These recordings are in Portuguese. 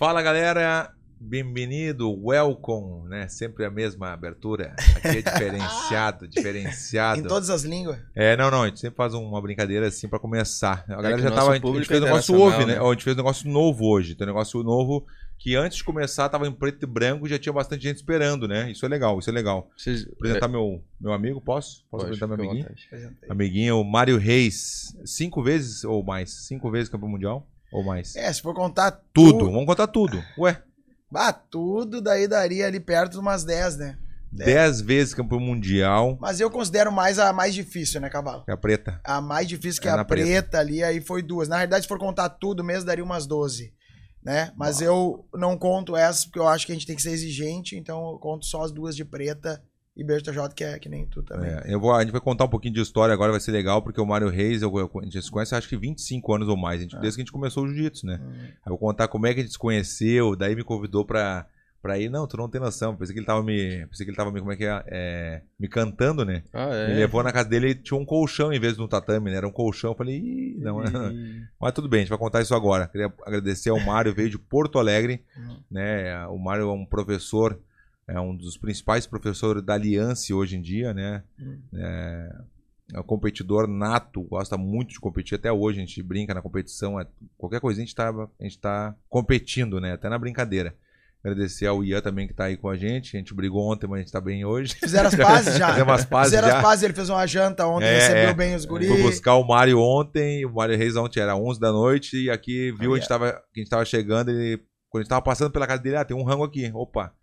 Fala galera, bem-vindo, welcome, né? Sempre a mesma abertura. Aqui é diferenciado, diferenciado. Em todas as línguas. É, não, não, a gente sempre faz uma brincadeira assim pra começar. A galera que já tava. A gente fez um é negócio novo, né? né? A gente fez um negócio novo hoje. Tem um negócio novo que antes de começar tava em preto e branco e já tinha bastante gente esperando, né? Isso é legal, isso é legal. Vocês... Apresentar meu, meu amigo, posso? Posso Pode, apresentar meu amiguinho? Amiguinho, o Mário Reis. Cinco vezes ou mais? Cinco vezes campeão mundial? Ou mais? É, se for contar Tudo, tu- vamos contar tudo. Ué, Ah, tudo, daí daria ali perto de umas 10, né? dez vezes campeão mundial. Mas eu considero mais a mais difícil, né, Cavalo? Que é a preta. A mais difícil que É a preta, ali, aí foi duas. Na realidade, se for contar tudo mesmo, daria umas 12. Né? Mas eu não conto essas porque eu acho que a gente tem que ser exigente, então eu conto só as duas de preta e BJJ, que é que nem tu também. É, eu vou, a gente vai contar um pouquinho de história agora, vai ser legal, porque o Mário Reis, eu, eu- a gente se conhece acho que 25 anos ou mais, a gente- É. desde que a gente começou o jiu-jitsu, né? Hum. Aí eu vou contar como é que a gente se conheceu, daí me convidou pra, pra ir. Não, tu não tem noção, pensei que ele tava me. Pensei que ele tava me, como é que é, é, me cantando, né? Ah, Me é. levou na casa dele e tinha um colchão em vez de um tatame, né? Era um colchão. Eu falei, Ih, não, E- Mas tudo bem, a gente vai contar isso agora. Queria agradecer ao Mário, veio de Porto Alegre. Hum. Né? O Mário é um professor, é um dos principais professores da Aliança hoje em dia, né? Hum. É, é um competidor nato, gosta muito de competir. Até hoje a gente brinca na competição. é- qualquer coisa a gente, tá, a gente tá competindo, né? Até na brincadeira. Agradecer ao Ian também que tá aí com a gente. A gente brigou ontem, mas a gente tá bem hoje. Fizeram as pazes já. Fizemos as pazes Fizeram já. as pazes, ele fez uma janta ontem, É, recebeu é. bem os guris. Fui buscar o Mário ontem, o Mário Reis ontem era 11 da noite, e aqui viu, a gente tava, que a gente tava chegando, ele, quando a gente tava passando pela casa dele, ah, tem um rango aqui, opa.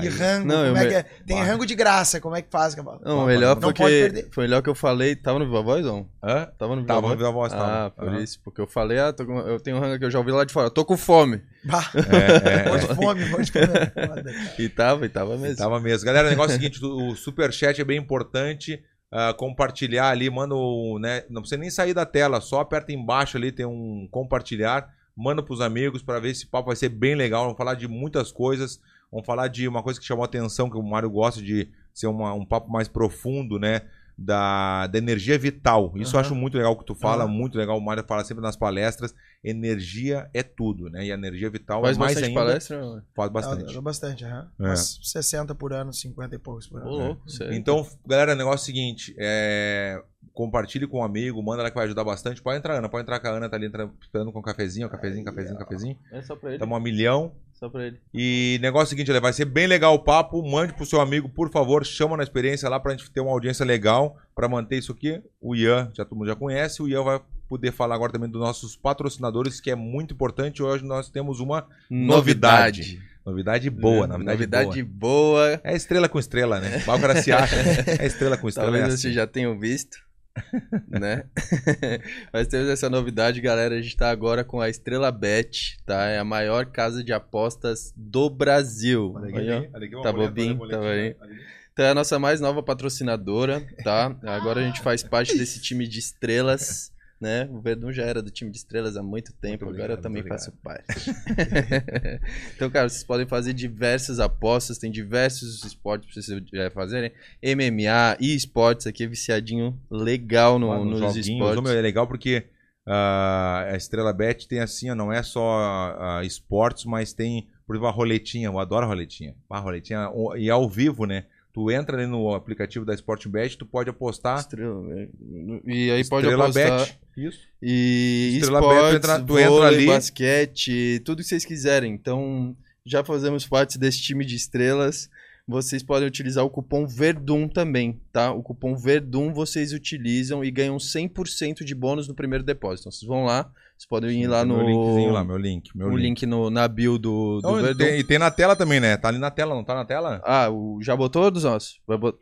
E Aí, rango, Não, como é me- que é? Tem Bah. rango de graça, como é que faz, Cavalo? Não, o Não melhor pode porque foi melhor que eu falei. Tava no Viva Voz, não? hã? Tava no Viva Tava no Voz? Viva Voz, tava. Ah, por Aham. isso. Porque eu falei, ah, tô com- eu tenho um rango que eu já ouvi lá de fora. Tô com fome. Bah, É, é, de fome, de cara. E tava, e tava mesmo. Tava mesmo. Galera, o negócio é o seguinte: o superchat é bem importante. ah, compartilhar ali, manda o. Né, não precisa nem sair da tela, só aperta embaixo ali, tem um compartilhar. Manda pros amigos para ver esse papo vai ser bem legal. Vamos falar de muitas coisas. Vamos falar de uma coisa que chamou a atenção, que o Mário gosta de ser uma- um papo mais profundo, né? Da, da energia vital. Isso eu Aham. acho muito legal que tu fala, Aham. muito legal. O Mário fala sempre nas palestras. Energia é tudo, né? E a energia vital Faz é mais bastante ainda. palestra? Faz bastante. dá bastante, aham. É. Umas 60 por ano, 50 e poucos por Ô, ano. louco, sério. Então, galera, o negócio é o seguinte: é, compartilhe com um amigo, manda lá que vai ajudar bastante. Pode entrar, Ana, pode entrar com a Ana, tá ali entrando, esperando com um cafezinho, cafezinho, cafezinho, cafezinho. É só pra ele. Estamos a milhão. Só pra ele. E negócio é o seguinte, olha, vai ser bem legal o papo. Mande pro seu amigo, por favor, chama na experiência lá pra gente ter uma audiência legal pra manter isso aqui. O Ian, já todo mundo já conhece, o Ian vai poder falar agora também dos nossos patrocinadores, que é muito importante. Hoje nós temos uma Novidade. novidade boa, novidade, Novidade boa. boa. É estrela com estrela, né? O cara se acha. É estrela com estrela. Talvez é assim. já tenham visto, né? Mas temos essa novidade, galera. A gente tá agora com a Estrela Bet, tá? É a maior casa de apostas do Brasil. Olha aqui, Olha, olha aqui, Tá bobinho, tá boletinha. Então é a nossa mais nova patrocinadora, tá? Agora a gente faz parte desse time de estrelas, né? O Verdun já era do time de estrelas há muito tempo, Muito agora eu também faço parte. então, cara, vocês podem fazer diversas apostas, tem diversos esportes pra vocês eh, fazerem. MMA e esportes aqui, é viciadinho legal no, Mano, nos joguinhos, esportes. é legal porque ah, a Estrela Bet tem assim, ó, não é só ah, esportes, mas tem, por exemplo, a roletinha. Eu adoro a roletinha. A roletinha e ao vivo, né? Tu entra ali no aplicativo da Sportbet, tu pode apostar. Estrela? E aí pode Estrela apostar. Bet. Isso. E Estrela esportes, Bet, tu entra- tu entra vôlei, ali- basquete, tudo que vocês quiserem. Então, já fazemos parte desse time de estrelas. Vocês podem utilizar o cupom VERDUM também, tá? O cupom VERDUM vocês utilizam e ganham 100% de bônus no primeiro depósito. Então, vocês vão lá, vocês podem ir lá no... Meu linkzinho lá, meu link. Meu o link. link no, na bio do, do e, Verdun. tem, e tem na tela também, né? Tá ali na tela, não tá na tela? Ah, o, já botou dos nossos? Vai bot...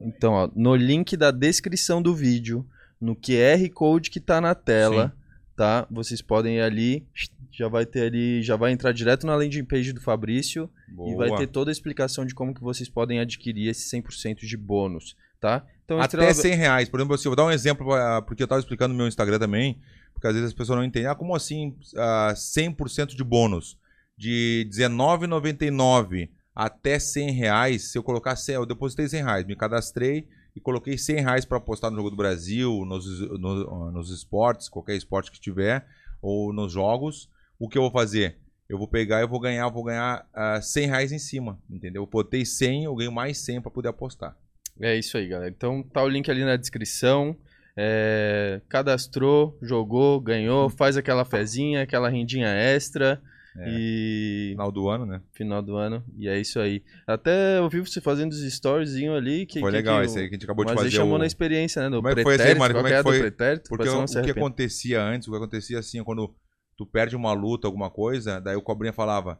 Então, ó, no link da descrição do vídeo, no QR Code que tá na tela, tá? Vocês podem ir ali, já vai ter ali, já vai entrar direto na landing page do Fabrício e vai Boa. ter toda a explicação de como que vocês podem adquirir esse 100% de bônus, tá? Então, Até Estrela- 100 reais. Por exemplo, assim, eu vou dar um exemplo, ah, porque eu tava explicando no meu Instagram também, porque às vezes as pessoas não entendem. Ah, como assim ah, 100% de bônus? De R$19,99 até 100 reais, se eu colocar 100, eu depositei 100 reais, me cadastrei e coloquei 100 reais para apostar no Jogo do Brasil, nos, no- nos esportes, qualquer esporte que tiver, ou nos jogos, o que eu vou fazer? Eu vou pegar e vou ganhar, vou ganhar uh, 100 reais em cima, entendeu? Eu botei 100, eu ganho mais 100 para poder apostar. É isso aí, galera. Então tá o link ali na descrição. É, cadastrou, jogou, ganhou, faz aquela fezinha, aquela rendinha extra. É. E. Final do ano, né? Final do ano. E é isso aí. Até eu vi você fazendo os storyzinho ali. Que, foi que, legal que esse aí que a gente acabou de Mas fazer. aí chamou o... na experiência, né? Do Como é que foi esse aí, Mário? Como é que foi? pretérito? Porque o, não se o que acontecia antes, o que acontecia assim, quando tu perde uma luta, alguma coisa, daí o Cobrinha falava.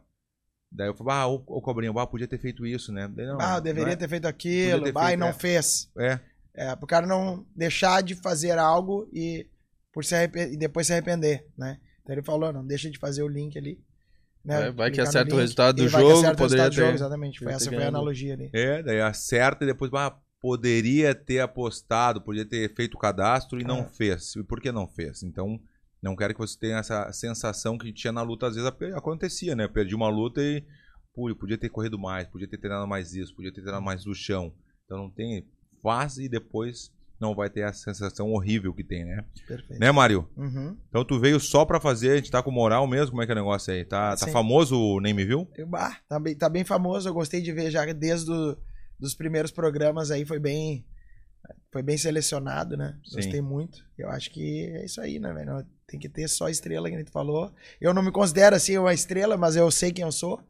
Daí eu falava, ah, o, o Cobrinha, ah, podia ter feito isso, né? Daí, não, ah, eu deveria não é- ter feito aquilo, ter ah, e feito, não é. fez. É, É, pro cara não deixar de fazer algo e, por se e depois se arrepender, né? Então ele falou, não deixa de fazer o link ali. Né? É, vai que acerta o link resultado do e jogo, o resultado poderia do jogo, ter- exatamente. Foi poderia essa ter foi a analogia ali. é, daí acerta e depois, ah, poderia ter apostado, podia ter feito o cadastro e não É. fez. E por que não fez? Então, não quero que você tenha essa sensação que tinha na luta, às vezes acontecia, né? Eu perdi uma luta e, pô, eu podia ter corrido mais, podia ter treinado mais isso, podia ter treinado mais no chão. Então não tem, faz e depois não vai ter a sensação horrível que tem, né? Perfeito. Né, Mário? Uhum. Então tu veio só pra fazer, a gente tá com moral mesmo, como é que é o negócio aí? Tá, tá Sim. famoso o Nem Me Viu? Eu, bah, tá, bem, tá bem famoso, eu gostei de ver já desde o, dos primeiros programas aí, foi bem foi bem selecionado, né? Sim. Gostei muito. Eu acho que é isso aí, né, velho? Tem que ter só estrela, que a gente falou. Eu não me considero assim uma estrela, mas eu sei quem eu sou.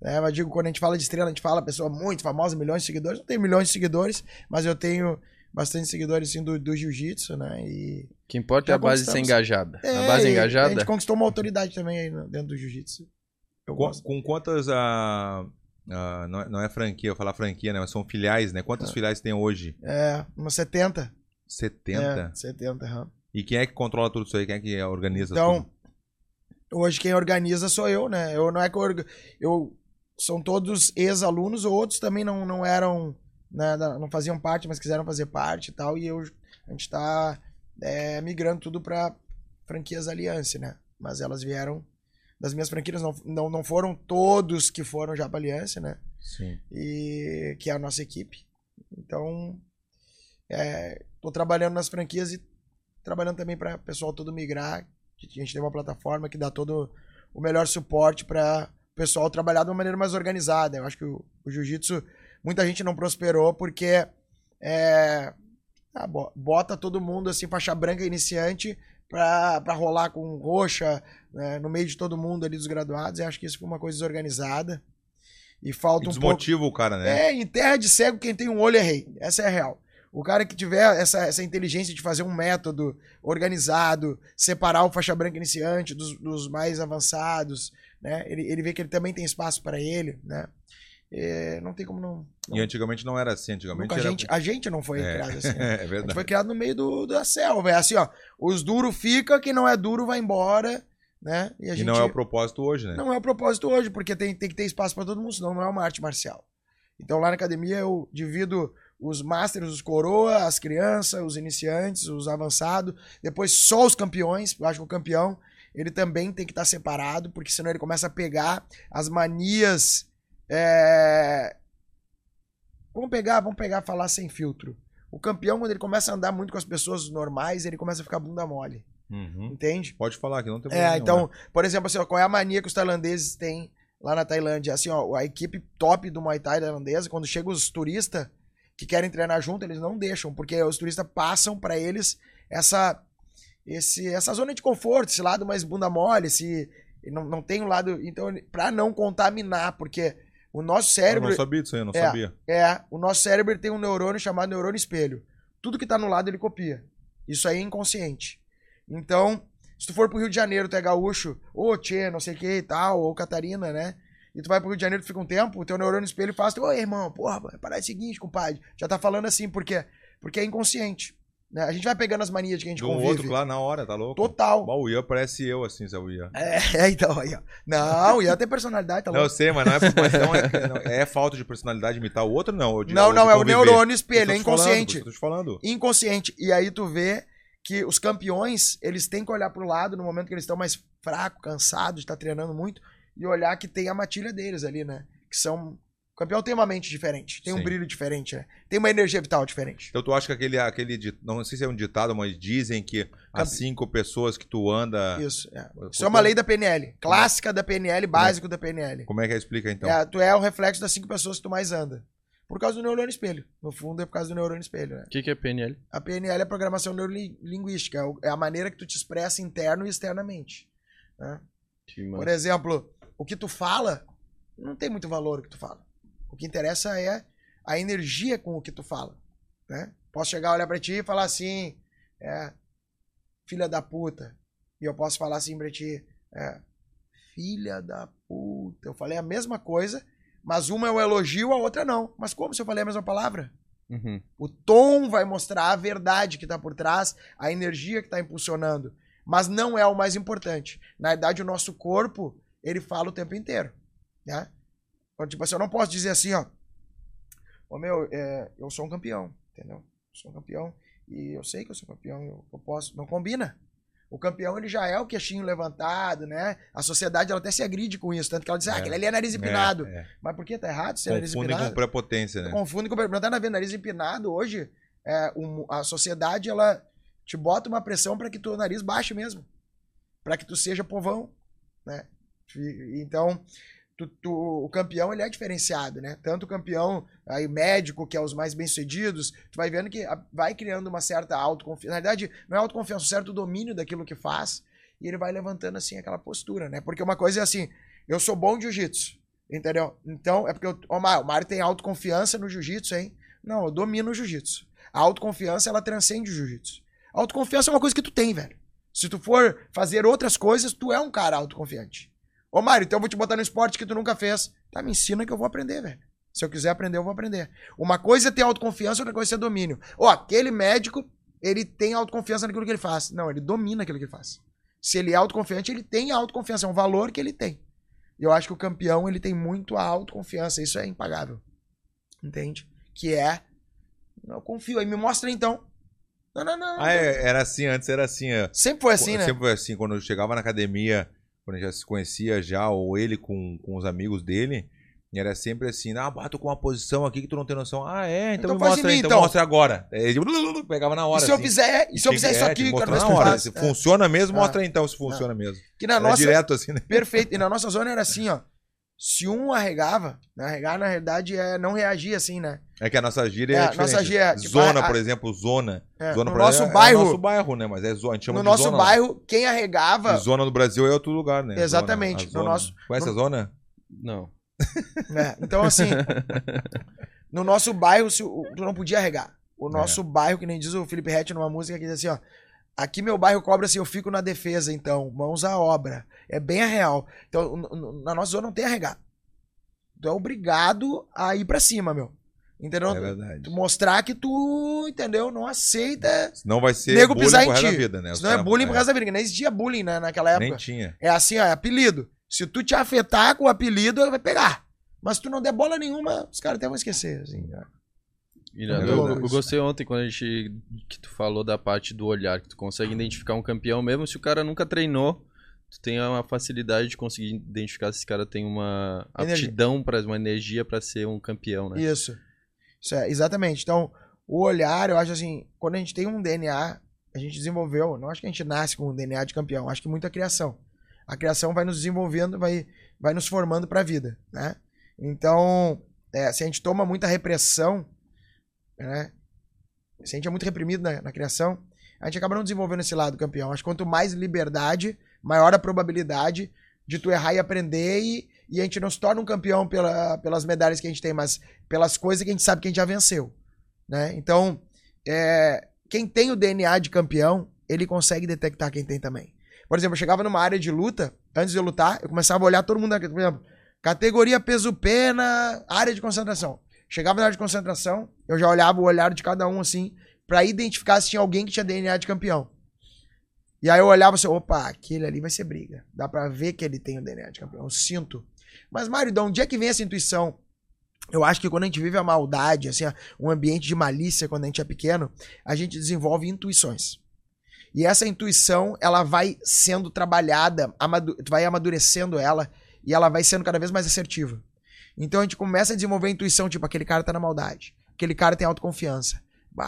né? mas digo, quando a gente fala de estrela, a gente fala pessoa muito famosa, milhões de seguidores. Não tenho milhões de seguidores, mas eu tenho bastante seguidores assim, do, do jiu-jitsu, né? E O que importa é a base ser engajada. é, a base e A engajada. gente conquistou uma autoridade também aí dentro do jiu-jitsu. Eu Com, gosto. com quantas. ah, ah, não, é, não é franquia, eu falar franquia, né? Mas são filiais, né? Quantas Ah. filiais tem hoje? É, umas 70. 70? É, 70, aham. E quem é que controla tudo isso aí? Quem é que organiza Então, tudo? hoje quem organiza sou eu, né? Eu não é que eu, orga- eu são todos ex-alunos, outros também não, não eram, né, não faziam parte, mas quiseram fazer parte e tal, e eu, a gente tá é, migrando tudo para franquias Aliança, né? Mas elas vieram das minhas franquias, não, não, não foram todos que foram já para Aliança, né? Sim. e que é a nossa equipe. Então, é, tô trabalhando nas franquias e trabalhando também para o pessoal todo migrar. A gente tem uma plataforma que dá todo o melhor suporte para o pessoal trabalhar de uma maneira mais organizada. Eu acho que o, o jiu-jitsu, muita gente não prosperou porque é, ah, bo- bota todo mundo assim, faixa branca iniciante, para rolar com roxa né, no meio de todo mundo ali dos graduados. Eu acho que isso foi uma coisa desorganizada. E falta E um pouco. desmotiva o cara, né? É, em terra de cego, quem tem um olho é rei. Essa é a real. O cara que tiver essa, essa inteligência de fazer um método organizado, separar o faixa branca iniciante dos, dos mais avançados, né? Ele, ele vê que ele também tem espaço para ele, né? É, não tem como não. não E antigamente não era assim, antigamente nunca a, era. gente, a gente não foi É. criado assim. é A gente verdade. foi criado no meio do, da selva. É assim, ó. Os duros fica, quem não é duro vai embora, né? E a E gente não é o propósito hoje, né? não é o propósito hoje, porque tem, tem que ter espaço para todo mundo, senão não é uma arte marcial. Então lá na academia eu divido os masters, os coroa, as crianças, os iniciantes, os avançados, depois só os campeões. Eu acho que o campeão ele também tem que estar separado, porque senão ele começa a pegar as manias. É, Vamos pegar, vamos pegar falar sem filtro. O campeão, quando ele começa a andar muito com as pessoas normais, ele começa a ficar bunda mole. Uhum. Entende? Pode falar que não tem problema. É, então, né? por exemplo, assim, ó, qual é a mania que os tailandeses têm lá na Tailândia? Assim, ó, a equipe top do Muay Thai tailandesa, quando chegam os turistas que querem treinar junto, eles não deixam, porque os turistas passam pra eles essa esse essa zona de conforto, esse lado mais bunda mole, esse não, não tem um lado, então, pra não contaminar, porque o nosso Eu cérebro não sabia disso aí, eu não É. sabia. é, o nosso cérebro tem um neurônio chamado neurônio espelho. Tudo que tá no lado ele copia. Isso aí é inconsciente. Então, se tu for pro Rio de Janeiro, tu é gaúcho, ô tchê, não sei o que e tal, ou Catarina, né? E tu vai pro Rio de Janeiro, tu fica um tempo, o teu neurônio espelho faz, ô irmão, porra, parar é o seguinte, compadre. Já tá falando assim, por quê? Porque é inconsciente. Né? A gente vai pegando as manias de que a gente um convive. outro lá na hora, tá louco? Total. Bah, O Ian parece eu, assim, Zé o Ian. É, então, aí, ó. Não, o Ian tem personalidade, tá Não, eu louco? sei, mas não é, não é, não- é falta de personalidade imitar o outro, não. eu Não, eu não, é o neurônio Eu espelho, é te falando, inconsciente. eu tô te falando. inconsciente. E aí tu vê que os campeões, eles têm que olhar pro lado no momento que eles estão mais fracos, cansados de estar treinando muito, e olhar que tem a matilha deles ali, né? Que são. O campeão tem uma mente diferente, tem Sim. um brilho diferente, né? Tem uma energia vital diferente. Então tu acha que aquele, aquele não sei se é um ditado, mas dizem que as cinco pessoas que tu anda. Isso. É. Isso é uma lei da PNL. Clássica da PNL, básico da PNL. Como é que é? explica então? É, tu é o reflexo das cinco pessoas que tu mais anda. Por causa do neurônio espelho. No fundo, é por causa do neurônio espelho, né? O que, que é PNL? A PNL é programação neurolinguística. é É a maneira que tu te expressa interno e externamente. né? Por exemplo, o que tu fala não tem muito valor o que tu fala. O que interessa é a energia com o que tu fala. Né? Posso chegar, olhar pra ti e falar assim, é, filha da puta. E eu posso falar assim pra ti, é, filha da puta. Eu falei a mesma coisa, mas uma é um elogio, a outra não. Mas como se eu falei a mesma palavra? Uhum. O tom vai mostrar a verdade que está por trás, a energia que está impulsionando. Mas não é o mais importante. Na verdade, o nosso corpo, ele fala o tempo inteiro. Né? Então, tipo assim, eu não posso dizer assim, ó. Ô meu, é, eu sou um campeão, entendeu? Eu sou um campeão e eu sei que eu sou campeão, eu, eu posso. Não combina. O campeão, ele já é o queixinho levantado, né? A sociedade, ela até se agride com isso. Tanto que ela diz, ah, É. aquele ali é nariz empinado. É, é. Mas por que tá errado ser nariz Confundem empinado? com prepotência, né? Confunde com não tá na vendo nariz empinado hoje. É, o- a sociedade ela te bota uma pressão para que teu nariz baixe mesmo, para que tu seja povão, né? Então, tu- tu- o campeão ele é diferenciado, né? Tanto o campeão aí médico que é os mais bem sucedidos, tu vai vendo que vai criando uma certa autoconfiança. Na verdade, não é autoconfiança, um certo domínio daquilo que faz e ele vai levantando assim aquela postura, né? Porque uma coisa é assim, eu sou bom de jiu-jitsu, entendeu? Então, é porque ó, Mário, o Mário tem autoconfiança no jiu-jitsu, hein? Não, eu domino o jiu-jitsu. A autoconfiança, ela transcende o jiu-jitsu. A autoconfiança é uma coisa que tu tem, velho. Se tu for fazer outras coisas, tu é um cara autoconfiante. Ô, Mário, então eu vou te botar no esporte que tu nunca fez. Tá, me ensina que eu vou aprender, velho. Se eu quiser aprender, eu vou aprender. Uma coisa é ter autoconfiança, outra coisa é ter domínio. Ó, aquele médico, ele tem autoconfiança naquilo que ele faz. Não, ele domina aquilo que ele faz. Se ele é autoconfiante, ele tem autoconfiança. É um valor que ele tem. E eu acho que o campeão, ele tem muito a autoconfiança. Isso é impagável. Entende? Que é. Eu confio. Aí me mostra então. Não, não, não. Ah, é, era assim, antes era assim. ó. Sempre foi assim, né? Sempre foi assim, quando eu chegava na academia, quando já se conhecia já, ou ele com, com os amigos dele, era sempre assim, ah, bato com uma posição aqui que tu não tem noção. Ah, é, então, Então me mostra mim, então, então. mostra agora. Ele pegava na E hora. se eu assim. fizer, e se eu fizer que- isso é, aqui, quero ver se na hora. Se É. funciona mesmo, Ah. mostra então se funciona mesmo. Que na Era nossa. direto assim, né? Perfeito. E na nossa zona era assim, ó. Se um arregava, né? arregar na realidade é não reagir assim, né? É que a nossa gíria é, É, diferente. nossa gíria é, tipo, zona, a- a- por exemplo, zona. É, zona no nosso exemplo, bairro- É nosso bairro, né? Mas é zona. A gente chama No de nosso zona. bairro, quem arregava. E zona no Brasil é outro lugar, né? Exatamente, Zona, a no nosso- Conhece no- a zona? Não. né? Então, assim, no nosso bairro, se, tu não podia arregar. O É. nosso bairro, que nem diz o Felipe Rett numa música que diz assim, ó. Aqui meu bairro cobra assim, eu fico na defesa, então, mãos à obra. É bem a real. Então, na nossa zona não tem arregar. Tu é obrigado a ir pra cima, meu. Entendeu? É verdade. Tu mostrar que tu, entendeu? Não aceita. Senão vai ser Nego bullying pisar em ti. da vida, né? Senão é bullying por causa da vida. que Nem existia bullying né, naquela época. Nem tinha. É assim, ó, é apelido. Se tu te afetar com o apelido, vai pegar. Mas se tu não der bola nenhuma, os caras até vão esquecer. Assim. Irado. É Eu, eu gostei ontem quando a gente que tu falou da parte do olhar, que tu consegue identificar um campeão mesmo se o cara nunca treinou. Tu tem uma facilidade de conseguir identificar se esse cara tem uma Energia. aptidão para uma energia pra ser um campeão, né? Isso. Isso é, exatamente. Então, o olhar, eu acho assim, quando a gente tem um DNA, a gente desenvolveu, não acho que a gente nasce com um DNA de campeão, acho que muita criação. A criação vai nos desenvolvendo, vai, vai nos formando pra vida, né? Então, é, se a gente toma muita repressão, né? Se a gente é muito reprimido na, na criação, a gente acaba não desenvolvendo esse lado campeão. Acho que quanto mais liberdade, maior a probabilidade de tu errar e aprender e, e a gente não se torna um campeão pela, pelas medalhas que a gente tem, mas pelas coisas que a gente sabe que a gente já venceu. Né? Então, é, quem tem o DNA de campeão, ele consegue detectar quem tem também. Por exemplo, eu chegava numa área de luta, antes de eu lutar, eu começava a olhar todo mundo, por exemplo, categoria peso-pena, área de concentração. Chegava na área de concentração, eu já olhava o olhar de cada um assim, pra identificar se tinha alguém que tinha DNA de campeão. E aí eu olhava assim, opa, aquele ali vai ser briga. Dá pra ver que ele tem o DNA de campeão, eu sinto. Mas, Mário, de onde é que vem essa intuição? Eu acho que quando a gente vive a maldade, assim, um ambiente de malícia quando a gente é pequeno, a gente desenvolve intuições. E essa intuição, ela vai sendo trabalhada, vai amadurecendo ela e ela vai sendo cada vez mais assertiva. Então a gente começa a desenvolver a intuição, tipo, aquele cara tá na maldade, aquele cara tem autoconfiança,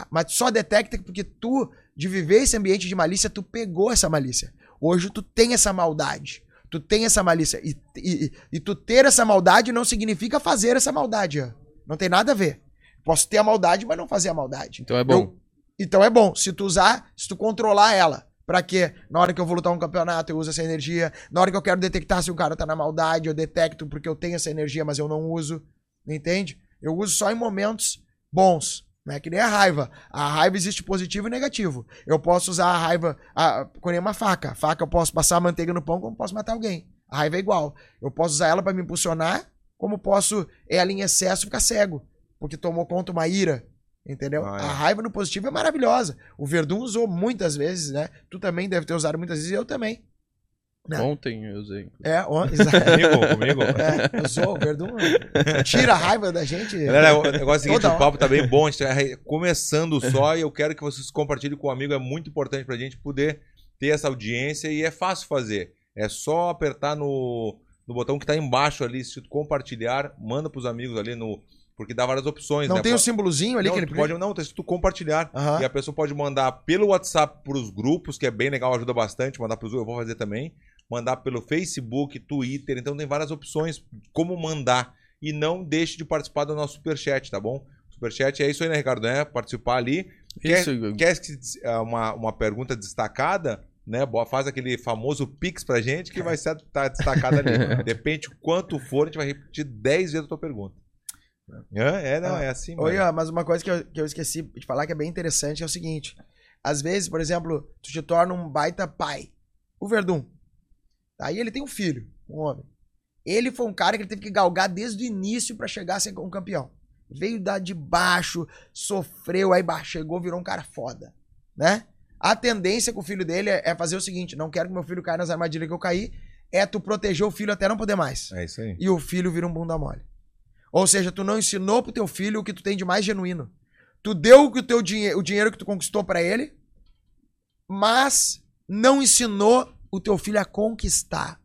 Mas só detecta porque tu, de viver esse ambiente de malícia, tu pegou essa malícia. Hoje tu tem essa maldade. Tu tem essa malícia. E, e, e tu ter essa maldade não significa fazer essa maldade. ó. Não tem nada a ver. Posso ter a maldade, mas não fazer a maldade. Então é bom. Eu- então é bom. Se tu usar, se tu controlar ela. Pra quê? Na hora que eu vou lutar um campeonato, eu uso essa energia. Na hora que eu quero detectar se o cara tá na maldade, eu detecto porque eu tenho essa energia, mas eu não uso. Entende? Eu uso só em momentos bons. Não é que nem a raiva. A raiva existe positivo e negativo. Eu posso usar a raiva a, com uma faca. A faca eu posso passar manteiga no pão, como posso matar alguém. A raiva é igual. Eu posso usar ela pra me impulsionar, como posso ela em excesso ficar cego. Porque tomou conta uma ira. Entendeu? Ah, é. A raiva no positivo é maravilhosa. O Verdun usou muitas vezes, né? Tu também deve ter usado muitas vezes, e eu também. Né? Ontem eu usei. É, exato. Comigo, comigo. É, usou o Verdun. Tira a raiva da gente. Galera, o negócio é o seguinte, o papo tá bem bom, a gente tá começando só e eu quero que vocês compartilhem com o amigo, é muito importante pra gente poder ter essa audiência e é fácil fazer. É só apertar no, no botão que tá embaixo ali, se compartilhar, manda pros amigos ali no... Porque dá várias opções, Não né? tem o Pode- símbolozinho ali não, que ele pode, não, se tu compartilhar. Aham. E a pessoa pode mandar pelo WhatsApp pros grupos, que é bem legal, ajuda bastante. Mandar pros eu vou fazer também. Mandar pelo Facebook, Twitter. Então tem várias opções como mandar. E não deixe de participar do nosso Superchat, tá bom? Superchat é isso aí, né, Ricardo? É participar ali. Quer, Isso, quer que, ah, uma, uma pergunta destacada? Né? Faz aquele famoso Pix pra gente que vai ser tá destacada ali. Depende quanto for, a gente vai repetir 10 vezes a tua pergunta. É, é, não, é assim, Oi, ó, mas uma coisa que eu, que eu esqueci de falar que é bem interessante é o seguinte. Às vezes, por exemplo, tu te torna um baita pai. O Verdun. Aí ele tem um filho, um homem. Ele foi um cara que ele teve que galgar desde o início pra chegar a ser um campeão. Veio da de baixo, sofreu, aí chegou, virou um cara foda, né? A tendência com o filho dele é é fazer o seguinte, não quero que meu filho caia nas armadilhas que eu caí, é tu proteger o filho até não poder mais É isso aí. e o filho vira um bunda mole. Ou seja, tu não ensinou pro teu filho o que tu tem de mais genuíno. Tu deu o, teu dinhe o dinheiro que tu conquistou pra ele, mas não ensinou o teu filho a conquistar.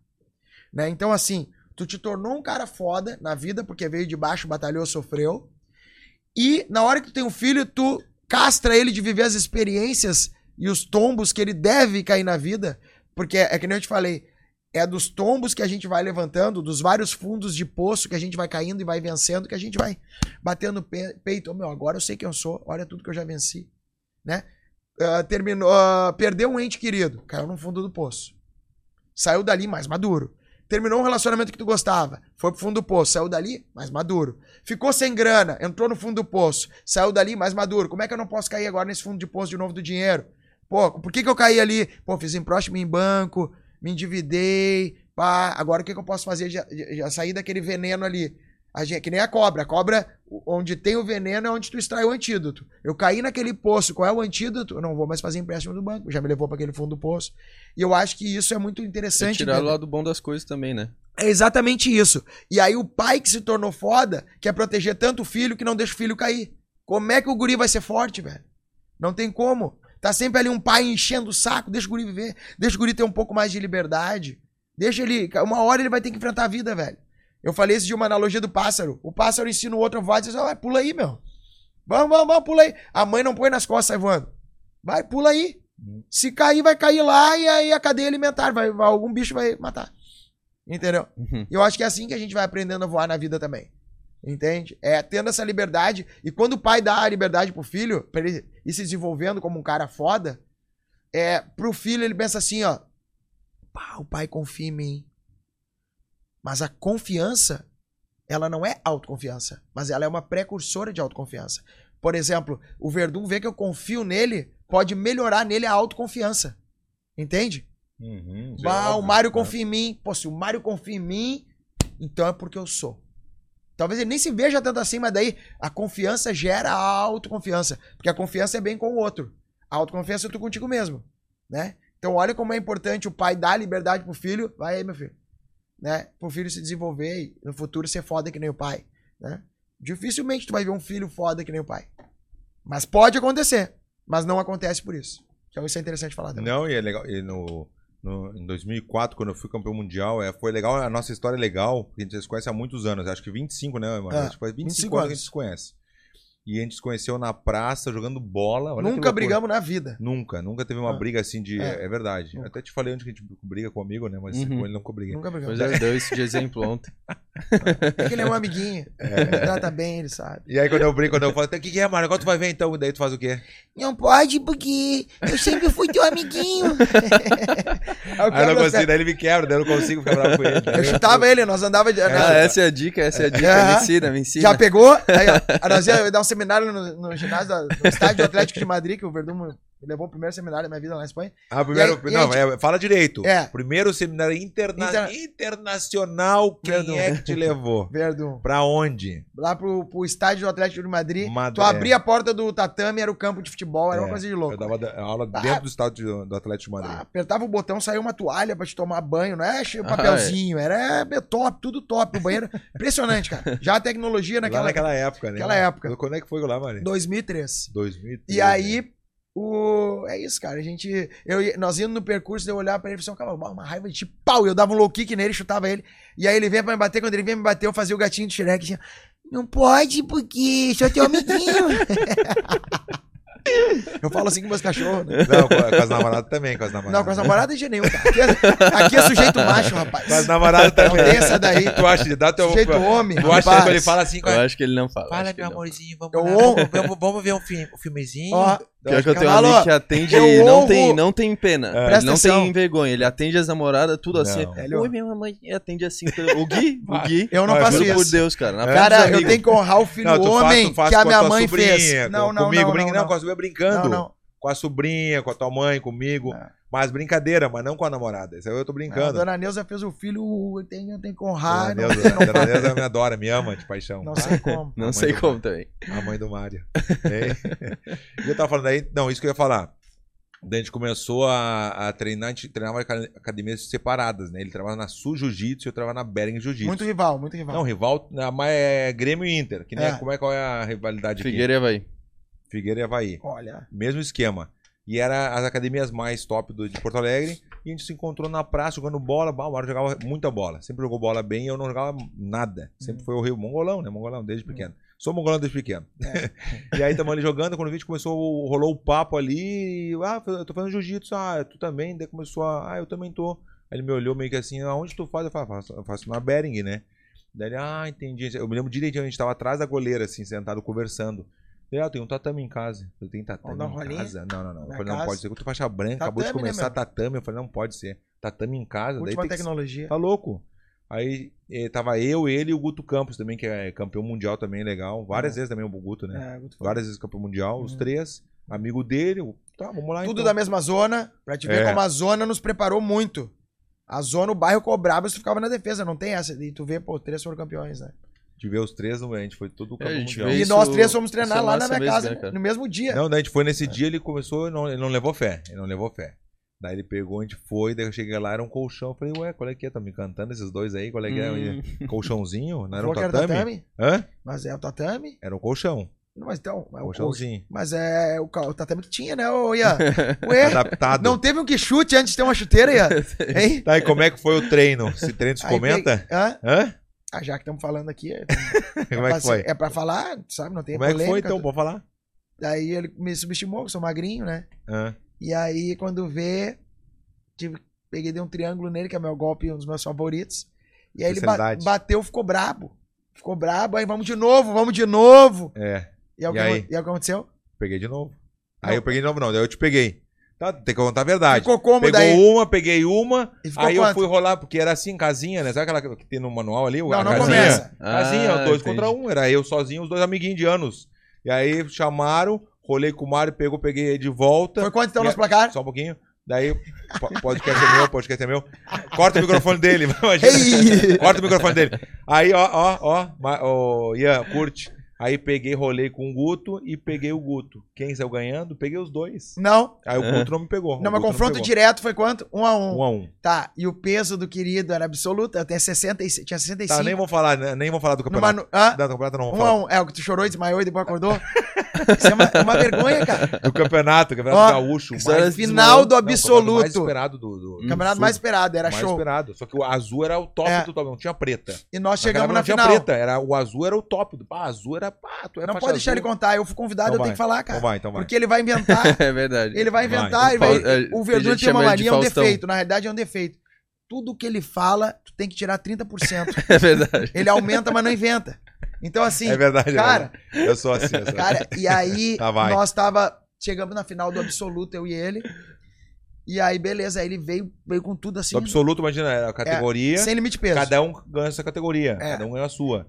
Né? Então, assim, tu te tornou um cara foda na vida, porque veio de baixo, batalhou, sofreu. E na hora que tu tem um filho, tu castra ele de viver as experiências e os tombos que ele deve cair na vida. Porque é que nem eu te falei, é dos tombos que a gente vai levantando, dos vários fundos de poço que a gente vai caindo e vai vencendo, que a gente vai batendo pe peito. Ô, meu, agora eu sei quem eu sou, olha tudo que eu já venci. Né? Ah, terminou, ah, perdeu um ente querido, caiu no fundo do poço. Saiu dali mais maduro. Terminou um relacionamento que tu gostava, foi pro fundo do poço, saiu dali mais maduro. Ficou sem grana, entrou no fundo do poço, saiu dali mais maduro. Como é que eu não posso cair agora nesse fundo de poço de novo do dinheiro? Pô, por que, que eu caí ali? Pô, fiz empréstimo em banco, me endividei, pá, agora o que, que eu posso fazer? Já, já, sair daquele veneno ali. A gente, que nem a cobra. A cobra, o- onde tem o veneno, é onde tu extrai o antídoto. Eu caí naquele poço, qual é o antídoto? Eu não vou mais fazer empréstimo do banco, já me levou para aquele fundo do poço. E eu acho que isso é muito É interessante. tirar o né? lado bom das coisas também, né? É exatamente isso. E aí o pai que se tornou foda quer proteger tanto o filho que não deixa o filho cair. Como é que o guri vai ser forte, velho? Não tem como. Tá sempre ali um pai enchendo o saco, deixa o guri viver, deixa o guri ter um pouco mais de liberdade. Deixa ele. Uma hora ele vai ter que enfrentar a vida, velho. Eu falei esse de uma analogia do pássaro. O pássaro ensina o outro a voar e diz: vai, pula aí, meu. Vamos, vamos, vamos, pula aí. A mãe não põe nas costas, sai voando. Vai, pula aí. Se cair, vai cair lá e aí a cadeia alimentar, vai, algum bicho vai matar. Entendeu? Uhum. Eu acho que é assim que a gente vai aprendendo a voar na vida também. Entende? É tendo essa liberdade. E quando o pai dá a liberdade pro filho, pra ele ir se desenvolvendo como um cara foda, é, pro filho ele pensa assim, ó. Pá, o pai confia em mim. Mas a confiança, ela não é autoconfiança, mas ela é uma precursora de autoconfiança. Por exemplo, o Verdun vê que eu confio nele, pode melhorar nele a autoconfiança. Entende? Uhum, é Bah, o Mário né? confia em mim. Pô, se o Mário confia em mim, então é porque eu sou. Talvez ele nem se veja tanto assim, mas daí a confiança gera a autoconfiança. Porque a confiança é bem com o outro. A autoconfiança é tu contigo mesmo, né? Então olha como é importante o pai dar liberdade pro filho. Vai aí, meu filho. Né? Pro filho se desenvolver e no futuro ser foda que nem o pai, né? Dificilmente tu vai ver um filho foda que nem o pai. Mas pode acontecer. Mas não acontece por isso. Então isso é interessante falar também. Não, e é legal. E no, no- em 2004, quando eu fui campeão mundial, é, foi legal. A nossa história é legal, porque a gente se conhece há muitos anos. Acho que 25, né, mano? É, Acho que faz 25, 25 anos que a gente se conhece. E a gente se conheceu na praça, jogando bola. Olha Nunca brigamos na vida. Nunca, nunca teve uma Ah. briga assim de. É, É. verdade. Eu Nunca. até te falei onde que a gente briga comigo, né? Mas Uhum. com ele nunca briguei. Nunca brigamos. Pois é, deu isso de exemplo ontem. É que ele é um amiguinho. Ele me trata bem, ele sabe. E aí quando eu brigo, quando eu falo, o que, que é, Mário? Agora tu vai ver então. Daí tu faz o quê? Não pode, porque eu sempre fui teu amiguinho. É que Aí eu não eu consigo, daí ele me quebra, daí eu não consigo ficar bravo com ele. Eu chutava ele, nós andava de. Ah, nós- essa é a dica, essa é a dica. Me ensina, me ensina. Já pegou? Aí, ó, nós ia dar um seminário no, no ginásio, no estádio Atlético de Madrid, que o Verdun me levou o primeiro seminário da minha vida lá na Espanha. Ah, primeiro. Aí- não, é, fala direito. É. Primeiro seminário interna- Inter- internacional. Quem Verdun. é que te levou? Verdun. Pra onde? Lá pro, pro estádio do Atlético de Madrid. Madrid. Tu abria a porta do tatame, era o campo de futebol, era uma É, coisa de Eu louco. dava da- aula Ah. dentro do estádio do Atlético de Ah, Madrid. apertava o botão, saía uma toalha pra te tomar banho, não é cheio Ah, papelzinho, era é, top, tudo top. O banheiro, impressionante, cara. Já a tecnologia Naquela, naquela, Lá naquela época, né? naquela época. Quando é que foi lá, Mari? 2003. 2003. E aí, o... É isso, cara. A gente. Eu, nós indo no percurso, eu olhava pra ele e falei assim: cavalo, uma raiva de tipo, pau. Eu dava um low kick nele, chutava ele. E aí ele vinha pra me bater. Quando ele vinha me bater, eu fazia o gatinho do Shrek. Assim, não pode, porque sou teu amiguinho. Eu falo assim com meus cachorros. Né? Não, com as namoradas também, com as namoradas. Não, com as namoradas de nenhum, cara. Aqui é, aqui é sujeito macho, rapaz. Com as namoradas também. Não tem essa daí. Tu acha de dar teu... Sujeito homem, Tu acha que ele fala assim... Eu a... acho que ele não fala. Fala, meu amorzinho, vamos eu, lá, vamos, vamos, ver um, filme, um filmezinho. Ó, Pior que eu tenho um amigo que atende e não tem, não tem pena. É. Não atenção. tem vergonha. Ele atende as namoradas, tudo assim. Não. Ele- Oi, minha mamãe. E atende assim. O Gui, o Gui. Eu não faço Juro por isso. Deus, cara. Na frente Cara, eu tenho que honrar o filho Não, faz, homem faz que a minha mãe fez. Não, não, comigo, não, brin- não, não, não. com a sobrinha brincando. Não, não. Com a sobrinha, com a tua mãe, comigo. É. Mas brincadeira, mas não com a namorada. Isso aí eu tô A brincando. dona Neuza fez o filho, eu tenho que honrar. Dona não, Neuza, não, Dona Neuza me adora, me ama de paixão. não sei como. Não sei como também. A mãe do Mário. É. E eu tava falando aí, não, isso que eu ia falar. Daí a gente começou a, a treinar, a gente treinava em aca- academias separadas, né? Ele trabalhava na Sul Jiu-Jitsu e eu trabalhava na Bering Jiu-Jitsu. Muito rival, muito rival. Não, rival, mas é Grêmio e Inter. Que nem, É. Como é, qual é a rivalidade Figueira e Havaí. Figueira e Havaí. Olha, Mesmo esquema. E era as academias mais top do, de Porto Alegre. E a gente se encontrou na praça jogando bola. Bah, o Mário jogava muita bola. Sempre jogou bola bem e eu não jogava nada. Sempre foi o Rio Mongolão, né? Mongolão, desde pequeno. Sou mongolão desde pequeno. e aí estamos ali jogando. Quando a gente começou, rolou o papo ali. e, Ah, eu tô fazendo jiu-jitsu. Ah, tu também. Daí começou a. Ah, eu também tô. Aí ele me olhou meio que assim: aonde tu faz? Eu falei, "Ah, faço, eu faço na Bering, né? Daí ele, ah, entendi. Eu me lembro direitinho, a gente tava atrás da goleira, assim, sentado, conversando. Ah, eu tenho um tatame em casa. Eu tenho tatame Vamos dar em rolinho? casa? Não, não, não. Eu Na falei, não casa? pode ser. Tu faixa branca, acabou de Tatame, né, começar meu? tatame. Eu falei, não pode ser. Tatame em casa. Daí última tem que... tecnologia. Tá louco. Aí eh, tava eu, ele e o Guto Campos também, que é campeão mundial também, legal. Várias É. vezes também o Guto, né? É, muito foda. Várias vezes campeão mundial, os Uhum. três. Amigo dele. eu, Tá, vamos lá Tudo então. da mesma zona, pra te ver É. como a zona nos preparou muito. A zona, o bairro cobrava, você ficava na defesa, não tem essa. E tu vê, pô, três foram campeões, né? De ver os três, a gente foi todo É, campeão a gente mundial. E nós três fomos treinar é lá na minha mesmo, casa né, no mesmo dia. Não, daí a gente foi nesse dia, ele começou, ele não, ele não levou fé. Ele não levou fé. Daí ele pegou, a gente foi, daí eu cheguei lá, era um colchão. Eu falei, ué, qual é que é? Tá me encantando esses dois aí? Qual é que é? Hum. Colchãozinho? Não era um que era tatame? Hã? Mas é o tatame. Era um colchão. Mas então, é o. Colchãozinho. Mas é o, o tatame que tinha, né, ô Ian? Ué, Adaptado. não teve um que chute antes de ter uma chuteira, Ian? Hein? Tá, e como é que foi o treino? Esse treino se comenta? peguei- Hã? Hã? Ah, já que estamos falando aqui, é, Como é pra que foi? é pra falar, sabe? Não tem Como é que foi polêmica, então? Pode falar? Daí ele me subestimou, que sou magrinho, né? Hã? E aí, quando vê, tive, peguei, dei um triângulo nele, que é meu golpe, um dos meus favoritos. E aí ele ba- bateu, ficou brabo. Ficou brabo, aí vamos de novo, vamos de novo. É, E, é o E que, aí? acon- e é o que aconteceu? peguei de novo. Aí Não. eu peguei de novo, não. Daí eu te peguei. Tá, tem que contar a verdade. Ficou como Pegou daí? uma, peguei uma, aí eu quanto? fui rolar, porque era assim, casinha, né? Sabe aquela que tem no manual ali? Não, a não casinha? começa. Casinha, Ah, dois entendi. contra um. Era eu sozinho, os dois amiguinhos de anos. E aí chamaram, rolei com o Mário, pegou, peguei ele de volta. Foi quanto então nosso placar? Só um pouquinho. Daí, po- podcast é meu, podcast é meu. Corta o microfone dele, imagina. Ei! Corta o microfone dele. Aí, ó, ó, ó, ó, Ian, curte. Aí peguei, rolei com o Guto e peguei o Guto. Quem saiu ganhando? Peguei os dois. Não, Aí o É. Guto não me pegou. não, mas confronto pegou. direto foi quanto? Um a um. Um a um. Tá, e o peso do querido era absoluto, até 66, tinha 65. Tá, nem vou falar, né, nem vou falar do Numa, campeonato. nu- hã? Da campeonato não vou Um falar. a um. É, o que tu chorou desmaiou e depois acordou. Isso é uma, uma vergonha, cara. Do campeonato, campeonato Ó, gaúcho. mais- Final do Não, o campeonato mais absoluto. esperado do, do, Campeonato Sul. mais esperado, era mais show. esperado. Só que o azul era o top É. do top, não tinha preta. E nós chegamos Naquela na não tinha final. preta, era, o azul era o top. Do, pá, azul era. Pá, tu é Não pode deixar ele azul. contar. Eu fui convidado, Então eu tenho vai. que falar, cara. Então vai, então vai. Porque ele vai inventar. É verdade. ele vai Vai. inventar. ele Fal- vai- é, O tem Verdun tem uma ele mania, é um defeito. Na realidade, é um defeito. Tudo que ele fala, tu tem que tirar 30%. É verdade. ele aumenta, mas não inventa. Então, assim, É verdade. é cara, verdade. Eu sou assim. Eu sou Cara, e aí Tá, vai. nós tava. Chegamos na final do absoluto, eu e ele. E aí, beleza, aí ele veio, veio com tudo assim. Do absoluto, imagina, era a categoria. Sem limite de peso. Cada um ganha essa categoria. É. Cada um ganha a sua.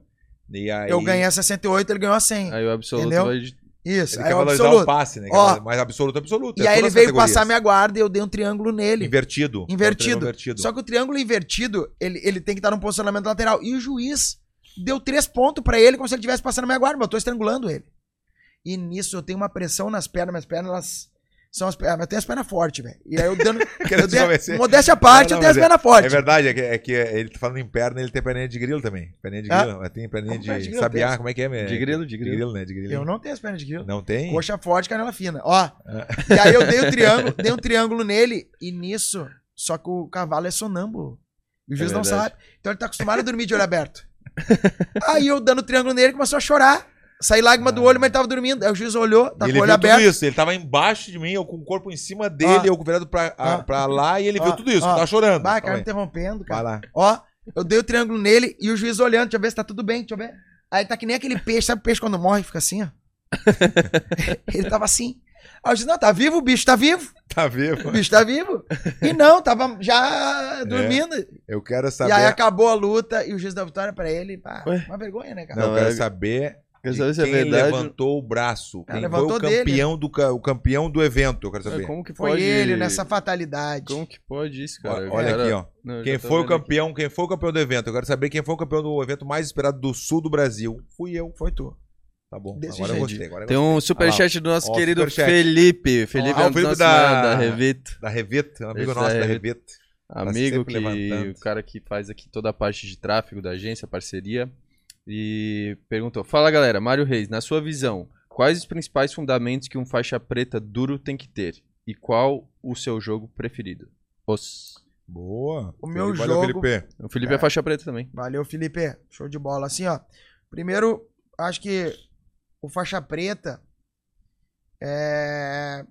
Aí, Eu ganhei a 68, ele ganhou a 100. Aí o absoluto Entendeu? vai de... Isso, Ele aí quer o valorizar o absoluto. passe, né? Ó. Mas absoluto, absoluto. E é aí ele veio passar minha guarda e eu dei um triângulo nele. Invertido. Invertido. É um triângulo invertido. Só que o triângulo invertido, ele, ele tem que estar num posicionamento lateral. E o juiz deu três pontos pra ele como se ele estivesse passando a minha guarda, mas eu tô estrangulando ele. E nisso eu tenho uma pressão nas pernas, minhas pernas, elas são as eu tenho as pernas fortes, velho. E aí eu dando. Eu te dei, convencer. modéstia à parte, Não, eu não, tenho as mas pernas É fortes. verdade, é que, é que ele tá falando em perna, ele tem perninha de grilo também. Perninha de Ah. grilo. Tem perninha Como perna de de grilo sabiá, como é que é? meu? De grilo, de grilo. né? De grilo. Eu não tenho as pernas de grilo. Não tem? Coxa forte, canela fina. Ó. Ah. E aí eu dei o triângulo, dei um triângulo nele, e nisso, só que o cavalo é sonâmbulo. E o juiz É não sabe. Então ele tá acostumado a dormir de olho aberto. aí eu dando o triângulo nele, ele começou a chorar. Saí lágrima do olho, mas ele tava dormindo. Aí o juiz olhou, tá ele com o olho viu aberto. tudo isso. Ele tava embaixo de mim, eu com o corpo em cima dele, Ah. eu com o virado pra, a- Ah. pra lá, e ele viu Ah. tudo isso. Ah. Tá chorando. Vai, cara, me interrompendo, Vai cara. lá. Ó, eu dei o triângulo nele e o juiz olhando, deixa eu ver se tá tudo bem, deixa eu ver. Aí tá que nem aquele peixe, sabe o peixe quando morre fica assim, ó? ele tava assim. Aí eu disse, não, tá vivo, o bicho tá vivo. Tá O vivo? bicho tá vivo. E não, tava já dormindo. Eu quero E saber. aí acabou a luta e o juiz da vitória pra ele. Pá, Ué? uma vergonha, né, cara? Não, eu quero é- saber. Quer de saber se é quem verdade? levantou o braço? Quem foi o dele. campeão, do, ca- o campeão do evento? Eu quero saber. É, Como que Foi pode... ele nessa fatalidade. Como que pode isso, cara? Olha Cara, aqui, ó. não, Quem foi o vendo aqui. campeão? Quem foi o campeão do evento? Eu quero saber quem foi o campeão do evento mais esperado do sul do Brasil. Fui eu. Foi tu. Tá bom. Desse agora eu gostei. Agora eu Tem gostei. um superchat do nosso Ó, querido superchat. Felipe. Felipe Ah, é o Felipe nosso da- da Revit. Da Revit, um amigo Esse nosso da da Revit. Revit. Amigo que levantando. o cara que faz aqui toda a parte de tráfego da agência, parceria, e perguntou: Fala galera, Mário Reis, na sua visão, quais os principais fundamentos que um faixa preta duro tem que ter? E qual o seu jogo preferido? Os. Boa. O meu Valeu, jogo- Felipe. O Felipe é, faixa preta também. Valeu, Felipe. Show de bola. Assim, ó. Primeiro, acho que o faixa preta é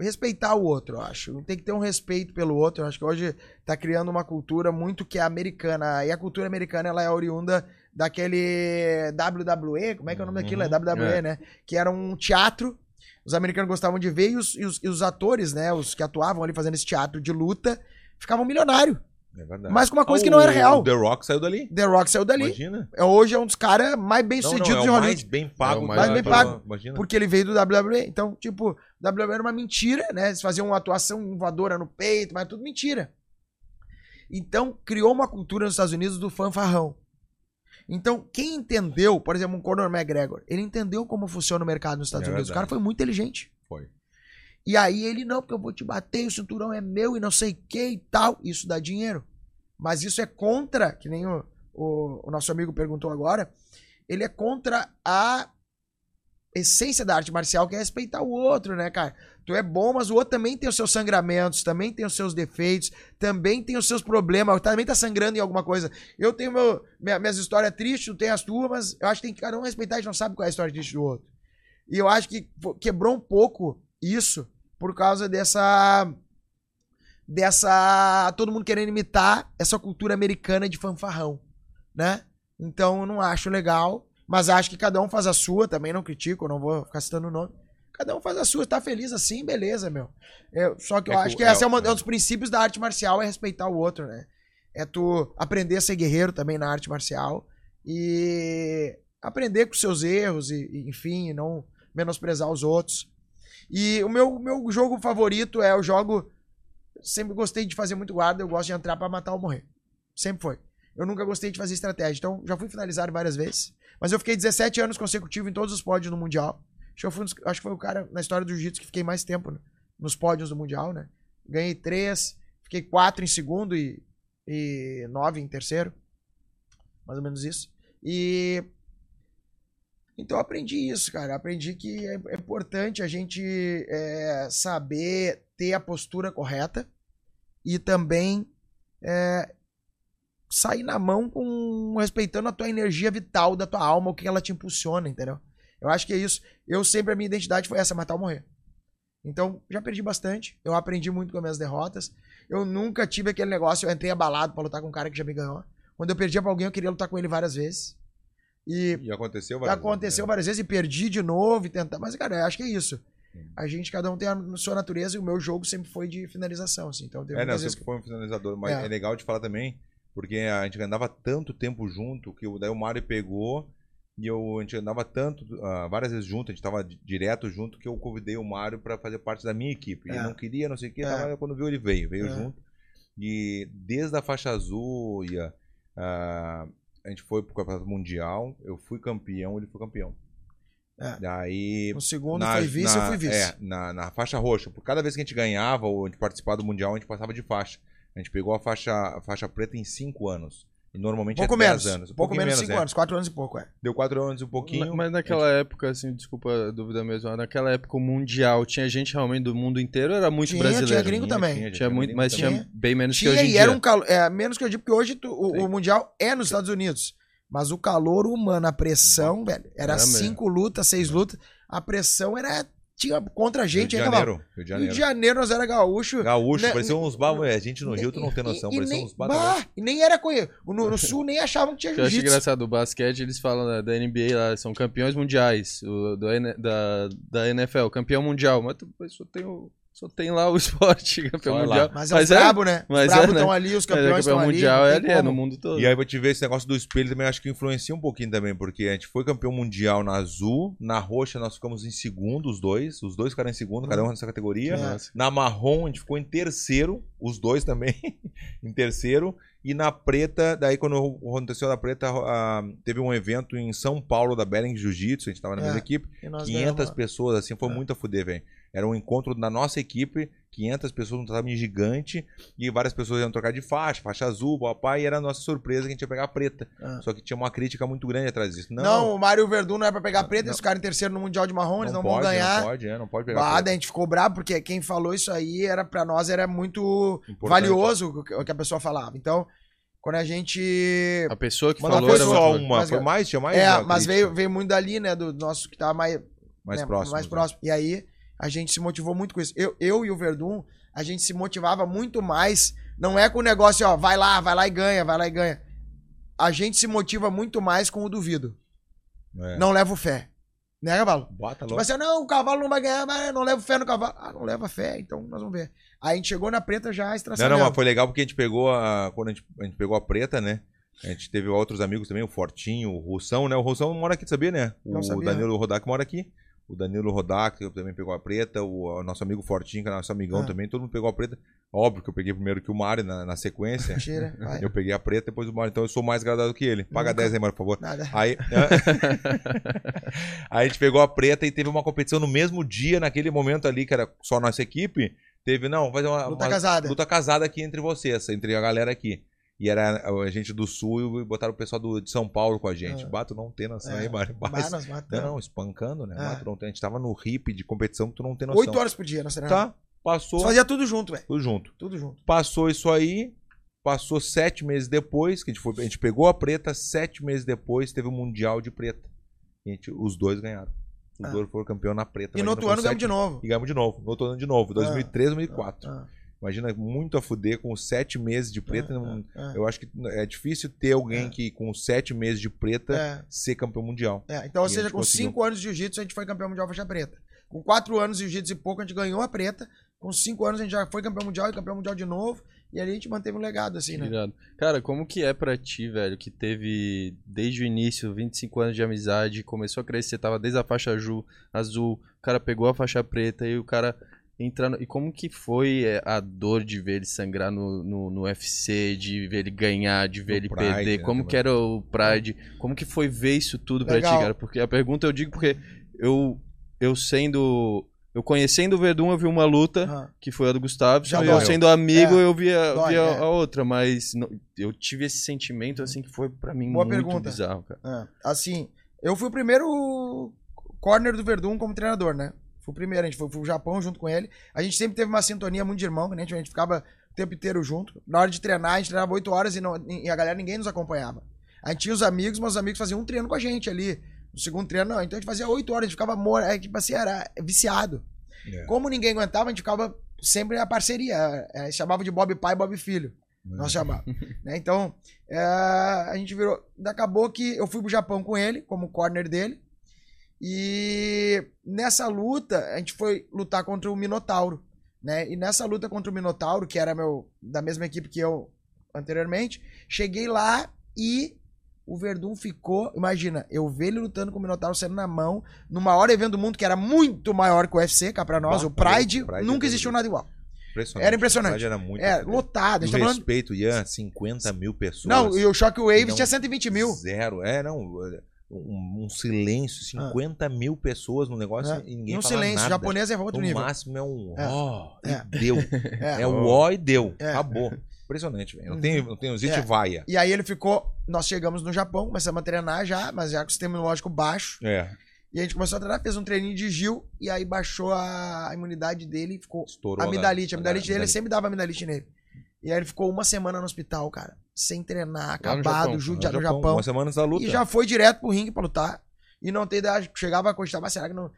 respeitar o outro, eu acho. Tem que ter um respeito pelo outro. Eu acho que hoje tá criando uma cultura muito que é americana. E a cultura americana ela é oriunda daquele WWE, como é que é o nome daquilo? É Uhum. WWE, É. né? Que era um teatro. Os americanos gostavam de ver e os, e os- e os atores, né? Os que atuavam ali fazendo esse teatro de luta, ficavam milionários. É verdade. Mas com uma coisa Ah, que não era real. O The Rock saiu dali. The Rock saiu dali. Imagina. É, Hoje é um dos caras mais bem Não, sucedidos não, de é o Hollywood. mais bem pago. É do- mais bem pago. Imagina. Porque ele veio do WWE. Então, tipo, o WWE era uma mentira, né? Eles faziam uma atuação voadora no peito, mas tudo mentira. Então, criou uma cultura nos Estados Unidos do fanfarrão. Então, quem entendeu, por exemplo, um Conor McGregor, ele entendeu como funciona o mercado nos Estados É Unidos. O cara foi muito inteligente. Foi. E aí ele, não, porque eu vou te bater, o cinturão é meu e não sei o que e tal. Isso dá dinheiro. Mas isso é contra, que nem o, o, o nosso amigo perguntou agora, ele é contra a essência da arte marcial, que é respeitar o outro, né, cara? Tu é bom, mas o outro também tem os seus sangramentos, também tem os seus defeitos, também tem os seus problemas, também tá sangrando em alguma coisa. Eu tenho meu, minha- minhas histórias tristes, tu tem as tuas, mas eu acho que tem que cada um respeitar, a gente não sabe qual é a história triste do outro. E eu acho que quebrou um pouco isso por causa dessa dessa todo mundo querendo imitar essa cultura americana de fanfarrão, né? Então eu não acho legal, mas acho que cada um faz a sua, também não critico, não vou ficar citando o nome. Cada um faz a sua, tá feliz assim, beleza, meu. Eu- só que eu É que acho que é esse é, o- uma- é um dos princípios da arte marcial, é respeitar o outro, né? É tu aprender a ser guerreiro também na arte marcial e aprender com seus erros e, e, enfim, não menosprezar os outros. E o meu, meu jogo favorito é o jogo. Sempre gostei de fazer muito guarda, eu gosto de entrar pra matar ou morrer. Sempre foi. Eu nunca gostei de fazer estratégia. Então, já fui finalizado várias vezes. Mas eu fiquei 17 anos consecutivos em todos os pódios do Mundial. Acho que, dos- acho que foi o cara na história do Jiu-Jitsu que fiquei mais tempo né, nos pódios do Mundial, né? Ganhei três, fiquei quatro em segundo e, e nove em terceiro. Mais ou menos isso. E. Então eu aprendi isso, cara. Aprendi que é, é importante a gente é, saber ter a postura correta e também é, sair na mão com respeitando a tua energia vital da tua alma, o que ela te impulsiona, entendeu? Eu acho que é isso. Eu sempre a minha identidade foi essa, matar ou morrer. Então, já perdi bastante. Eu aprendi muito com as minhas derrotas. Eu nunca tive aquele negócio, eu entrei abalado pra lutar com um cara que já me ganhou. Quando eu perdia pra alguém, eu queria lutar com ele várias vezes. E E aconteceu várias aconteceu vezes, várias vezes e perdi de novo e tentar. Mas, cara, eu acho que é isso. A gente, cada um tem a sua natureza e o meu jogo sempre foi de finalização, assim. Então, É, não, sempre foi um finalizador. Mas É. é. legal de falar também, porque a gente andava tanto tempo junto que o- daí o Mário pegou e eu, a gente andava tanto, ah, várias vezes junto, a gente tava di- direto junto, que eu convidei o Mário para fazer parte da minha equipe. Ele É. não queria, não sei o que, É. quando viu ele veio, veio É. junto. E desde a faixa azul, e a, a, a gente foi pro campeonato mundial, eu fui campeão, ele foi campeão. É. Daí No segundo na- foi vice, na- eu fui vice. É, na, na faixa roxa. Por cada vez que a gente ganhava ou a gente participava do Mundial, a gente passava de faixa. A gente pegou a faixa, a faixa preta em 5 anos. Normalmente pouco é 10 menos. anos. Um pouco menos, 5 é. anos, 4 anos e pouco, é. Deu 4 anos e um pouquinho. Na- Mas naquela época, assim, desculpa a dúvida mesmo, mas naquela época o Mundial tinha gente realmente do mundo inteiro, era muito Tinha, brasileiro. tinha gringo também. tinha, Tinha muito, mas também. tinha bem menos que Tinha hoje em e dia. era um calor. É, menos que eu digo, porque hoje tu- o, o Mundial é nos Estados Unidos. Mas o calor humano, a pressão, velho, era Era mesmo. cinco lutas, seis lutas. A pressão era. Tinha contra a Rio gente, de hein, Cavalo? Janeiro. Rio de Rio de Janeiro. Janeiro nós era gaúcho. Gaúcho, Né, parecia uns bar... é, gente no Rio, tu não tem noção. E, parecia nem, uns bar... bah, e nem era conhecido. No, no sul nem achavam que tinha Que eu acho jiu-jitsu. engraçado, o basquete eles falam né, da NBA lá, são campeões mundiais, o, do da, da NFL, campeão mundial, mas tu, só, tem o, só tem lá o esporte, campeão mundial. Mas é os brabo, né? Os mas brabo é, né? estão ali, os Mas é campeões estão campeão ali. mundial é, é no mundo todo. E aí, vou te ver esse negócio do espelho também, acho que influencia um pouquinho também, porque a gente foi campeão mundial na azul, na roxa nós ficamos em segundo, os dois, os dois ficaram em segundo, cada um nessa categoria. É. Nossa. Na marrom a gente ficou em terceiro, os dois também, em terceiro. E na preta, daí quando aconteceu na preta, teve um evento em São Paulo da Bering Jiu-Jitsu, a gente tava na É. mesma equipe, E nós 500 ganhamos. pessoas, assim, foi É. muito a fuder, velho. Era um encontro da nossa equipe, 500 pessoas num tatame gigante, e várias pessoas iam trocar de faixa, faixa azul, papai, e era a nossa surpresa que a gente ia pegar a preta. Ah. Só que tinha uma crítica muito grande atrás disso. Não, Não, o Mário Verdun não é pra pegar preta, Não. eles ficaram em terceiro no Mundial de Marrom, eles não, pode, vão ganhar. Não pode, é, não pode pegar Bah, preta. a gente ficou bravo, porque quem falou isso aí era para nós era muito Importante. valioso o que- a pessoa falava. Então, quando a gente. A pessoa que não falou foi era só uma, Mas, foi mais, tinha mais é, mas crítica. veio, veio muito dali, né? Do nosso que tava mais, mais né, próximo. mais né? próximo. E aí, a gente se motivou muito com isso. Eu, eu e o Verdun, a gente se motivava muito mais. Não é com o negócio, ó, vai lá, vai lá e ganha, vai lá e ganha. A gente se motiva muito mais com o duvido. É. Não levo fé. Né, Cavalo? Bota Tipo logo. assim, não, o cavalo não vai ganhar, mas não levo fé no cavalo. Ah, não leva fé, então nós vamos ver. Aí a gente chegou na preta já Não, estraçalhando. não, mas foi legal porque a gente pegou a. Quando a gente, a gente pegou a preta, né? A gente teve outros amigos também, o Fortinho, o Russão, né? O Russão mora aqui, sabia, né? Não o. Danilo Rodak mora aqui. O Danilo Rodak que também pegou a preta. O, o nosso amigo Fortinho, que é nosso amigão Ah. também, todo mundo pegou a preta. Óbvio que eu peguei primeiro que o Mário na, na sequência. Mentira, vai. eu peguei a preta, depois o Mário. Então eu sou mais gradado que ele. Paga Nunca. 10 aí, Mário, por favor. Nada. Aí, aí a gente pegou a preta e teve uma competição no mesmo dia, naquele momento ali, que era só nossa equipe. Teve, não, fazer uma, Luta uma casada. luta casada aqui entre vocês, entre a galera aqui. E era a gente do sul e botaram o pessoal do, de São Paulo com a gente. Ah. Bato não tem noção É. aí, Mário. Mas- Não, não, espancando, né? Ah. Bato não tem. A gente tava no hip de competição que tu não tem noção. Oito horas por dia, nós treinávamos. Tá, passou, fazia tudo junto, velho. tudo junto. Tudo junto. Passou isso aí, passou sete meses depois, que a gente, foi, a gente pegou a preta, sete meses depois teve o Mundial de Preta. A gente, os dois ganharam. Os Ah. dois foram campeão na preta. E no outro ano ganhamos de novo. E ganhamos de novo. No outro ano de novo, 2003, 2004. Ah, Imagina, muito a fuder com sete meses de preta. ah, não- ah, Eu acho que é difícil ter alguém É. que com sete meses de preta é, ser campeão mundial. é. Então, ou E seja, com conseguiu. cinco anos de jiu-jitsu, a gente foi campeão mundial faixa preta. Com quatro anos de jiu-jitsu e pouco, a gente ganhou a preta. Com cinco anos, a gente já foi campeão mundial e campeão mundial de novo. E ali a gente manteve um legado, assim, né? Irado. Cara, como que é pra ti, velho, que teve desde o início 25 anos de amizade, começou a crescer, tava desde a faixa azul, azul, o cara pegou a faixa preta e o cara entrando. E como que foi é, a dor de ver ele sangrar no, no, no UFC, de ver ele ganhar, de ver No ele Pride, perder? né, Como também. que era o Pride? Como que foi ver isso tudo pra Legal. ti, cara? Porque a pergunta eu digo porque eu, eu sendo. Eu conhecendo o Verdun, eu vi uma luta Ah, que foi a do Gustavo. Já e eu sendo amigo, É, eu vi, a, dói, vi a, é. a outra, mas não- eu tive esse sentimento assim que foi pra mim Boa muito pergunta. bizarro, cara. É, assim, eu fui o primeiro corner do Verdun como treinador, né? Fui o primeiro, a gente foi pro Japão junto com ele. A gente sempre teve uma sintonia muito de irmão, né? A gente ficava o tempo inteiro junto. Na hora de treinar, a gente treinava 8 horas e, não, e a galera ninguém nos acompanhava. A gente tinha os amigos, mas os amigos faziam um treino com a gente ali. No segundo treino, não. Então a gente fazia 8 horas, a gente ficava mor... é, tipo assim, era viciado. É. Como ninguém aguentava, a gente ficava sempre na parceria. É, chamava de Bob pai, Bob filho. Nós chamava. né? Então, é, a gente virou. Acabou que eu fui pro Japão com ele, como corner dele. E nessa luta, a gente foi lutar contra o Minotauro. Né? E nessa luta contra o Minotauro, que era meu da mesma equipe que eu anteriormente, cheguei lá e o Verdun ficou. Imagina, eu vi ele lutando com o Minotauro sendo na mão, no maior evento do mundo, que era muito maior que o UFC, cá pra nós, Bah, o Pride, Pride é nunca existiu doido. nada igual. Impressionante. Era impressionante. Na verdade, Era muito. É, lotado. A gente tá falando. respeito, Ian, 50 mil pessoas. Não, e o Shockwave Não, tinha 120 mil. Zero. É, não. Um, um silêncio, 50 mil pessoas no negócio né? e ninguém E um fala silêncio. nada. japonês é outro no nível. máximo é um É. ó É. e deu. É. É, o ó e deu. É. Acabou. Impressionante, velho. Não tem, não tem, existe É. vaia. E aí ele ficou. Nós chegamos no Japão, começamos a treinar já, mas já com o sistema imunológico baixo. É. E a gente começou a treinar, fez um treininho de Gil, e aí baixou a imunidade dele e ficou. Estourou. a- amidalite. A amidalite dele amidalite. sempre dava amidalite nele. E aí ele ficou uma semana no hospital, cara. Sem treinar, acabado, Japão. judiado No no Japão. Uma semana antes da luta. E já foi direto pro ringue pra lutar. E não tem ideia. Chegava a cogitar, mas será que não.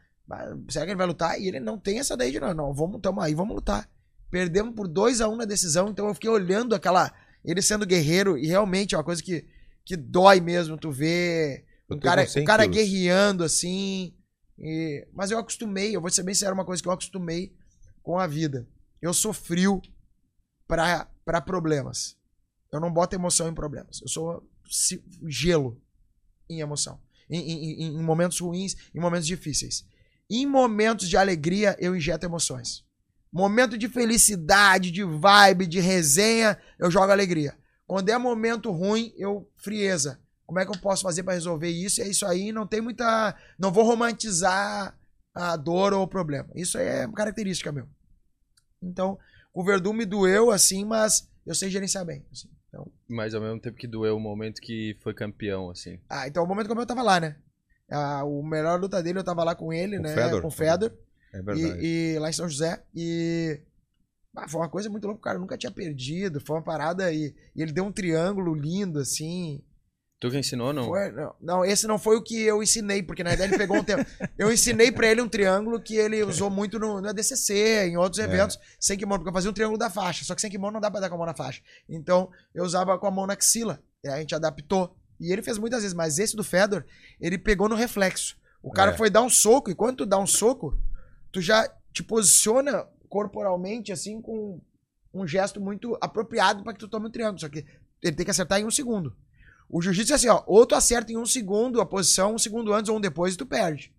Será que ele vai lutar? E ele não tem essa daí de não. Não, vamos, tamo aí, vamos lutar. Perdemos por 2 a 1 um na decisão, então eu fiquei olhando aquela. Ele sendo guerreiro, e realmente é uma coisa que, que dói mesmo, tu vê. Um cara, com 100 um cara quilos. guerreando assim. e- Mas eu acostumei, eu vou ser bem sincero, uma coisa que eu acostumei com a vida. Eu sou frio pra, pra problemas. Eu não boto emoção em problemas. Eu sou gelo em emoção. Em, em- em- momentos ruins, em momentos difíceis. Em momentos de alegria, eu injeto emoções. Momento de felicidade, de vibe, de resenha, eu jogo alegria. Quando é momento ruim, eu frieza. Como é que eu posso fazer pra resolver isso? É isso aí, não tem muita. Não vou romantizar a dor ou o problema. Isso é característica meu. Então, o Verdun me doeu assim, mas eu sei gerenciar bem. assim. Então, Mas ao mesmo tempo que doeu o momento que foi campeão, assim. ah, então o momento que eu tava lá, né? Ah, o melhor luta dele, eu tava lá com ele, Com né? Fedor. Com o Fedor. É verdade. E, e lá em São José. E. ah, foi uma coisa muito louca, cara. Eu nunca tinha perdido. Foi uma parada e, e ele deu um triângulo lindo, assim. Tu que ensinou, não? Foi- não, não, esse não foi o que eu ensinei, porque na verdade ele pegou um tempo. Eu ensinei pra ele um triângulo que ele usou muito no, no ADCC, em outros É. eventos, sem kimono, porque eu fazia um triângulo da faixa. Só que sem kimono não dá pra dar com a mão na faixa. Então eu usava com a mão na axila. E aí a gente adaptou. E ele fez muitas vezes, mas esse do Fedor, ele pegou no reflexo. O cara É. foi dar um soco, e quando tu dá um soco, tu já te posiciona corporalmente, assim, com um gesto muito apropriado pra que tu tome um triângulo. Só que ele tem que acertar em um segundo. O jiu-jitsu é assim, ó. Ou tu acerta em um segundo a posição, um segundo antes ou um depois, e tu perde.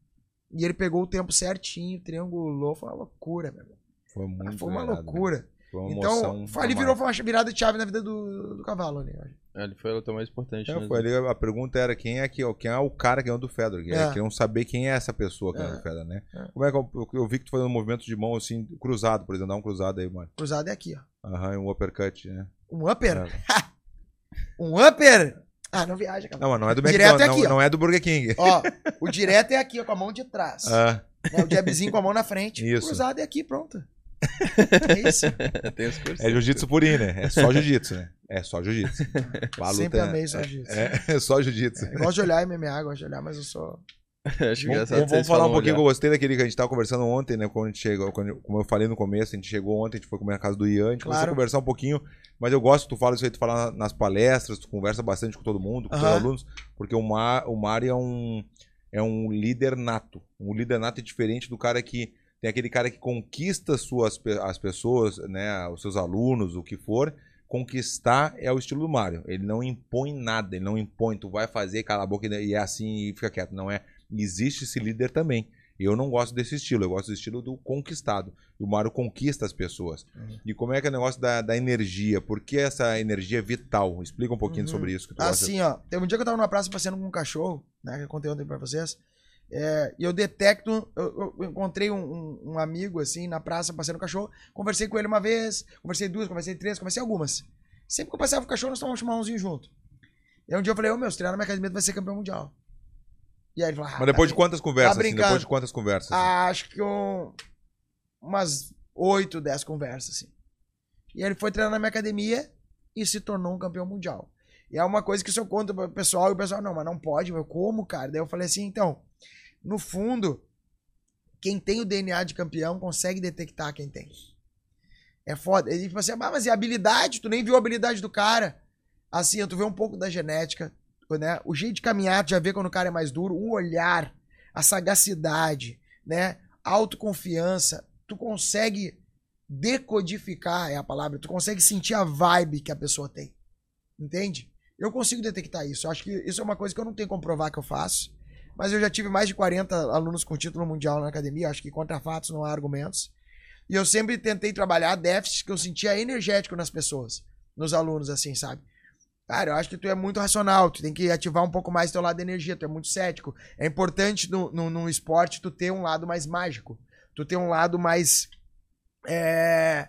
E ele pegou o tempo certinho, triangulou, foi uma loucura, meu irmão. Foi muito Foi uma né? loucura. Foi uma Então, ali virou uma virada de chave na vida do, do cavalo ali. acho. É, Ele foi a luta mais importante. É, mesmo. foi ali, a pergunta era quem é, que, quem é o cara que ganhou do Fedor. Que É. é. Queriam saber quem é essa pessoa que É. ganhou do Fedor, né? É. Como é que eu, eu- eu vi que tu fazendo um movimento de mão assim, cruzado, por exemplo, dá um cruzado aí, mano. Cruzado é aqui, ó. Aham, um uppercut, né? Um upper? É. um upper? Ah, não viaja, cara. Não, mas não é do Direto McDonald's, é aqui, não, não é do Burger King. Ó, o direto é aqui, ó, com a mão de trás. Ah, Né, o jabzinho com a mão na frente. Isso. Cruzado é aqui, pronto. É isso. Tem os cursos. é jiu-jitsu purinho, né? É só jiu-jitsu, né? É só jiu-jitsu. Sempre é- amei só jiu-jitsu. É, é só jiu-jitsu. Eu gosto de olhar MMA, gosto de olhar, mas eu sou. Acho Vamos, engraçado vamos- vocês vamos falar um pouquinho que eu gostei daquele que a gente tava conversando ontem, né? Quando a gente chegou, quando- como eu falei no começo, a gente chegou ontem, a gente foi comer na casa do Ian, a gente começou a Claro. conversar um pouquinho, mas eu gosto que tu fala isso aí, tu fala nas palestras, tu conversa bastante com todo mundo, com os Aham. alunos, porque o, Mar, o Mário é um, é um líder nato. Um líder nato é diferente do cara que. Tem aquele cara que conquista suas, as pessoas, né? Os seus alunos, o que for. Conquistar é o estilo do Mário. Ele não impõe nada, ele não impõe, tu vai fazer, cala a boca e é assim e fica quieto. Não é. Existe esse líder também. Eu não gosto desse estilo, eu gosto do estilo do conquistado. O Mário conquista as pessoas. Uhum. E como é que é o negócio da, da energia? Por que essa energia é vital? Explica um pouquinho Uhum. sobre isso. Que tu gosta. Assim, ó. Teve um dia que eu tava numa praça passeando com um cachorro, né? Que eu contei ontem pra vocês. É, e eu detecto. Eu, eu- encontrei um, um- um amigo, assim, na praça passeando com cachorro. Conversei com ele uma vez, conversei duas, conversei três, conversei algumas. Sempre que eu passeava com o cachorro, nós tomávamos um chimarrãozinho junto. E aí um dia eu falei, ô meu, se treinar na minha academia, tu vai ser campeão mundial. E aí ele falou, ah, Mas depois tá de quantas conversas, assim? brincando. Depois de quantas conversas? assim? Ah, acho que um, umas 8, 10 conversas, assim. E ele foi treinar na minha academia e se tornou um campeão mundial. E é uma coisa que se eu conto pro pessoal, e o pessoal, não, mas não pode, meu, como, cara? Daí eu falei assim, então, no fundo, quem tem o DNA de campeão consegue detectar quem tem. É foda. Ele falou assim, ah, mas e a habilidade? Tu nem viu a habilidade do cara. Assim, tu vê um pouco da genética, né? O jeito de caminhar, já vê quando o cara é mais duro, o olhar, a sagacidade, né? Autoconfiança. Tu consegue decodificar, é a palavra, tu consegue sentir a vibe que a pessoa tem. Entende? Eu consigo detectar isso. Eu acho que isso é uma coisa que eu não tenho como provar que eu faço. Mas eu já tive mais de 40 alunos com título mundial na academia. Acho que contra fatos não há argumentos. E eu sempre tentei trabalhar déficits que eu sentia energético nas pessoas, nos alunos, assim, sabe? Cara, eu acho que tu é muito racional, tu tem que ativar um pouco mais teu lado da energia, tu é muito cético. É importante no, no, no esporte tu ter um lado mais mágico, tu ter um lado mais. É,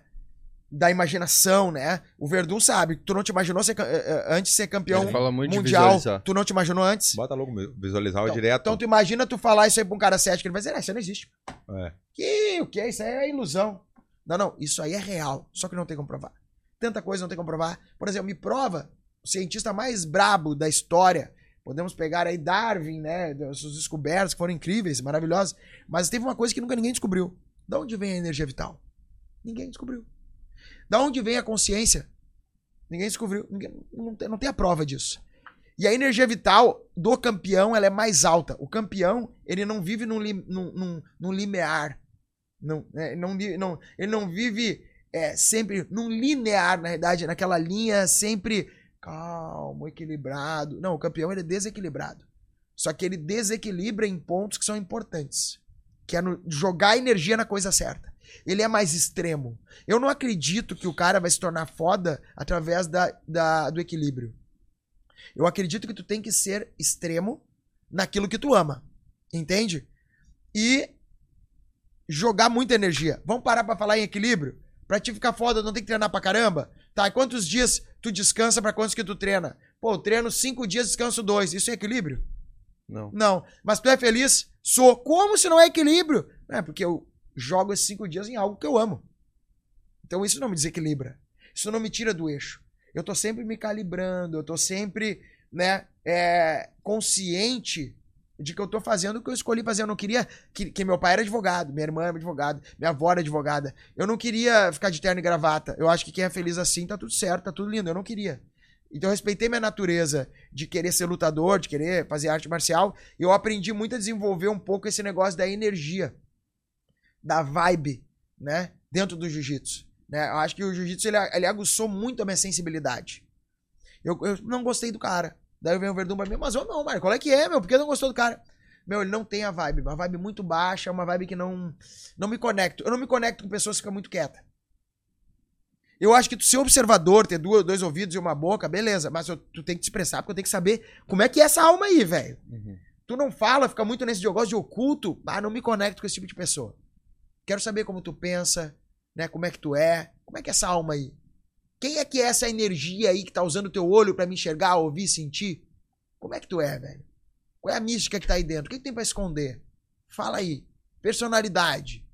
da imaginação, né? O Verdun sabe, tu não te imaginou ser, eh, eh, antes de ser campeão Ele fala muito de mundial, tu não te imaginou antes? Bota logo visualizar o Então, direto. então tu imagina tu falar isso aí pra um cara cético, ele vai dizer, ah, isso não existe. É. Que o que? Isso aí é ilusão. Não, não, isso aí é real, só que não tem como provar. Tanta coisa não tem como provar. Por exemplo, me prova o cientista mais brabo da história. Podemos pegar aí Darwin, né? Suas descobertas que foram incríveis, maravilhosas. Mas teve uma coisa que nunca ninguém descobriu. Da onde vem a energia vital? Ninguém descobriu. Da onde vem a consciência? Ninguém descobriu. Ninguém- não, tem, não tem a prova disso. E a energia vital do campeão ela é mais alta. O campeão ele não vive num, lim- num, num, num linear. Não, é, não, não, ele não vive é, sempre num linear, na verdade, naquela linha sempre calmo, equilibrado. Não, o campeão ele é desequilibrado. Só que ele desequilibra em pontos que são importantes. Que é no- jogar energia na coisa certa. Ele é mais extremo. Eu não acredito que o cara vai se tornar foda através da, da- do equilíbrio. Eu acredito que tu tem que ser extremo naquilo que tu ama. Entende? E jogar muita energia. Vamos parar pra falar em equilíbrio? Pra te ficar foda, não tem que treinar pra caramba? Tá, quantos dias tu descansa pra quantos que tu treina? Pô, eu treino cinco dias, descanso dois. Isso é equilíbrio? Não. Não. Mas tu é feliz? Sou. Como se não é equilíbrio? Não é porque eu jogo esses cinco dias em algo que eu amo. Então isso não me desequilibra. Isso não me tira do eixo. Eu tô sempre me calibrando, eu tô sempre, né, é, consciente de que eu tô fazendo o que eu escolhi fazer. Eu não queria que, que meu pai era advogado, minha irmã era advogada, minha avó era advogada. Eu não queria ficar de terno e gravata. Eu acho que quem é feliz assim tá tudo certo, tá tudo lindo. Eu não queria. Então eu respeitei minha natureza de querer ser lutador, de querer fazer arte marcial. E eu aprendi muito a desenvolver um pouco esse negócio da energia, da vibe, né? Dentro do jiu-jitsu. Né? Eu acho que o jiu-jitsu ele, ele aguçou muito a minha sensibilidade. Eu, eu não gostei do cara. Daí vem o Verdun pra mim, mas ô meu, Mário, qual é que é, meu? Por que não gostou do cara? Meu, ele não tem a vibe, uma vibe muito baixa, uma vibe que não não me conecto. Eu não me conecto com pessoas que ficam muito quietas. Eu acho que tu ser observador, ter duas, dois ouvidos e uma boca, beleza, mas eu- tu tem que te expressar, porque eu tenho que saber como é que é essa alma aí, velho. Uhum. Tu não fala, fica muito nesse negócio de oculto, ah, não me conecto com esse tipo de pessoa. Quero saber como tu pensa, né? Como é que tu é, como é que é essa alma aí? Quem é que é essa energia aí que tá usando o teu olho pra me enxergar, ouvir, sentir? Como é que tu é, velho? Qual é a mística que tá aí dentro? O que, que tem pra esconder? Fala aí. Personalidade.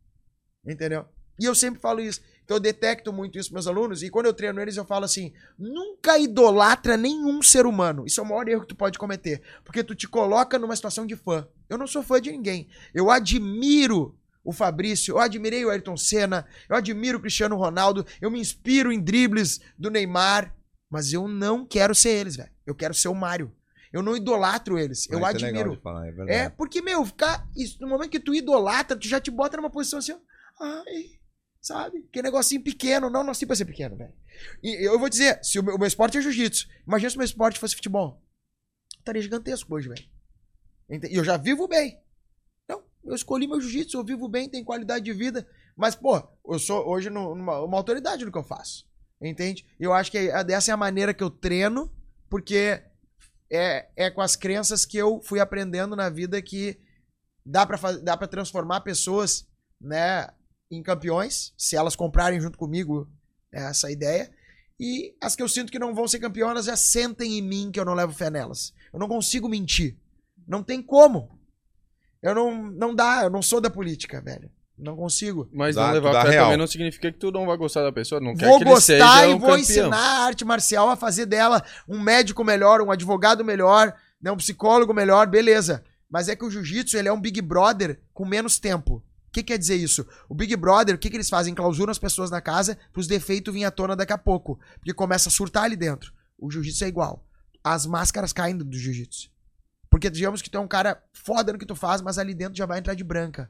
Entendeu? E eu sempre falo isso. Então eu detecto muito isso meus alunos e quando eu treino eles eu falo assim: nunca idolatra nenhum ser humano. Isso é o maior erro que tu pode cometer, porque tu te coloca numa situação de fã. Eu não sou fã de ninguém. Eu admiro o Fabrício, eu admirei o Ayrton Senna, eu admiro o Cristiano Ronaldo, eu me inspiro em dribles do Neymar, mas eu não quero ser eles, velho. Eu quero ser o Mário. Eu não idolatro eles, eu Ah, é admiro. falar, é. É, porque, meu, ficar. Isso, no momento que tu idolatra, tu já te bota numa posição assim. Ai, sabe? Que negocinho pequeno. Não, nasci pra ser pequeno, velho. E eu vou dizer, se o meu, o meu esporte é jiu-jitsu, imagina se o meu esporte fosse futebol. Eu estaria gigantesco hoje, velho. E eu já vivo bem. Eu escolhi meu jiu-jitsu, eu vivo bem, tenho qualidade de vida. Mas, pô, eu sou hoje numa, uma autoridade no que eu faço. Entende? Eu acho que é- essa é a maneira que eu treino, porque é, é com as crenças que eu fui aprendendo na vida que dá pra, faz- dá pra transformar pessoas, né, em campeões, se elas comprarem junto comigo essa ideia. E as que eu sinto que não vão ser campeonas já sentem em mim que eu não levo fé nelas. Eu não consigo mentir. Não tem como. Eu não, não dá, eu não sou da política, velho. Não consigo. Mas Dá- não levar dá a fé real. também não significa que tu não vai gostar da pessoa. Não quer Vou que ele gostar seja e o vou campeão. ensinar a arte marcial a fazer dela um médico melhor, um advogado melhor, né, um psicólogo melhor, beleza. Mas é que o jiu-jitsu, ele é um Big Brother com menos tempo. O que quer dizer isso? O Big Brother, o que, que eles fazem? Clausuram as pessoas na casa pros defeitos virem à tona daqui a pouco. Porque começa a surtar ali dentro. O jiu-jitsu é igual. As máscaras caem do jiu-jitsu. Porque digamos que tu é um cara foda no que tu faz, mas ali dentro já vai entrar de branca.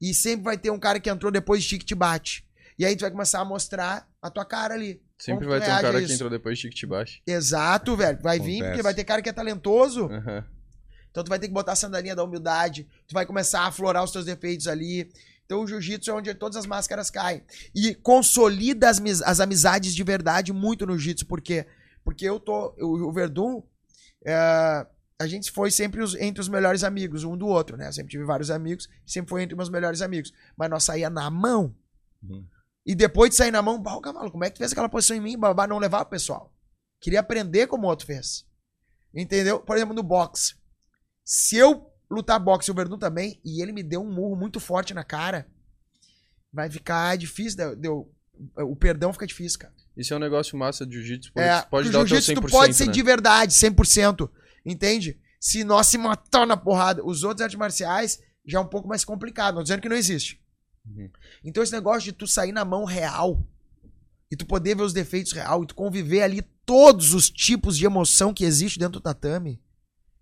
E sempre vai ter um cara que entrou depois de ti que te bate. E aí tu vai começar a mostrar a tua cara ali. Sempre vai ter um cara que entrou depois de te baixo. Exato, velho. Vai vir, Acontece. porque vai ter cara que é talentoso. Aham. Então tu vai ter que botar a sandalinha da humildade. Tu vai começar a aflorar os teus defeitos ali. Então o jiu-jitsu é onde todas as máscaras caem. E consolida as, as amizades de verdade muito no jiu-jitsu. Por quê? Porque eu tô. O, o Verdun. é, a gente foi sempre os- entre os melhores amigos, um do outro, né? Eu sempre tive vários amigos, sempre foi entre meus melhores amigos. Mas nós saía na mão. Uhum. E depois de sair na mão, bah, o cavalo, como é que tu fez aquela posição em mim? Babá, não levar o pessoal. Queria aprender como o outro fez. Entendeu? Por exemplo, no boxe. Se eu lutar boxe e o Verdun também, e ele me deu um murro muito forte na cara, vai ficar difícil. o perdão fica difícil, cara. Isso é um negócio massa de jiu-jitsu, porque É, pode dar o teu jiu-jitsu 100%, tu pode ser né? de verdade, 100%. Entende? Se nós se matar na porrada, os outros artes marciais já é um pouco mais complicado. Não dizendo que não existe. Uhum. Então esse negócio de tu sair na mão real e tu poder ver os defeitos real e tu conviver ali todos os tipos de emoção que existe dentro do tatame,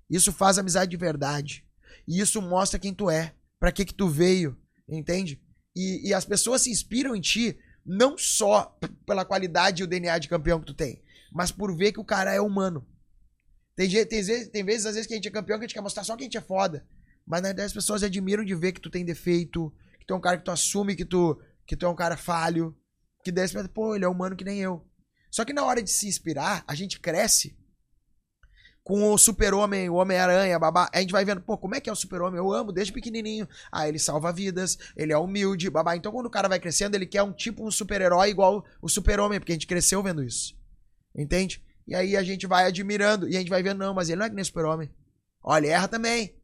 isso faz amizade de verdade. E isso mostra quem tu é, pra que que tu veio, entende? E, e as pessoas se inspiram em ti não só pela qualidade e o DNA de campeão que tu tem, mas por ver que o cara é humano. Tem, tem, vezes, tem vezes, às vezes, que a gente é campeão que a gente quer mostrar só que a gente é foda. Mas na verdade as pessoas admiram de ver que tu tem defeito, que tu é um cara que tu assume que tu, que tu é um cara falho, que você pensa, pô, ele é humano que nem eu. Só que na hora de se inspirar, a gente cresce com o super-homem, o Homem-Aranha, babá. A gente vai vendo, pô, como é que é o super-homem? Eu amo desde pequenininho. Ah, ele salva vidas, ele é humilde, babá. Então quando o cara vai crescendo, ele quer um tipo um super-herói igual o super-homem, porque a gente cresceu vendo isso. Entende? E aí a gente vai admirando e a gente vai vendo, não, mas ele não é que nem super-homem. Olha, ele erra também.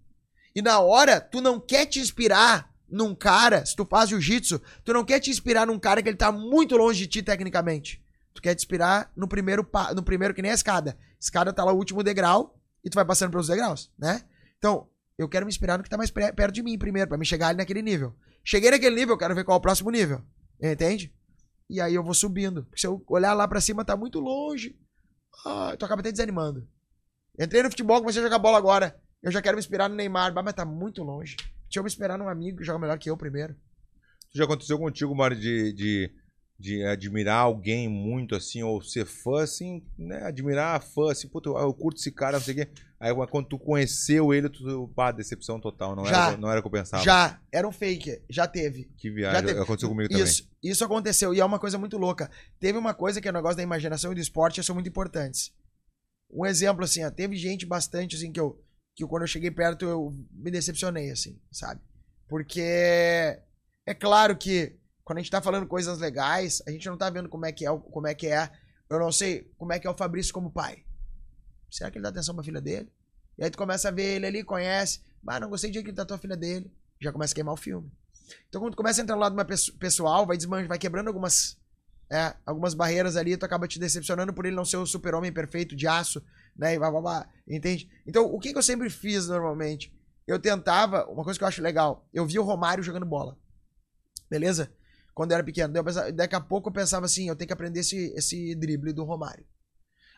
E na hora, tu não quer te inspirar num cara, se tu faz jiu-jitsu, tu não quer te inspirar num cara que ele tá muito longe de ti tecnicamente. Tu quer te inspirar no primeiro, no primeiro que nem a escada. Escada tá lá o último degrau e tu vai passando pelos degraus, né? Então, eu quero me inspirar no que tá mais perto de mim primeiro, pra me chegar ali naquele nível. Cheguei naquele nível, eu quero ver qual é o próximo nível. Entende? E aí eu vou subindo. Porque se eu olhar lá pra cima, tá muito longe. Ah, tu acaba até desanimando. Entrei no futebol, comecei a jogar bola agora. Eu já quero me inspirar no Neymar, bah, mas tá muito longe. Deixa eu me esperar num amigo que joga melhor que eu primeiro. Já aconteceu contigo, Mário, de, de, de admirar alguém muito assim, ou ser fã, assim, né? Admirar fã, assim, puta, eu, curto esse cara, não sei o quê. Aí quando tu conheceu ele, tu, pá, decepção total, não, Já. era, não era o que eu pensava. Já, era um fake, já teve. Que Já viagem, teve. aconteceu comigo também. Isso, isso aconteceu e é uma coisa muito louca. Teve uma coisa que é o negócio da imaginação e do esporte, são muito importantes. Um exemplo assim, ó, teve gente bastante assim que eu que quando eu cheguei perto eu me decepcionei assim, sabe? Porque é claro que quando a gente tá falando coisas legais, a gente não tá vendo como é que é, como é que é, eu não sei como é que é o Fabrício como pai. Será que ele dá atenção pra filha dele? E aí tu começa a ver ele ali, conhece, mas não gostei de que ele tratou a filha dele, já começa a queimar o filme. Então, quando começa a entrar no lado mais pesso- pessoal, vai desmanchando, vai quebrando algumas, é, algumas barreiras ali, tu acaba te decepcionando por ele não ser o super-homem perfeito de aço, né? E blá, blá, blá, entende? Então, o que, que eu sempre fiz normalmente? Eu tentava, uma coisa que eu acho legal, eu via o Romário jogando bola. Beleza? Quando eu era pequeno. Eu pensava- daqui a pouco eu pensava assim, eu tenho que aprender esse, esse drible do Romário.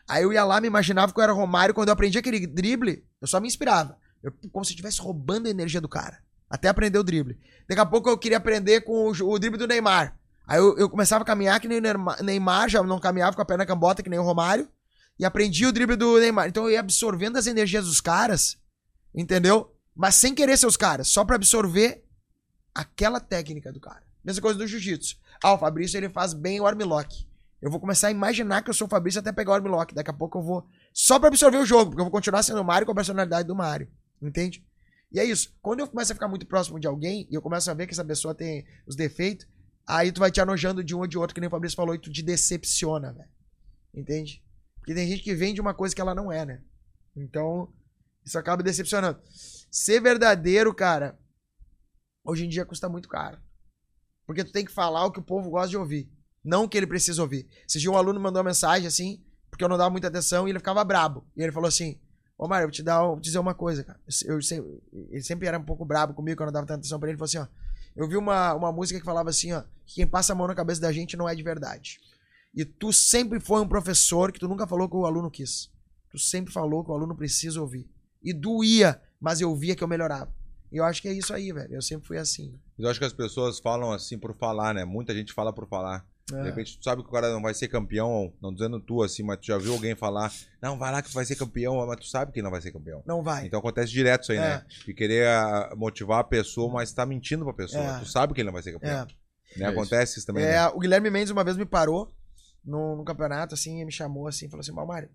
Aí eu ia lá, me imaginava que eu era Romário, quando eu aprendi aquele drible, eu só me inspirava. Eu, como se eu estivesse roubando a energia do cara. Até aprender o drible. Daqui a pouco eu queria aprender com o, o drible do Neymar. Aí eu, eu começava a caminhar que nem o Neymar- já não caminhava com a perna cambota que nem o Romário. E aprendi o drible do Neymar. Então eu ia absorvendo as energias dos caras, entendeu? Mas sem querer ser os caras, só pra absorver aquela técnica do cara. Mesma coisa do jiu-jitsu. Ah, o Fabrício ele faz bem o armlock. Eu vou começar a imaginar que eu sou o Fabrício até pegar o armlock. Daqui a pouco eu vou. Só pra absorver o jogo, porque eu vou continuar sendo o Mario com a personalidade do Mario. Entende? E é isso. Quando eu começo a ficar muito próximo de alguém e eu começo a ver que essa pessoa tem os defeitos, aí tu vai te anojando de um ou de outro, que nem o Fabrício falou, e tu te decepciona, velho. Entende? Porque tem gente que vende uma coisa que ela não é, né? Então, isso acaba decepcionando. Ser verdadeiro, cara, hoje em dia custa muito caro. Porque tu tem que falar o que o povo gosta de ouvir. Não o que ele precisa ouvir. Dia um aluno mandou uma mensagem assim, porque eu não dava muita atenção e ele ficava brabo. E ele falou assim: Ô Mário, eu vou te dar, vou dizer uma coisa, cara. Eu, eu, ele sempre era um pouco brabo comigo quando eu não dava tanta atenção pra ele. Ele falou assim: ó. Eu vi uma, uma música que falava assim, ó. Que quem passa a mão na cabeça da gente não é de verdade. E tu sempre foi um professor que tu nunca falou que o aluno quis. Tu sempre falou que o aluno precisa ouvir. E doía, mas eu via que eu melhorava. E eu acho que é isso aí, velho. Eu sempre fui assim. Eu acho que as pessoas falam assim por falar, né? Muita gente fala por falar. É. De repente tu sabe que o cara não vai ser campeão, não dizendo tu assim, mas tu já viu alguém falar, não, vai lá que tu vai ser campeão, mas tu sabe que não vai ser campeão. Não vai. Então acontece direto isso aí, É. né? De querer ah, motivar a pessoa, mas tá mentindo pra pessoa. É. Tu sabe que ele não vai ser campeão. É. Né? É isso. Acontece isso também. É, né? o Guilherme Mendes uma vez me parou no, no campeonato, assim, e me chamou assim, falou assim, Mário,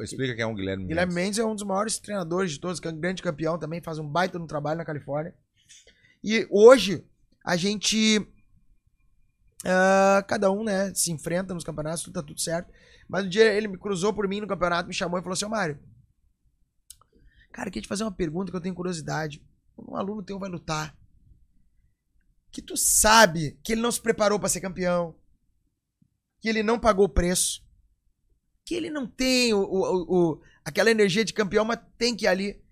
Explica quem é um Guilherme. Guilherme Mendes. Mendes é um dos maiores treinadores de todos, que é um grande campeão também, faz um baita no trabalho na Califórnia. E hoje a gente. Ah, cada um, né, se enfrenta nos campeonatos, tudo tá tudo certo. Mas um dia ele me cruzou por mim no campeonato, me chamou e falou assim: Mário, cara, queria te fazer uma pergunta que eu tenho curiosidade. Um aluno teu vai lutar. Que tu sabe que ele não se preparou pra ser campeão. Que ele não pagou o preço que ele não tem o, o- o- aquela energia de campeão, mas tem que ir ali.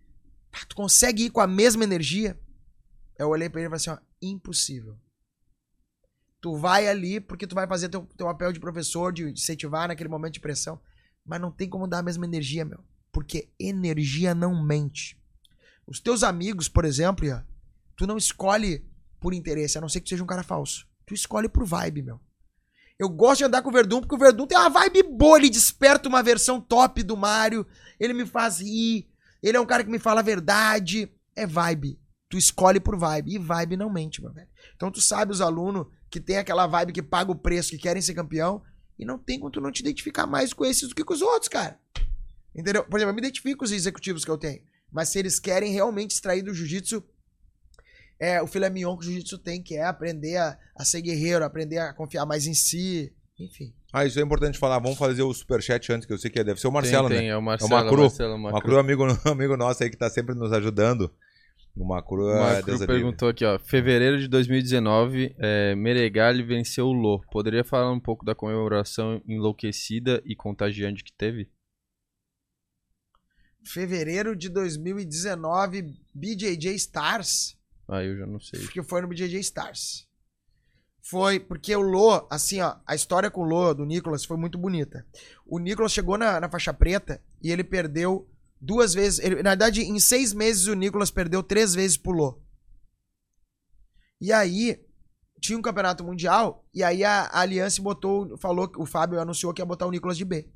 Tu consegue ir com a mesma energia? Eu olhei pra ele e falei assim, ó, impossível. Tu vai ali porque tu vai fazer teu, teu papel de professor, de incentivar naquele momento de pressão, mas não tem como dar a mesma energia, meu. Porque energia não mente. Os teus amigos, por exemplo, tu não escolhe por interesse, a não ser que tu seja um cara falso. Tu escolhe por vibe, meu. Eu gosto de andar com o Verdun porque o Verdun tem uma vibe boa, ele desperta uma versão top do Mario, ele me faz rir, ele é um cara que me fala a verdade. É vibe. Tu escolhe por vibe. E vibe não mente, meu velho. Então tu sabe os alunos que tem aquela vibe que paga o preço, que querem ser campeão, e não tem como tu não te identificar mais com esses do que com os outros, cara. Entendeu? Por exemplo, eu me identifico com os executivos que eu tenho. Mas se eles querem realmente extrair do jiu-jitsu é, o filé mignon que o jiu-jitsu tem, que é aprender a, a ser guerreiro, aprender a confiar mais em si, enfim. Ah, isso é importante falar. Vamos fazer o superchat antes, que eu sei que deve ser o Marcelo, tem, né? tem, é o Marcelo. Macru. Marcelo, O Macru. Macru é um amigo, amigo nosso aí que tá sempre nos ajudando. O Macru O é Macru Deus é livre. perguntou aqui, ó. Fevereiro de 2019, é, Meregali venceu o Lô. Poderia falar um pouco da comemoração enlouquecida e contagiante que teve? Fevereiro de 2019, BJJ Stars. Ah, eu já não sei. que foi no BJJ Stars. Foi porque o Lô, assim, ó, a história com o Lô, do Nicolas, foi muito bonita. O Nicolas chegou na, na faixa preta e ele perdeu duas vezes. ele- na verdade, em seis meses, o Nicolas perdeu três vezes Lô. E aí, tinha um campeonato mundial, e aí a, a Aliança botou, falou, que o Fábio anunciou que ia botar o Nicolas de B.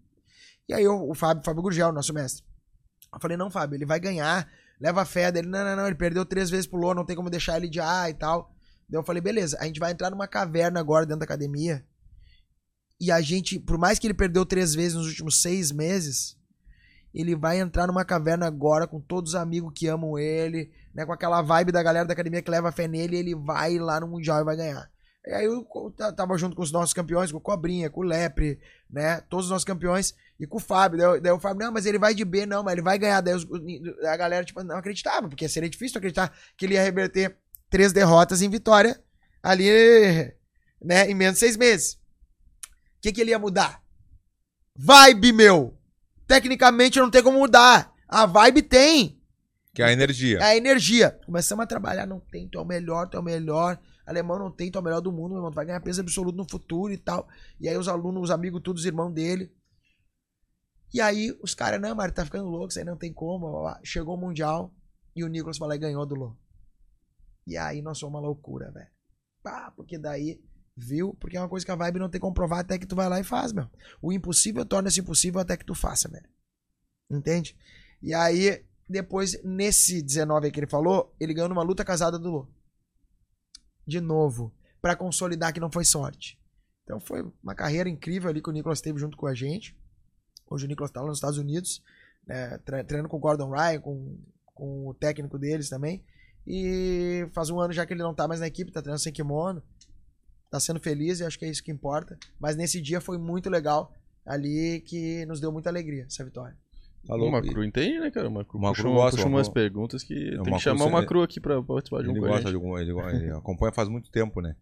E aí o, o Fábio, Fábio Gurgel, nosso mestre. Eu falei, não, Fábio, ele vai ganhar, leva fé dele. Não, não, não, ele perdeu três vezes Lô, não tem como deixar ele de A e tal. Daí eu falei, beleza, a gente vai entrar numa caverna agora dentro da academia. E a gente, por mais que ele perdeu três vezes nos últimos seis meses, ele vai entrar numa caverna agora com todos os amigos que amam ele, né? Com aquela vibe da galera da academia que leva fé nele, ele vai lá no Mundial e vai ganhar. E aí eu ta- tava junto com os nossos campeões, com o Cobrinha, com o Lepre, né? Todos os nossos campeões, e com o Fábio. Daí, daí o Fábio, não, mas ele vai de B, não, mas ele vai ganhar. Daí os- a galera, tipo, não acreditava, porque seria difícil acreditar que ele ia reverter três derrotas em vitória ali, né? Em menos de seis meses. O que, que ele ia mudar? Vibe, meu! Tecnicamente não tem como mudar. A vibe tem. Que é a energia. É a energia. Começamos a trabalhar, não tem, tu é o melhor, tu é o melhor. Alemão não tem, tu é o melhor do mundo, meu irmão. Tu vai ganhar peso absoluto no futuro e tal. E aí os alunos, os amigos, todos os irmãos dele. E aí os caras, não, Mário, tá ficando louco, isso aí não tem como. blá, blá. Chegou o Mundial e o Nicolas falou e ganhou do Lô. E aí nós somos uma loucura, velho. Pá, porque daí, viu? Porque é uma coisa que a vibe não tem como provar até que tu vai lá e faz, meu. O impossível torna-se impossível até que tu faça, velho. Entende? E aí, depois, nesse 19 aí que ele falou, ele ganhou numa luta casada do Lô. De novo. Pra consolidar que não foi sorte. Então foi uma carreira incrível ali que o Nicolas teve junto com a gente. Hoje o Nicolas tá lá nos Estados Unidos, né, tre- treinando com o Gordon Ryan, com, com o técnico deles também. E faz um ano já que ele não tá mais na equipe, tá treinando sem kimono. Tá sendo feliz e acho que é isso que importa. Mas nesse dia foi muito legal ali que nos deu muita alegria essa vitória. Tá O. Macru entende, né, cara? O Macru, O Macru puxa, gosta, puxa o umas Macru- perguntas que o tem Macru que chamar o Macru aqui pra participar de um Ele gosta gente. de algum, ele, ele acompanha faz muito tempo, né?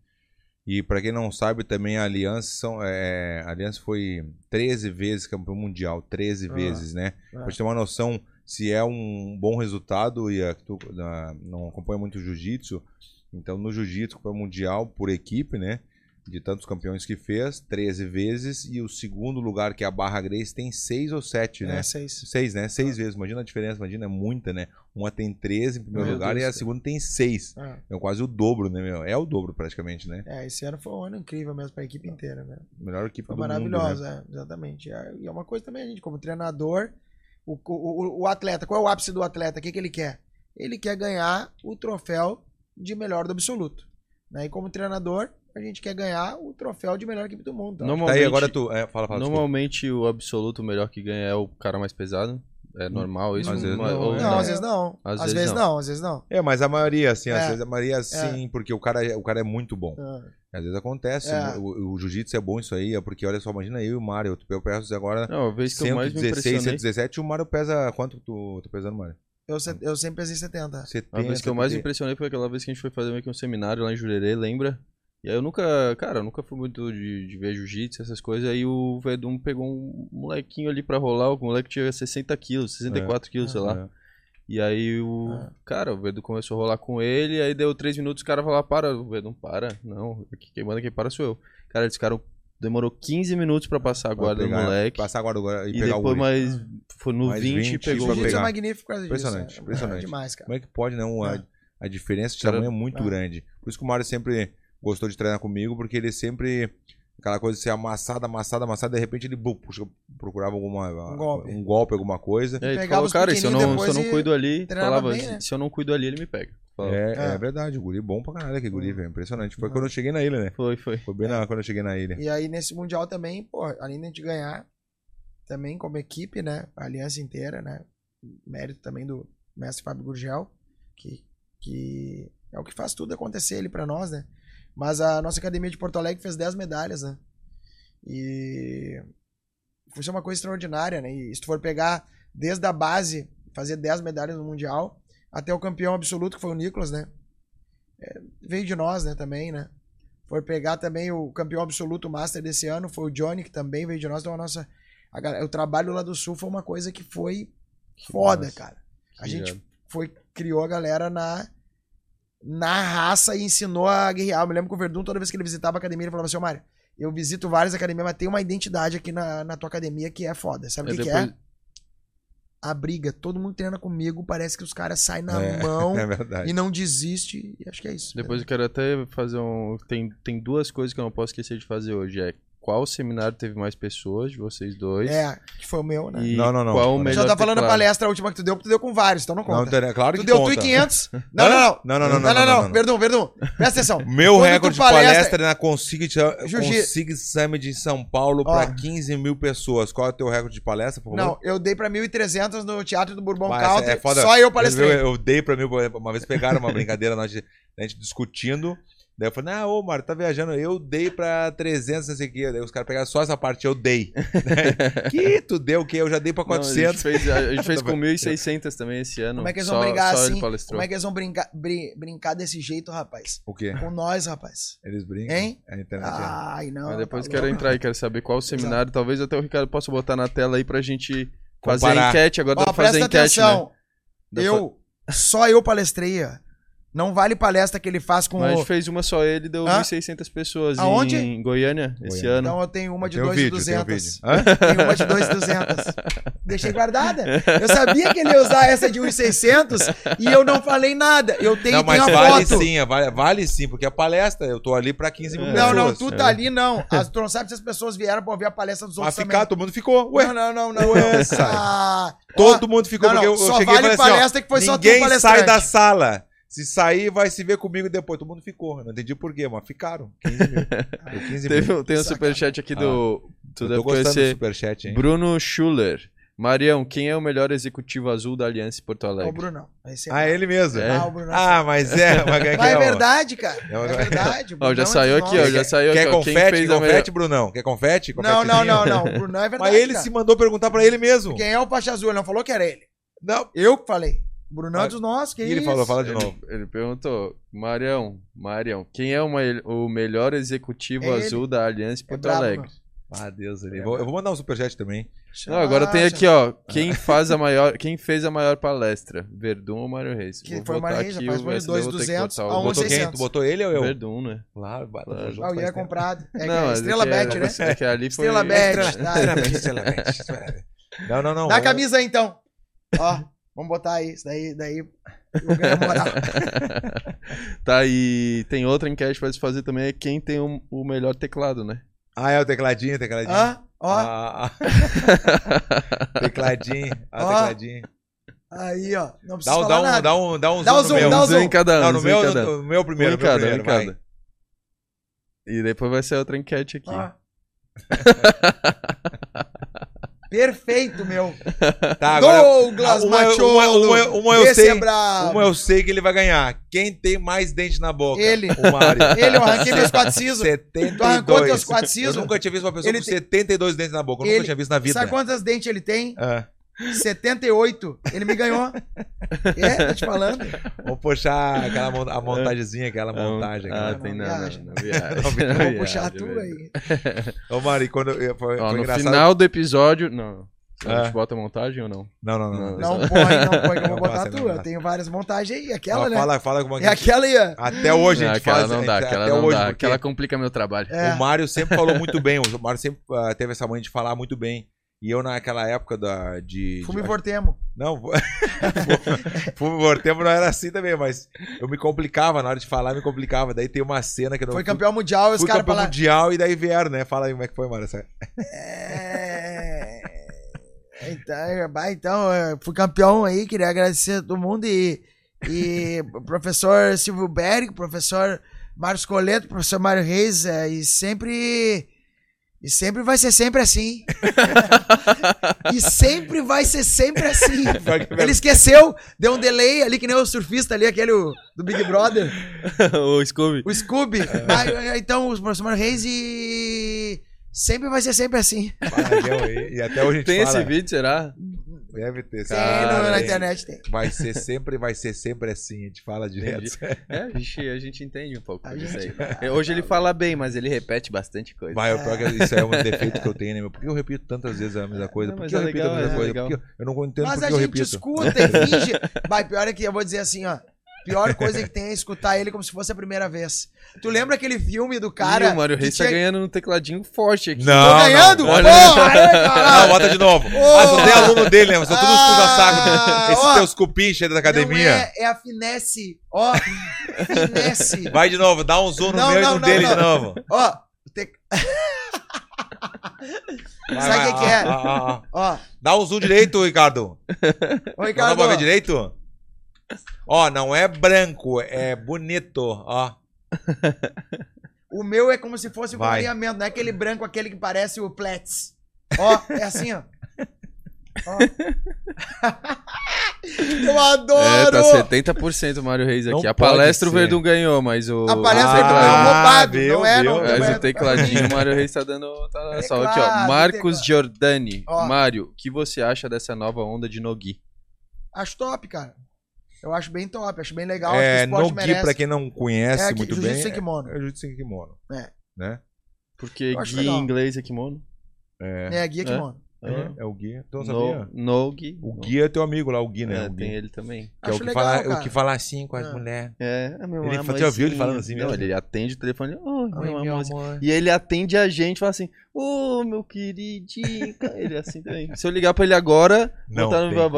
E pra quem não sabe, também a Aliança são, é, a Aliança foi 13 vezes campeão mundial, 13 Ah, vezes, né? ah. Pra te ter uma noção se é um bom resultado e a, tu na- não acompanha muito jiu-jitsu, então no jiu-jitsu campeão mundial por equipe, né? De tantos campeões que fez, 13 vezes, e o segundo lugar, que é a Barra Grace, tem 6 ou 7, né? É, seis. Seis, né? Seis vezes. Imagina a diferença, imagina, é muita, né? Uma tem 13 em primeiro Meu lugar Deus e a céu. segunda tem 6. Ah. É quase o dobro, né, meu? É o dobro praticamente, né? É, esse ano foi um ano incrível mesmo pra equipe inteira, né? Melhor equipe Foi do mundo, né? maravilhosa, é, exatamente. É, E é uma coisa também, a gente, como treinador, o, o, o atleta, qual é o ápice do atleta? O que, que ele quer? Ele quer ganhar o troféu de melhor do absoluto. Né? E como treinador, a gente quer ganhar o troféu de melhor equipe do mundo. Então, Tá Normalmente, aí, agora tu... É, fala, fala. desculpa. normalmente o absoluto melhor que ganha é o cara mais pesado. É normal isso? Às vezes não, ou é. não, às vezes não. Às Às, vezes vezes, não. não. às vezes não. É, mas a maioria, assim, às É. vezes a maioria sim, porque o cara, é- o cara é muito bom. Ah, Às vezes acontece, É. o, o jiu-jitsu é bom isso aí, é porque, olha só, imagina eu e o Mário, eu peço agora Não, a vez que eu mais me 116, impressionei... 117, o Mário pesa, quanto tu, tu pesando, Mário? Eu, se- eu sempre pesei 70. 70, A vez que eu mais me 70. impressionei foi aquela vez que a gente foi fazer meio que um seminário lá em Jurerê, lembra? E aí eu nunca, cara, eu nunca fui muito de, de ver jiu-jitsu, essas coisas. Aí o Vedum pegou um molequinho ali pra rolar, o moleque tinha 60 quilos, 64 quilos, sei lá. É. E aí o. Ah. Cara, o Vedum começou a rolar com ele, aí deu 3 minutos, o cara falou, ah, para, o Vedum, para. Não, quem manda quem para sou eu. Cara, esse cara demorou 15 minutos pra passar a guarda do pegar- moleque. Passar agora agora e, E pegar depois o mais. Foi no Mais 20 e 20 pegou pra o pegar. é magnífico por causa disso. Impressionante, é- impressionante. É demais, cara. Como é que pode, não? A, É. a diferença de tamanho é muito é. grande. Por isso que o Mário sempre gostou de treinar comigo, porque ele sempre. Aquela coisa de ser amassada, amassada, amassada, de repente ele bu, puxa, procurava alguma, Um golpe. um golpe, alguma coisa. E aí, tu Pegava falou, os cara, se eu, não, se eu não cuido ali, falava, bem, né? se eu não cuido ali, ele me pega. É, é É. verdade, o guri bom pra caralho, aquele guri, Hum. velho. Impressionante. Foi Uhum. quando eu cheguei na ilha, né? Foi, foi. Foi bem na, quando eu cheguei na ilha. E aí, nesse Mundial também, pô, além de a gente ganhar, também como equipe, né? A aliança inteira, né? Mérito também do mestre Fábio Gurgel, que, que é o que faz tudo acontecer ali pra nós, né? Mas a nossa academia de Porto Alegre fez 10 medalhas, né? E foi uma coisa extraordinária, né? E se tu for pegar desde a base, fazer 10 medalhas no Mundial, até o campeão absoluto, que foi o Nicolas, né? É, veio de nós, né, também, né? For pegar também o campeão absoluto Master desse ano, foi o Johnny, que também veio de nós. Então, a nossa, a o trabalho lá do Sul foi uma coisa que foi foda, massa. cara. A Que gente irado. foi, criou a galera na, na raça e ensinou a guerrear. Eu me lembro que o Verdun, toda vez que ele visitava a academia, ele falava assim, ô Mário, eu visito várias academias, mas tem uma identidade aqui na, na tua academia que é foda. Sabe o É, que, que depois- é? A briga. Todo mundo treina comigo, parece que os caras saem na É, mão É verdade. e não desiste. E acho que é isso. Depois eu quero até fazer um. Tem, tem duas coisas que eu não posso esquecer de fazer hoje. É qual seminário teve mais pessoas de vocês dois? É, que foi o meu, né? E Não, não, não. Qual o Já melhor Já tá falando a palestra última que tu deu, porque tu deu com vários, então não Não, conta. tem- claro tu que deu conta. 1.500? Não, não, não. Não, não, não, não, Não, não, não. Verdun, Verdun. Presta atenção. Meu Quando tu recorde de palestra- é na Consig, Jiu-jitsu. Consig Summit em São Paulo Ó. pra 15 mil pessoas. Qual é o teu recorde de palestra, por favor? Não, eu dei pra 1.300 no Teatro do Bourbon Country, é foda. só eu palestrei. Eu, eu dei pra mim, uma vez pegaram uma brincadeira, nós, a gente discutindo. Daí eu falei, ah, ô, Mário, tá viajando. Eu dei pra 300, não sei o quê. Daí os caras pegaram só essa parte, eu dei. que tu deu o quê? Eu já dei pra Não, a 400. gente fez, a gente fez com 1.600 também esse ano. Como é que eles só, vão brigar só assim? Como é que eles vão brincar, brin- brincar desse jeito, rapaz? O quê? Com nós, rapaz. Eles brincam? Hein? A internet é. Ai, não. Mas depois tá quero louco. entrar aí, quero saber qual o seminário. Talvez até o Ricardo possa botar na tela aí pra gente fazer Comparar. a enquete. Agora dá Ó, pra fazer enquete, né? atenção. Dá Eu, só eu palestrei. ó. Não vale palestra que ele faz com Mas a o... fez uma só ele deu Hã? 1.600 pessoas Aonde? em Goiânia, esse Goiânia. ano. Então eu tenho uma de Tem um 2 e vídeo, tem um 200. vídeo. Hã? Tem uma de 2 e 200. Deixei guardada. Eu sabia que ele ia usar essa de 1,600 e eu não falei nada. Eu tenho, Não, mas tenho a vale foto. sim, vale, vale sim, porque a palestra, eu tô ali pra 15 mil É. pessoas. Não, não, tu tá É. ali não. As, tu não sabe se as pessoas vieram pra ouvir a palestra dos Mas outros ficar, também. todo mundo ficou. Ué, Não, não, não, não. Ué, não. sai. Ah, todo ó, mundo ficou, não, porque eu, não, eu só cheguei vale e falei assim, ó, palestra que foi só tu ninguém sai da sala. Se sair, vai se ver comigo depois. Todo mundo ficou. Eu não entendi por quê, mas ficaram. 15 mil. Deu 15 Teve, mil. um- tem um superchat aqui do. Tu Eu deve tô gostando do conhecer. superchat, hein? Bruno Schuller. Marião, quem é o melhor executivo azul da Aliança Porto É o Alegre? Brunão. Esse é Ah, ele mesmo. É. Ah, o Brunão. Ah, mas é. Mas é, Mas é ó. verdade, cara. É É verdade. Ó, já é saiu aqui, ó, já saiu Quer aqui, ó. Quem confete? fez a confete. Brunão? Quer confete? Não, não, não, não. O Brunão é verdade. Mas ele cara. se mandou perguntar pra ele mesmo. Quem é o Faixa Azul? Ele não falou que era ele. Não. Eu que falei. O Brunão é dos nossos. Que E ele isso? falou, fala de Ele, novo. ele perguntou, Marião, Marião, quem é o, mai- o melhor executivo É ele. azul da Aliança É Porto brabo, Alegre? mano. Ah, Deus ali. Vou- Eu vou mandar um superchat também. Não, agora tem aqui, ó. quem faz a maior, quem fez a maior palestra? Verdun ou Mário Reis? Que foi o Mário Reis, rapaz, o foi SB, dois vou ter que 200 botar a o- um Botou quem? 600. Tu botou ele ou eu? Verdun, né? Claro, tamo junto Ah, o Ian é comprado. É, Não, é Estrela é Bet, né? É que ali foi... Estrela Bet. Estrela Bet, Estrela Bet, Estrela Bet. Não, não, não. Dá a camisa aí, então. Ó, vamos botar aí. Isso daí, daí eu ganho moral. tá, e tem outra enquete pra se fazer também, é quem tem o, o melhor teclado, né? Ah, é o tecladinho, tecladinho. Hã? Ó, Ah, ah. tecladinho, ah, Ó. tecladinho. aí, ó. Não Dá precisa um, falar dá um, nada. dá um, dá um Dá zoom o no zoom, meu. dá Um zoom em cada um, Não, no zoom em meu, cada no, um. no meu primeiro, um em meu cada, um primeiro, em vai. cada. E depois vai ser outra enquete aqui. Ó. Perfeito, meu. Tá, agora... Douglas uma- uma- Macholo. uma- uma eu sei, é. Uma eu sei que ele vai ganhar. Quem tem mais dente na boca? Ele. O Mário. Ele, eu arranquei meus quatro sisos. 72. Tu arrancou teus quatro Eu sisos? nunca tinha visto uma pessoa Ele com tem- 72 dentes na boca. Eu Ele- nunca tinha visto na vida. Sabe quantas dentes ele tem? Ah, 78. Ele me ganhou. É, tô te falando. vamos puxar aquela mon- a montagemzinha, aquela montagem. Ah, aquela- tem Não não, não. Vou puxar viaja, tu velho. aí. Ô, Mari, quando eu- foi, Ó, foi no engraçado. final do episódio. Não. A Ah. gente bota a montagem ou não? Não, não, não. Não, não. Não põe, não põe que eu vou botar passa, tu. Eu tenho várias montagens aí. Aquela, né? Fala, fala como é que É aquela aí, ó. Até hoje a Não, gente aquela faz. não dá, aquela até não hoje, dá. porque Aquela complica meu trabalho. É. O Mário sempre falou muito bem. O Mário sempre ah, teve essa mãe de falar muito bem. E eu, naquela época da, de. Fume de- Vortemo. Não, Fumo Vortempo não era assim também, mas eu me complicava na hora de falar, me complicava. Daí tem uma cena que eu não Foi campeão mundial e os caras campeão mundial e daí vieram, né? Fala aí como é que foi, Mário. essa- É... Então, bah, então, eu fui campeão aí, queria agradecer a todo mundo e, e professor Silvio Berg, professor Marcos Coleto, professor Mário Reis, é, e sempre. E sempre vai ser sempre assim. e sempre vai ser sempre assim. Ele esqueceu, deu um delay ali, que nem o surfista ali, aquele do Big Brother. o Scooby. O Scooby. Ah, então, o professor Reis e. Sempre vai ser sempre assim. E até hoje Tem fala. esse vídeo, será? Deve ter. Tem Cara, no- na internet tem. Vai ser sempre, vai ser sempre assim. A gente fala direto. É, a gente, a gente entende um pouco A disso aí. gente vai- Hoje ele fala bem, mas ele repete bastante coisa. Vai, o pior que isso aí é um defeito que eu tenho, né? meu? Por que eu repito tantas vezes a mesma coisa? Não, Por mas que eu é repito legal, a mesma é coisa? legal. Por que eu- eu não entendo Mas por a que eu gente repito. escuta e finge. Vai, pior é que eu vou dizer assim, ó. Pior coisa que tem é escutar ele como se fosse a primeira vez. Tu lembra aquele filme do cara. Ih, o Mário Reis tá tinha- ganhando no tecladinho forte aqui. Não. Tô ganhando? não, Não, caralho. bota de novo. Ô. Ah, só tem aluno dele, né? São todos Ah, puxa-saco. Esses ó. teus cupins cheios da academia. Não é, é a finesse. Ó, finesse. Vai de novo, dá um zoom no Não, meu e não, no não, dele não. de novo. Ó, te- Vai, Sabe o que que é? ó. Dá um zoom direito, Ricardo. Ô, Não dá Ricardo. pra ver direito? Ó, não é branco, é bonito, ó. O meu é como se fosse um Vai. clareamento, não é aquele branco, aquele que parece o Plets. Ó, é assim, ó. Ó. Eu É, adoro! tá 70% o Mário Reis Não aqui. A pode palestra o ser. Verdun ganhou, mas o. A palestra o é tecladinho- roubado, viu, não é? viu? Não, Mas não é- o tecladinho, o Mário Reis tá dando. Tá dando só aqui, ó. Teclado, Marcos teclado. Giordani. Ó. Mário, o que você acha dessa nova onda de Nogi? Acho top, cara. Eu acho bem top, acho bem legal. acho É, que o esporte Nogi, merece. pra quem não conhece É muito bem. sem kimono. É jiu-jitsu sem kimono. É. Né? Porque Eu acho Gui em inglês é kimono. É. É, guia kimono. É, é o Gui. Tu não sabia? No, Nogi. O Gui é teu amigo lá, o Gui, né? É, o Gui. tem ele também. Que é o Acho que, legal, fala, cara. o que fala assim com as Ah. mulheres. É, a meu Ele- amorzinho. você já ouviu ele falando assim Não, mesmo? ele atende o telefone. Oi, Oi, meu meu amor. E ele atende a gente e fala assim: Ô, meu queridinho. ele é assim também. Se eu ligar pra ele agora, Não botar no tem Viva como.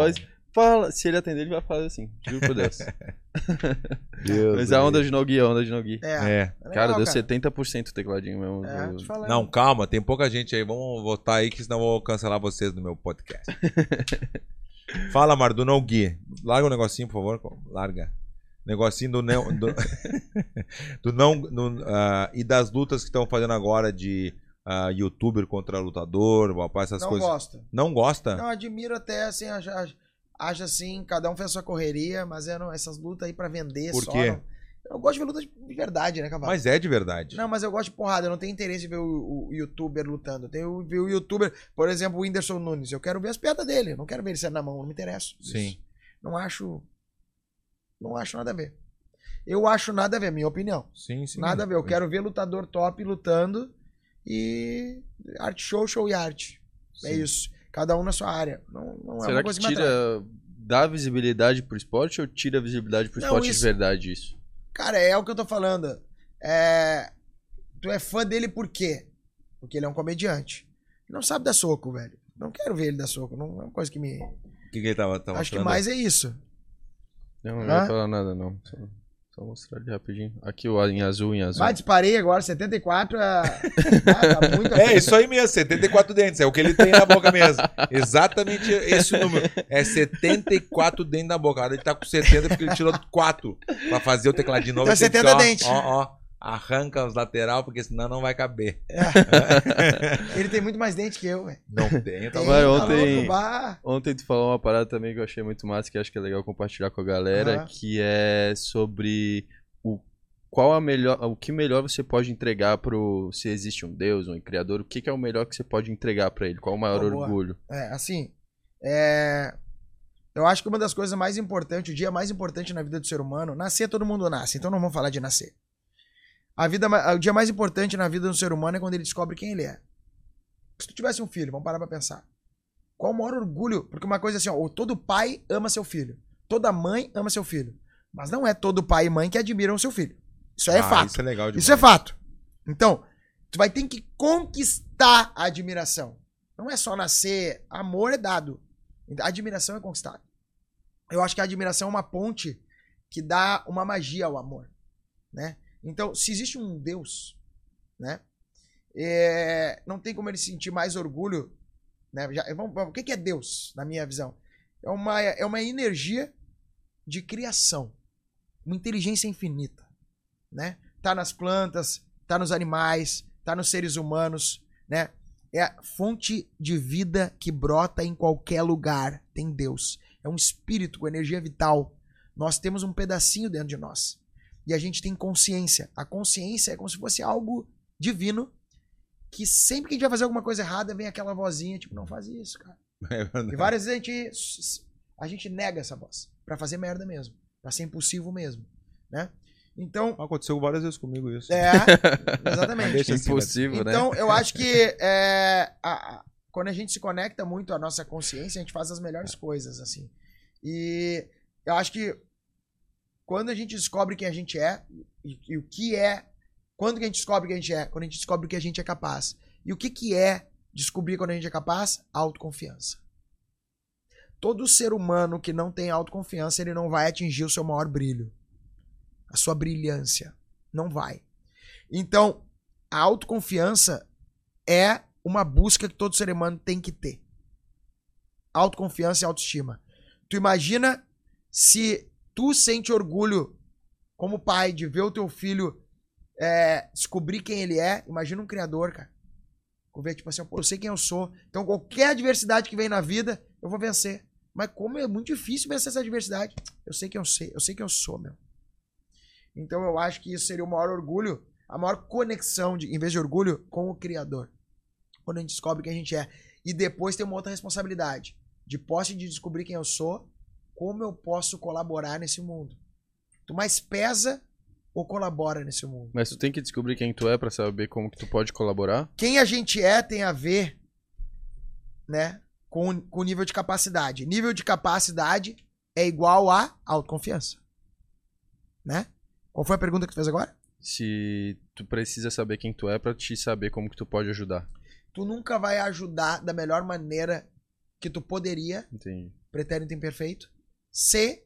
Fala. Se ele atender, ele vai falar assim. Juro por Deus. Deus Mas a onda do de Nogi, a onda de Nogi. É. É. é legal, Cara, deu 70% o tecladinho mesmo. É, do- te. Não, calma, tem pouca gente aí. Vamos votar aí, que senão eu vou cancelar vocês no meu podcast. Fala, Mar, do não Gui. Larga o negocinho, por favor. Larga. Negocinho do não. Do, do não. do, ah, e das lutas que estão fazendo agora de ah, youtuber contra lutador, papai, essas não coisas. gosto. Não gosta? Não, admiro até, assim, acho- acho assim, cada um fez a sua correria, mas eu não, essas lutas aí pra vender Por só. quê? não- eu gosto de ver luta de verdade, né, Cavalo? Mas é de verdade. Não, mas eu gosto de porrada, eu não tenho interesse em ver o, o youtuber lutando. Eu tenho ver o youtuber, por exemplo, o Whindersson Nunes. Eu quero ver as piadas dele, eu não quero ver ele saindo na mão, não me interessa. Sim. Não acho. Não acho nada a ver. Eu acho nada a ver, minha opinião. Sim, sim. Nada a ver. Eu quero ver lutador top lutando e arte show, show e arte. É Sim. isso. Cada um na sua área. Não, não é Será uma que coisa que tira. Dá visibilidade pro esporte ou tira visibilidade pro Não, esporte isso- de verdade isso? Cara, é o que eu tô falando. É... Tu é fã dele por quê? Porque ele é um comediante. Não sabe dar soco, velho. Não quero ver ele dar soco. Não é uma coisa que me. O que, que ele tava, tava Acho que falando? mais é isso. Não, não Hã? vai falar nada, não. Só, mostrar ali rapidinho. Aqui o em azul, em azul. Vai, disparei agora, 74. É... Ah, tá muito É isso aí mesmo, 74 dentes. É o que ele tem na boca mesmo. Exatamente esse número. É 74 dentes na boca. Ele tá com 70 porque ele tirou 4 pra fazer o tecladinho novo. Tá Ele tem que 70 ficar, ó, dentes. Ó, ó, arranca os lateral porque senão não vai caber. Ele tem muito mais dente que eu, velho. Não tem, tá tá ontem- louco, bah. Ontem tu falou uma parada também que eu achei muito massa, que acho que é legal compartilhar com a galera, Aham. que é sobre o qual a melhor, o que melhor você pode entregar pro se existe um Deus, um criador, o que, que é o melhor que você pode entregar pra ele? Qual o maior boa. orgulho? É, assim, é... eu acho que uma das coisas mais importantes, o dia mais importante na vida do ser humano, nascer todo mundo nasce, então não vamos falar de nascer. A vida, o dia mais importante na vida do ser humano é quando ele descobre quem ele é. Se tu tivesse um filho, vamos parar pra pensar. Qual o maior orgulho? Porque uma coisa é assim, ó, todo pai ama seu filho, toda mãe ama seu filho, mas não é todo pai e mãe que admiram seu filho. Isso aí é Ah, fato. Isso é legal demais. Isso é fato. Então, tu vai ter que conquistar a admiração. Não é só nascer. Amor é dado. Admiração é conquistada. Eu acho que a admiração é uma ponte que dá uma magia ao amor, né? Então, se existe um Deus, né? é, não tem como ele sentir mais orgulho, né? Já, vamos- vamos- o que que é Deus, na minha visão? É uma, é uma energia de criação, uma inteligência infinita, né? Tá nas plantas, tá nos animais, tá nos seres humanos, né? É a fonte de vida que brota em qualquer lugar. Tem Deus. É um espírito com energia vital. Nós temos um pedacinho dentro de nós. E a gente tem consciência. A consciência é como se fosse algo divino que sempre que a gente vai fazer alguma coisa errada, vem aquela vozinha, tipo, não faz isso, cara. É. E várias vezes a gente, a gente nega essa voz. Pra fazer merda mesmo. Pra ser impulsivo mesmo. Né? Então, Aconteceu várias vezes comigo isso. é. Exatamente. Deixa assim, Impossível, né? Então, eu acho que é, a- a- quando a gente se conecta muito à nossa consciência, a gente faz as melhores coisas, assim. E eu acho que quando a gente descobre quem a gente é e, e o que é. Quando que a gente descobre quem a gente é? Quando a gente descobre o que a gente é capaz. E o que, que é descobrir quando a gente é capaz? Autoconfiança. Todo ser humano que não tem autoconfiança, ele não vai atingir o seu maior brilho. A sua brilhância. Não vai. Então, a autoconfiança é uma busca que todo ser humano tem que ter. Autoconfiança e autoestima. Tu imagina se tu sente orgulho como pai de ver o teu filho é, descobrir quem ele é. Imagina um criador, cara. Ver, tipo assim, pô, eu sei quem eu sou. Então, qualquer adversidade que vem na vida, eu vou vencer. Mas como é muito difícil vencer essa adversidade. Eu sei quem eu sei, eu sei quem eu sou, meu. Então eu acho que isso seria o maior orgulho, a maior conexão, de, em vez de orgulho, com o Criador. Quando a gente descobre quem a gente é. E depois tem uma outra responsabilidade. De posse de descobrir quem eu sou, como eu posso colaborar nesse mundo. Tu mais pesa ou colabora nesse mundo? Mas tu tem que descobrir quem tu é pra saber como que tu pode colaborar. Quem a gente é tem a ver, né, com, o nível de capacidade. Nível de capacidade é igual a autoconfiança. Né? Qual foi a pergunta que tu fez agora? Se tu precisa saber quem tu é pra te saber como que tu pode ajudar. Tu nunca vai ajudar da melhor maneira que tu poderia, Entendi. pretérito imperfeito, se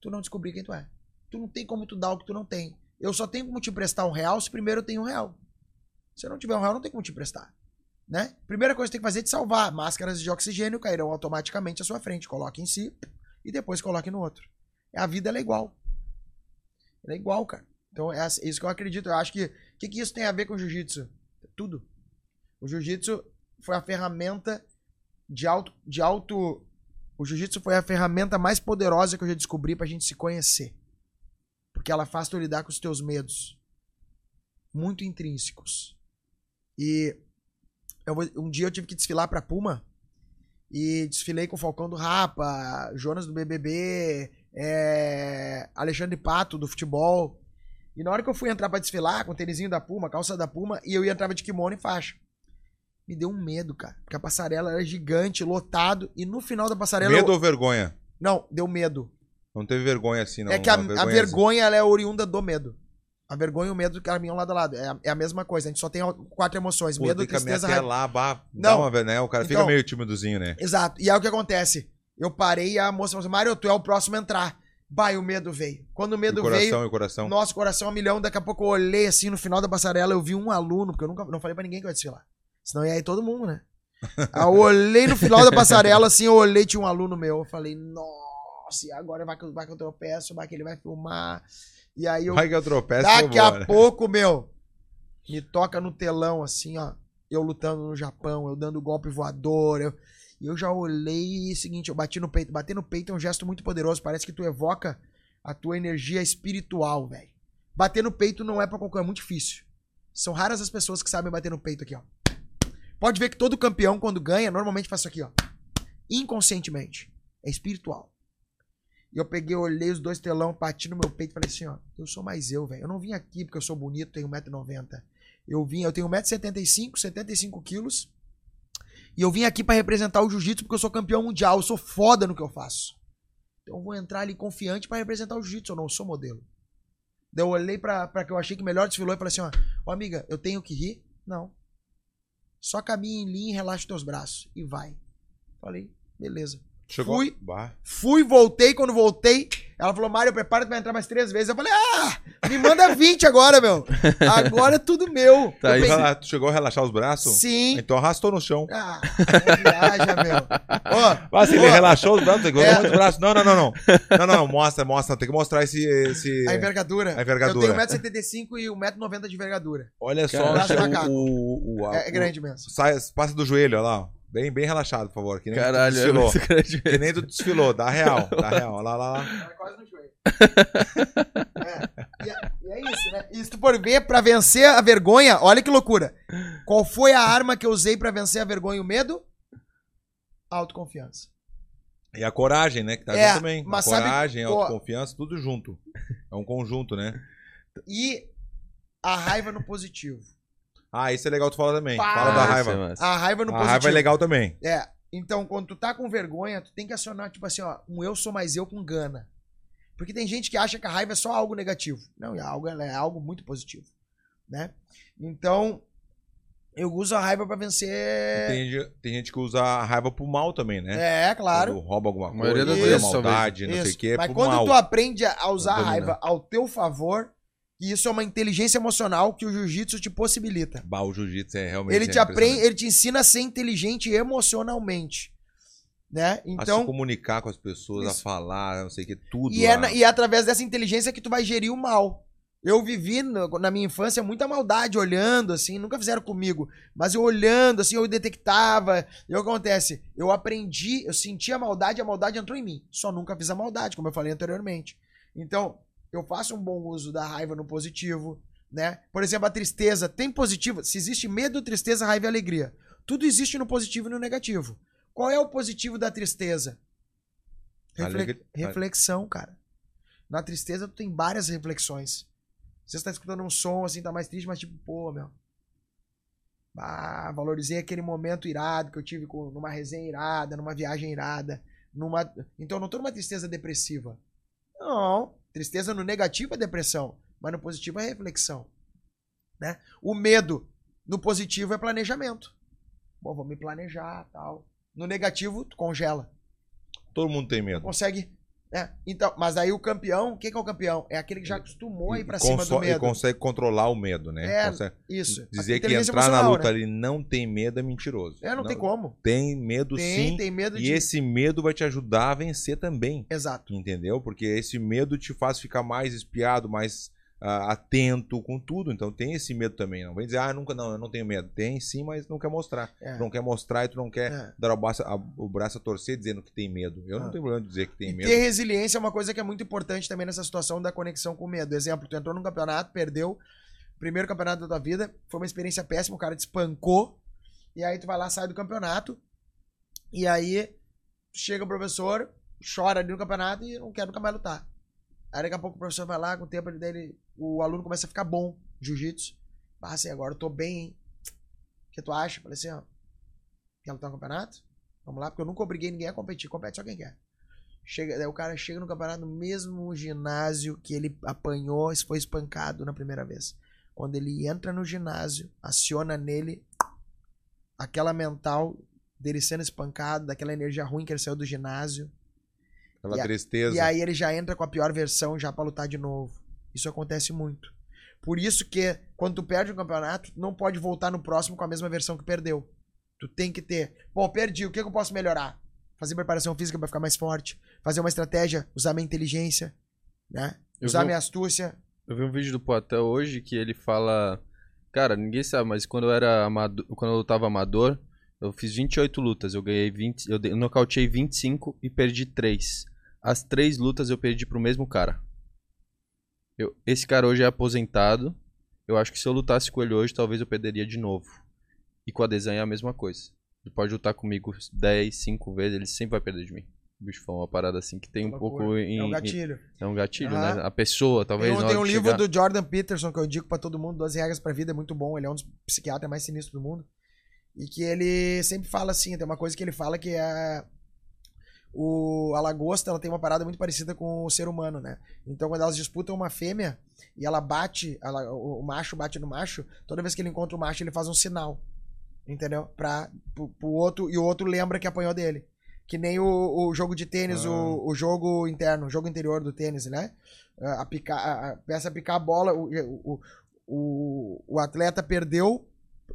tu não descobrir quem tu é. Tu não tem como tu dar o que tu não tem. Eu só tenho como te prestar um real se primeiro eu tenho um real. Se eu não tiver um real, não tem como te prestar. Né? Primeira coisa que tem que fazer é te salvar. Máscaras de oxigênio cairão automaticamente à sua frente. Coloque em si e depois coloque no outro. A vida é igual. Ela é igual, cara. Então é isso que eu acredito. Eu acho que. O que, que isso tem a ver com jiu-jitsu? Tudo. O jiu-jitsu foi a ferramenta de auto, de auto. O jiu-jitsu foi a ferramenta mais poderosa que eu já descobri pra gente se conhecer. Porque ela faz tu lidar com os teus medos. Muito intrínsecos. E eu um dia eu tive que desfilar pra Puma. E desfilei com o Falcão do Rapa, Jonas do BBB, é, Alexandre Pato do futebol. E na hora que eu fui entrar pra desfilar, com o tênisinho da Puma, calça da Puma, e eu ia entrava de kimono e faixa. Me deu um medo, cara. Porque a passarela era gigante, lotado, e no final da passarela. Medo eu- ou vergonha? Não, deu medo. Não teve vergonha assim, não. é que a, uma a vergonhazinha. vergonha ela é oriunda do medo. A vergonha e o medo caminham lado a lado. É a, é a mesma coisa. A gente só tem quatro emoções: Pô, medo, tristeza, raiva. lá, bah, Não. uma, né? O cara fica Então- meio timidozinho, né? Exato. E aí o que acontece? Eu parei e a moça falou assim: Mário, tu é o próximo a entrar. Bah, e o medo veio. Quando o E medo o coração, veio, e o coração. nosso coração a milhão. Daqui a pouco eu olhei assim no final da passarela, eu vi um aluno, porque eu nunca não falei pra ninguém que eu ia desfilar. Senão ia ir todo mundo, né? Aí eu olhei no final da passarela, assim, eu olhei, tinha um aluno meu. Eu falei, nossa, e agora vai que, vai que eu tropeço, vai que ele vai filmar. E aí eu. Vai que eu tropeço, Daqui a pouco, meu, me toca no telão, assim, ó. Eu lutando no Japão, eu dando golpe voador. Eu, e eu já olhei e seguinte, eu bati no peito. Bater no peito é um gesto muito poderoso. Parece que tu evoca a tua energia espiritual, velho. Bater no peito não é pra qualquer, é muito difícil. São raras as pessoas que sabem bater no peito aqui, ó. Pode ver que todo campeão, quando ganha, normalmente faz isso aqui, ó. Inconscientemente. É espiritual. E eu peguei, olhei os dois telão, bati no meu peito e falei assim, ó, eu sou mais eu, velho. Eu não vim aqui porque eu sou bonito, tenho 1,90m. Eu vim, eu tenho 1,75m, 75 quilos. E eu vim aqui pra representar o jiu-jitsu porque eu sou campeão mundial, eu sou foda no que eu faço. Então eu vou entrar ali confiante pra representar o jiu-jitsu, eu não sou modelo. Daí eu olhei pra, pra que eu achei que melhor desfilou e falei assim, ó, ó amiga, eu tenho que rir? Não. Só caminha em linha relaxa os teus braços. E vai. Falei, beleza. Chegou. Fui. Bah. Fui, voltei. Quando voltei, ela falou: Mário, prepara-te pra entrar mais três vezes. Eu falei: Ah, me manda 20 agora, meu. Agora é tudo meu. Tá aí, pensei, Ah, tu chegou a relaxar os braços? Sim. Então arrastou no chão. Ah, não viaja, meu. Ó, Ah, se ele relaxou os braços, que É. os braços. Não, não, não, não. Não, não, não. Mostra, mostra. Tem que mostrar esse. esse... a envergadura. A envergadura. Eu tenho 1,75m e 1,90m de envergadura. Olha só braço o, macaco. o, o, É, é o- grande mesmo. Sai, passa do joelho, olha lá. Bem, bem relaxado, por favor. Que nem Caralho, tu é desfilou. grande. Que nem tu desfilou. Dá real, dá real. Lá, lá, lá. É quase no joelho. é, e, é, e é isso, né? E se tu for ver, pra vencer a vergonha, olha que loucura. Qual foi a arma que eu usei pra vencer a vergonha e o medo? Autoconfiança. E a coragem, né? Que tá É, junto também. A mas sabe- coragem, a pô- autoconfiança, tudo junto. É um conjunto, né? E a raiva no positivo. Ah, isso é legal tu falar também. Pá! Fala da raiva. isso é massa. A raiva no A positivo. raiva é legal também. É. Então, quando tu tá com vergonha, tu tem que acionar, tipo assim, ó, um eu sou mais eu com gana. Porque tem gente que acha que a raiva é só algo negativo. Não, é algo, ela é algo muito positivo. Né? Então, eu uso a raiva pra vencer. Tem, gente- tem gente que usa a raiva pro mal também, né? É, claro. Quando rouba alguma A maioria coisa, das vezes, maldade, não sei Isso. o quê, Mas pro quando mal. tu aprende a usar a raiva ao teu favor, que isso é uma inteligência emocional que o jiu-jitsu te possibilita. Bah, o jiu-jitsu é realmente Ele te aprende, ele te ensina a ser inteligente emocionalmente. Né? a se Então, comunicar com as pessoas, Isso. a falar, não sei o que, tudo. e é, na- e é através dessa inteligência que tu vai gerir o mal. Eu vivi no- na minha infância muita maldade olhando, assim, nunca fizeram comigo, mas eu olhando, assim, eu detectava. E o que acontece? Eu aprendi, eu senti a maldade, a maldade entrou em mim. Só nunca fiz a maldade, como eu falei anteriormente. Então, eu faço um bom uso da raiva no positivo, né? Por exemplo, a tristeza tem positivo. Se existe medo, tristeza, raiva e alegria. Tudo existe no positivo e no negativo. Qual é o positivo da tristeza? Refle- Alegre- Reflexão, cara. Na tristeza, tu tem várias reflexões. Você está escutando um som assim, tá mais triste, mas tipo, pô, meu. Ah, valorizei aquele momento irado que eu tive com, numa resenha irada, numa viagem irada. Numa... Então, eu não tô numa tristeza depressiva. Não. Tristeza no negativo é depressão, mas no positivo é reflexão. Né? O medo no positivo é planejamento. Bom, vou me planejar tal. No negativo, tu congela. Todo mundo tem medo. Consegue. É, então, mas aí o campeão, o que, é o campeão? É aquele que já acostumou a ir pra E cima do e medo. consegue controlar o medo, né? É, Consegue- Isso. Dizer que entrar na luta né? ali não tem medo é mentiroso. É, não, tem como. Tem medo Tem, sim. tem medo E de. esse medo vai te ajudar a vencer também. Exato. Entendeu? Porque esse medo te faz ficar mais espiado, mais ah, atento com tudo. Então tem esse medo também. Não vem dizer, ah, nunca, não, eu não tenho medo. Tem sim, mas não quer mostrar. É. Tu não quer mostrar e tu não quer É. dar o braço, a, o braço a torcer dizendo que tem medo. Eu não Ah. tenho problema de dizer que tem E medo. ter resiliência é uma coisa que é muito importante também nessa situação da conexão com o medo. Exemplo, tu entrou num campeonato, perdeu, primeiro campeonato da tua vida, foi uma experiência péssima, o cara te espancou, e aí tu vai lá, sai do campeonato, e aí chega o professor, chora ali no campeonato e não quer nunca mais lutar. Aí daqui a pouco o professor vai lá, com o tempo dele, o aluno começa a ficar bom, jiu-jitsu. Ah, assim, agora eu tô bem, hein? O que tu acha? Falei assim, ó, quer lutar no campeonato? Vamos lá, porque eu nunca obriguei ninguém a competir, compete só quem quer. Chega, daí o cara chega no campeonato no mesmo ginásio que ele apanhou, foi espancado na primeira vez. Quando ele entra no ginásio, aciona nele aquela mental dele sendo espancado, daquela energia ruim que ele saiu do ginásio. Aquela E a- tristeza. E aí ele já entra com a pior versão já pra lutar de novo. Isso acontece muito. Por isso que quando tu perde um campeonato, tu não pode voltar no próximo com a mesma versão que perdeu. Tu tem que ter. Pô, perdi, o que, que eu posso melhorar? Fazer preparação física pra ficar mais forte, fazer uma estratégia, usar minha inteligência, né? Eu Usar vi minha astúcia. Eu vi um vídeo do Poitin hoje que ele fala. Cara, ninguém sabe, mas quando eu era amador, quando eu lutava amador, eu fiz 28 lutas. Eu ganhei 20. Eu, eu nocauteei 25 e perdi 3. As três lutas eu perdi pro mesmo cara. Eu- esse cara hoje é aposentado. Eu acho que se eu lutasse com ele hoje, talvez eu perderia de novo. E com a desenho é a mesma coisa. Ele pode lutar comigo 10, 5 vezes, ele sempre vai perder de mim. O bicho foi uma parada assim que tem um Loucura. pouco em. É um em- gatilho. é um gatilho, Aham. né? A pessoa, talvez. Tem, um- tem um livro chegar- do Jordan Peterson que eu indico pra todo mundo, 12 regras pra vida, é muito bom. Ele é um dos psiquiatras mais sinistros do mundo. E que ele sempre fala assim, tem uma coisa que ele fala que é o a lagosta, ela tem uma parada muito parecida com o ser humano, né? Então quando elas disputam uma fêmea e ela bate, ela- o, macho bate no macho, toda vez que ele encontra o macho, ele faz um sinal. Entendeu? Pra, pro, pro outro, e o outro lembra que apanhou dele. Que nem o, o jogo de tênis, Ah. o, o jogo interno, o jogo interior do tênis, né? a picar, a, a peça picar a bola, o, o, o, o atleta perdeu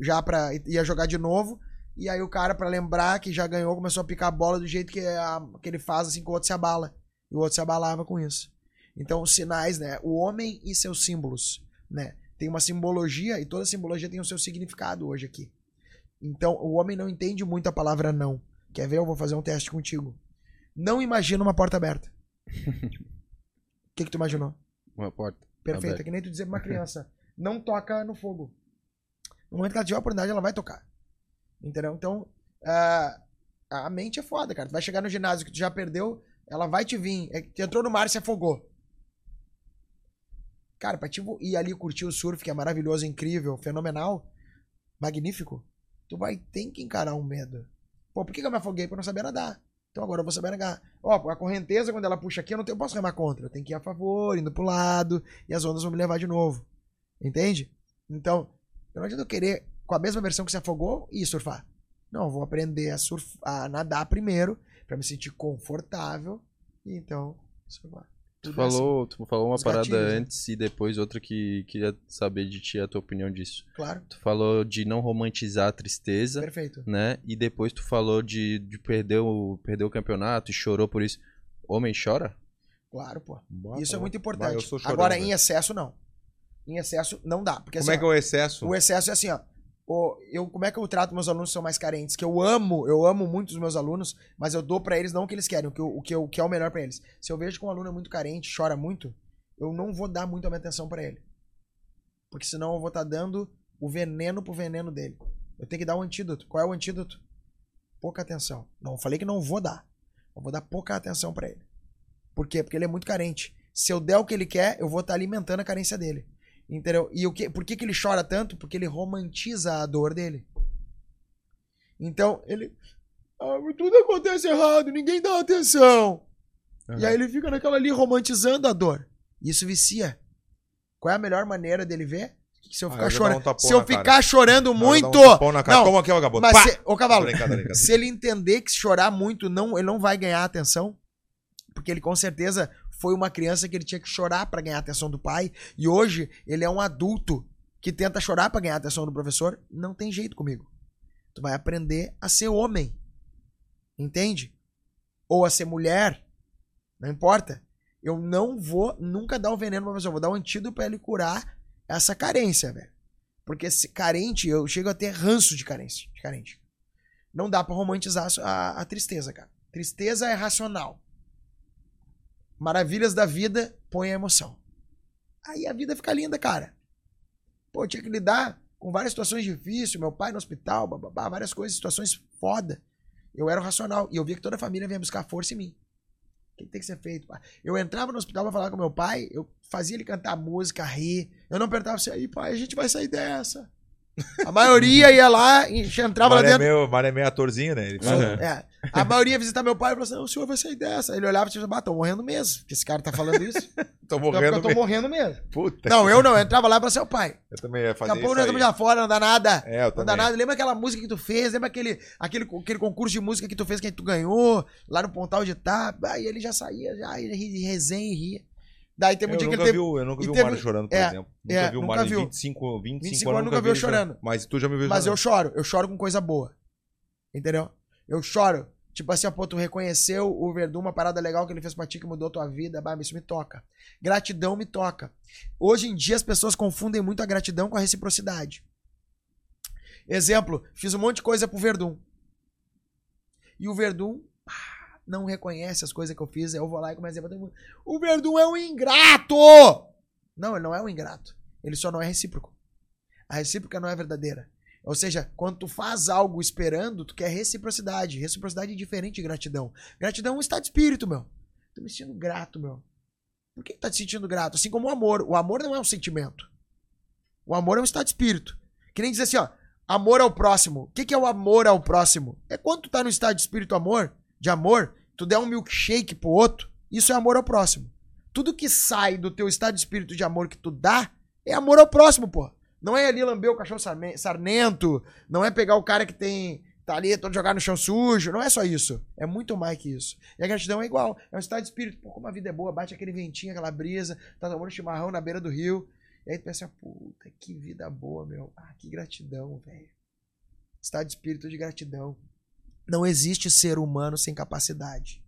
já para ia jogar de novo e aí o cara para lembrar que já ganhou começou a picar a bola do jeito que, a, que ele faz assim que o outro se abala e o outro se abalava com isso. Então os sinais, né? O homem e seus símbolos, né? Tem uma simbologia e toda simbologia tem o seu significado hoje aqui. Então o homem não entende muito a palavra não. Quer ver? Eu vou fazer um teste contigo. Não imagina uma porta aberta. O que, que tu imaginou? Uma porta. Perfeito. É que nem tu dizer pra uma criança, não toca no fogo. No momento que ela tiver a oportunidade, ela vai tocar. Entendeu? Então, ah, a mente é foda, cara. Tu vai chegar no ginásio que tu já perdeu, ela vai te vir. É tu entrou no mar e se afogou. Cara, pra te ir ali curtir o surf, que é maravilhoso, incrível, fenomenal, magnífico, tu vai ter que encarar um medo. Pô, por que, que eu me afoguei? Porque eu não sabia nadar. Então agora eu vou saber nadar. Ó, a correnteza, quando ela puxa aqui, eu não, tenho, eu posso remar contra. Eu tenho que ir a favor, indo pro lado, e as ondas vão me levar de novo. Entende? Então, não adianta eu querer, com a mesma versão que se afogou, ir surfar. Não, eu vou aprender a, surf, a nadar primeiro, pra me sentir confortável, e então, surfar. Tu é assim. falou, tu falou uma Os parada gatilhos, né? antes e depois outra que queria saber de ti a tua opinião disso. Claro, Tu falou de não romantizar a tristeza, perfeito. né? E depois tu falou de, de perder, o, perder o campeonato e chorou por isso. Homem chora? Claro, pô. Bota, Isso é muito vai, importante. eu sou chorão, Agora, velho. em excesso, não. Em excesso, não dá. Porque, Como assim, é que é o excesso? O excesso é assim, ó. Eu, como é que eu trato meus alunos que são mais carentes? Que eu amo, eu amo muito os meus alunos, mas eu dou pra eles não o que eles querem, o que, o que, o que é o melhor pra eles. Se eu vejo que um aluno é muito carente, chora muito, eu não vou dar muito a minha atenção pra ele. Porque senão eu vou estar dando o veneno pro veneno dele. Eu tenho que dar o antídoto. Qual é o antídoto? Pouca atenção. Não, falei que não vou dar. Eu vou dar pouca atenção pra ele. Por quê? Porque ele é muito carente. Se eu der o que ele quer, eu vou estar alimentando a carência dele. Entendeu? E o que, por que, que ele chora tanto? Porque ele romantiza a dor dele. Então, ele. Ah, mas tudo acontece errado, ninguém dá atenção. E aí ele fica naquela ali romantizando a dor. Isso vicia. Qual é a melhor maneira dele ver? Se eu Ah, ficar eu dou um chorando. tapão se eu ficar chorando muito. um na cara. Não, Toma aqui, ó, vagabundo. Mas Pá! se, ô cavalo, se ele entender que chorar muito não, ele não vai ganhar atenção, porque ele com certeza foi uma criança que ele tinha que chorar pra ganhar a atenção do pai, e hoje ele é um adulto que tenta chorar pra ganhar a atenção do professor, não tem jeito comigo. Tu vai aprender a ser homem. Entende? Ou a ser mulher, não importa. Eu não vou nunca dar o veneno pessoa. Eu vou dar um antídoto pra ele curar essa carência, velho. Porque se carente, eu chego a ter ranço de carência. De carente. Não dá pra romantizar a, a tristeza, cara. Tristeza é racional. Maravilhas da vida põe a emoção. Aí a vida fica linda, cara. Pô, eu tinha que lidar com várias situações difíceis, meu pai no hospital, bababá, várias coisas, situações foda. Eu era racional e eu via que toda a família vinha buscar força em mim. O que, tem que ser feito? Pai? Eu entrava no hospital pra falar com meu pai, eu fazia ele cantar música, rir. Eu não perguntava assim, aí, pai, a gente vai sair dessa. A maioria ia lá, e entrava lá Mário é, dentro. meio, Mário é meio atorzinho, né? Ele Aham. É. A maioria ia visitar meu pai e falou assim: "Não, o senhor vai sair dessa. Ele olhava e disse: Ah, tô morrendo mesmo. Porque esse cara tá falando isso. Tô Então, morrendo eu tô mesmo. morrendo mesmo. Puta. Não, eu não. Eu entrava lá e falava "Ô, pai, Eu também ia daqui fazer a pouco isso nós estamos já fora, não dá nada. É, eu Não dá também. nada. Lembra aquela música que tu fez? Lembra aquele, aquele, aquele concurso de música que tu fez que tu ganhou lá no Pontal de Tapa? Aí ele já saía, já ele ri- resenha e ria. Daí teve um eu dia que nunca ele teve. vi, o- eu nunca vi o teve- Mário chorando, por é, exemplo. Nunca é, vi o nunca Mário viu. de 25, 25, 25 anos, anos nunca viu eu chorando. Mas tu já me viu Mas eu choro. Eu choro com coisa boa. Entendeu? Eu choro. Tipo assim, ó, pô, tu reconheceu o Verdun, uma parada legal que ele fez pra ti que mudou tua vida. Bah, isso me toca. Gratidão me toca. Hoje em dia as pessoas confundem muito a gratidão com a reciprocidade. Exemplo, fiz um monte de coisa pro Verdun. E o Verdun não reconhece as coisas que eu fiz. Eu vou lá e começo a pra todo mundo: O Verdun é um ingrato! Não, ele não é um ingrato. Ele só não é recíproco. A recíproca não é verdadeira. Ou seja, quando tu faz algo esperando, tu quer reciprocidade. Reciprocidade é diferente de gratidão. Gratidão é um estado de espírito, meu. Tô me sentindo grato, meu. Por que tu tá te sentindo grato? Assim como o amor. O amor não é um sentimento. O amor é um estado de espírito. Que nem dizer assim, ó. Amor ao próximo. O que, que é o amor ao próximo? É quando tu tá no estado de espírito amor, de amor, tu der um milkshake pro outro, isso é amor ao próximo. Tudo que sai do teu estado de espírito de amor que tu dá, é amor ao próximo, pô. Não é ali lamber o cachorro sarnento, não é pegar o cara que tem. tá ali todo jogado no chão sujo, não é só isso. É muito mais que isso. E a gratidão é igual, é um estado de espírito. Pô, como a vida é boa, bate aquele ventinho, aquela brisa, tá tomando chimarrão na beira do rio. E aí tu pensa, puta, que vida boa, meu. Ah, que gratidão, velho. Estado de espírito de gratidão. Não existe ser humano sem capacidade.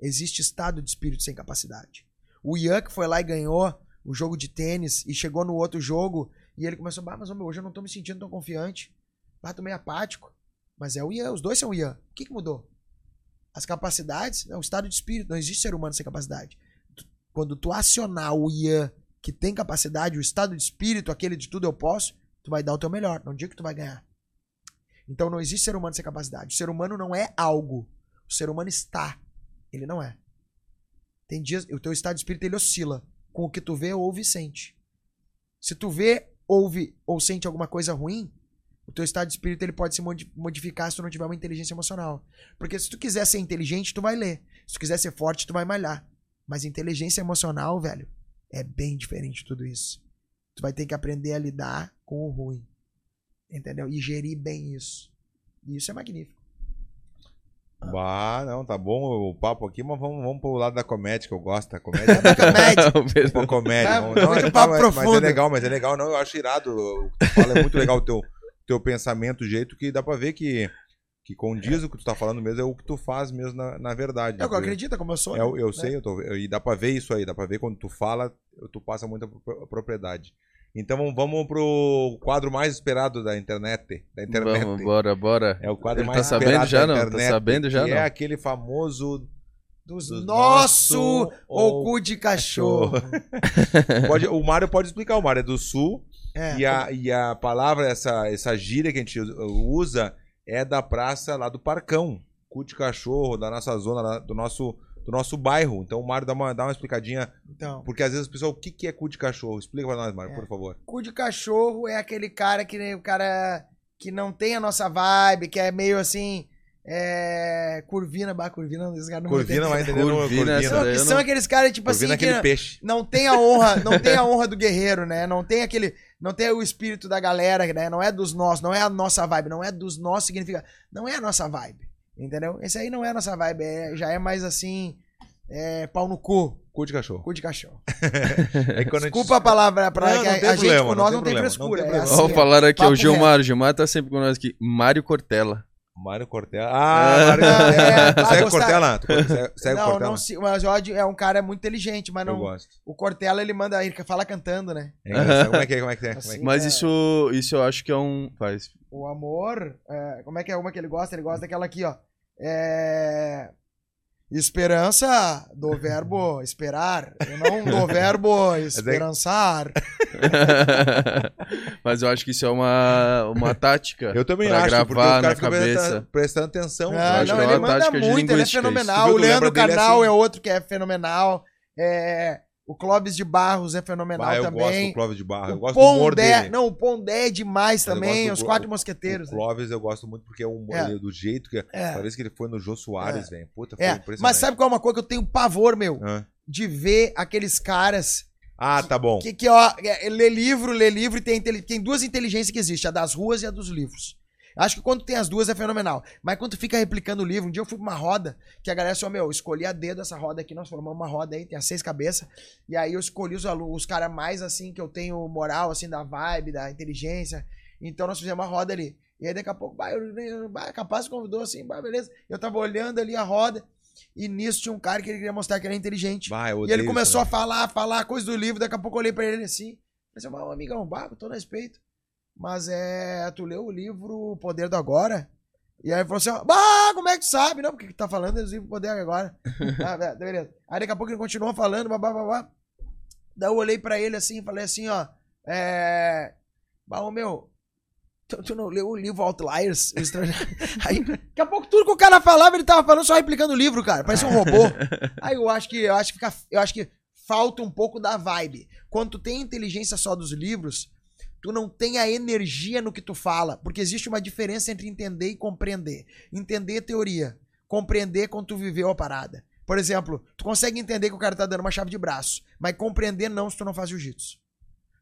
Existe estado de espírito sem capacidade. O Ian que foi lá e ganhou o jogo de tênis e chegou no outro jogo e ele começou, bah, mas meu, hoje eu não tô me sentindo tão confiante. Bah, tô meio apático. Mas é o Ian, os dois são o Ian. O que, que mudou? As capacidades, é o estado de espírito. Não existe ser humano sem capacidade. Quando tu acionar o Ian que tem capacidade, o estado de espírito, aquele de tudo eu posso, tu vai dar o teu melhor. Não diga que tu vai ganhar. Então não existe ser humano sem capacidade. O ser humano não é algo. O ser humano está. Ele não é. Tem dias, o teu estado de espírito ele oscila com o que tu vê, ouve e sente. Se tu vê, ouve ou sente alguma coisa ruim, o teu estado de espírito ele pode se modi- modificar se tu não tiver uma inteligência emocional. Porque se tu quiser ser inteligente, tu vai ler. Se tu quiser ser forte, tu vai malhar. Mas inteligência emocional, velho, é bem diferente de tudo isso. Tu vai ter que aprender a lidar com o ruim. Entendeu? E gerir bem isso. E isso é magnífico. Bah, não, tá bom o papo aqui, mas vamos, vamos pro lado da comédia, que eu gosto da comédia. Comédia. Pô, comédia. É, não, não, é- papo é- mas profundo. é legal, mas é legal, não, eu acho irado. O que tu fala é muito legal o teu, teu pensamento, o jeito que dá pra ver que, que condiz o que tu tá falando mesmo, é o que tu faz mesmo na, na verdade. Eu né? acredito como eu sou. É, eu, né? eu sei, eu tô, eu- e dá pra ver isso aí, dá pra ver quando tu fala, tu passa muita pro- propriedade. Então vamos- pro quadro mais esperado da internet. Da internet. Vamos, bora, bora. É o quadro Ele mais tá sabendo esperado já, da não? Tá internet. sabendo já, que não? é aquele famoso Dos Dos nosso ou cu de cachorro. Pode- o Mário pode explicar, o Mário é do sul É. e, a, e a palavra, essa, essa gíria que a gente usa é da praça lá do Parcão, cu de cachorro, da nossa zona, do nosso, do nosso bairro. Então o Mário dá uma, dá uma explicadinha, Então, porque às vezes as pessoas, o que, que é cu de cachorro? Explica pra nós, Mário, É. por favor. cu de cachorro é aquele cara que nem o cara que não tem a nossa vibe, que é meio assim. É. Curvina, bah, curvina, esse cara não vai Corvina vai entender. Não, daí que eu são não- aqueles caras, tipo Corvina é assim, aquele que peixe. não tem a honra, não tem a honra do guerreiro, né? Não tem aquele, não tem o espírito da galera, né? Não é dos nossos, não é a nossa vibe, não é dos nossos significa, não é a nossa vibe, entendeu? Esse aí não é a nossa vibe, é- já é mais assim, é, pau no cu, Cu de cachorro. cu de cachorro. É quando a gente- Desculpa a palavra, pra, Não, que não a, a gente não nós tem não tem problema, não frescura. tem é assim, Vamos falar aqui, o Gilmar. O Gilmar tá sempre com nós aqui. Mário Cortella. Mário Cortella. Ah, É. Mário Cortella. É, ah, segue Cortella? Tu segue- não, Cortella? não, se- mas o Odd é um cara muito inteligente, mas Eu não. gosto. O Cortella ele manda, ele fala cantando, né? É. Como é que é? Como é que é? Como é que é? Assim. Mas É. isso, isso eu acho que é um. Faz. O amor, é, como é que é uma que ele gosta? Ele gosta daquela aqui, ó. É. Esperança do verbo esperar, e não do verbo esperançar. Mas eu acho que isso é uma, uma tática. Eu também pra acho, porque o gravar cara na fica cabeça. prestando, prestando atenção. É, eu acho acho não, que é ele uma manda tática de muito, ele é fenomenal. isso. O Leandro dele Carnal assim? é outro que é fenomenal. É, o Clóvis de Barros é fenomenal Ah, eu gosto também. do Clóvis de Barra. Eu gosto do humor Pondé, dele. não, o Pondé é demais Mas também. Os quatro mosqueteiros. O Clóvis eu gosto muito porque é o humor É. dele, do jeito que. É. Talvez que ele foi no Jô Soares, velho. Puta, foi É, impressionante. mas sabe qual é uma coisa que eu tenho pavor, meu? Ah. De ver aqueles caras Ah, tá bom. que, que ó, é, lê livro, lê livro e tem, tem duas inteligências que existem, a das ruas e a dos livros. Acho que quando tem as duas é fenomenal. Mas quando fica replicando o livro, um dia eu fui pra uma roda, que a galera falou, meu, eu escolhi a dedo essa roda aqui, nós formamos uma roda aí, tem as seis cabeças, e aí eu escolhi os, os caras mais assim, que eu tenho moral, assim, da vibe, da inteligência. Então nós fizemos uma roda ali. E aí daqui a pouco, bah, eu, bah, capaz convidou assim, bah, beleza. Eu tava olhando ali a roda, e nisso tinha um cara que ele queria mostrar que era inteligente. Vai, eu E ele começou a isso, falar, falar coisa do livro, daqui a pouco eu olhei pra ele assim. Falei assim, "Mas, amigão, bah, com todo respeito. Mas é. Tu leu o livro O Poder do Agora? E aí ele falou assim, ó, como é que tu sabe? Não, porque que tu tá falando é do livro O Poder do Agora. ah, be- beleza. Aí daqui a pouco ele continuou falando, babá, babá. Daí eu olhei pra ele assim e falei assim, ó. É. Bah, ô meu. Tu, tu não leu o livro Outliers? Aí, daqui a pouco tudo que o cara falava, ele tava falando só replicando o livro, cara. Parecia um robô. Aí eu acho que eu acho que fica, eu acho que falta um pouco da vibe. Quando tu tem inteligência só dos livros, tu não tem a energia no que tu fala, porque existe uma diferença entre entender e compreender. Entender é teoria, compreender é quando tu viveu a parada. Por exemplo, tu consegue entender que o cara tá dando uma chave de braço, mas compreender não se tu não faz jiu-jitsu.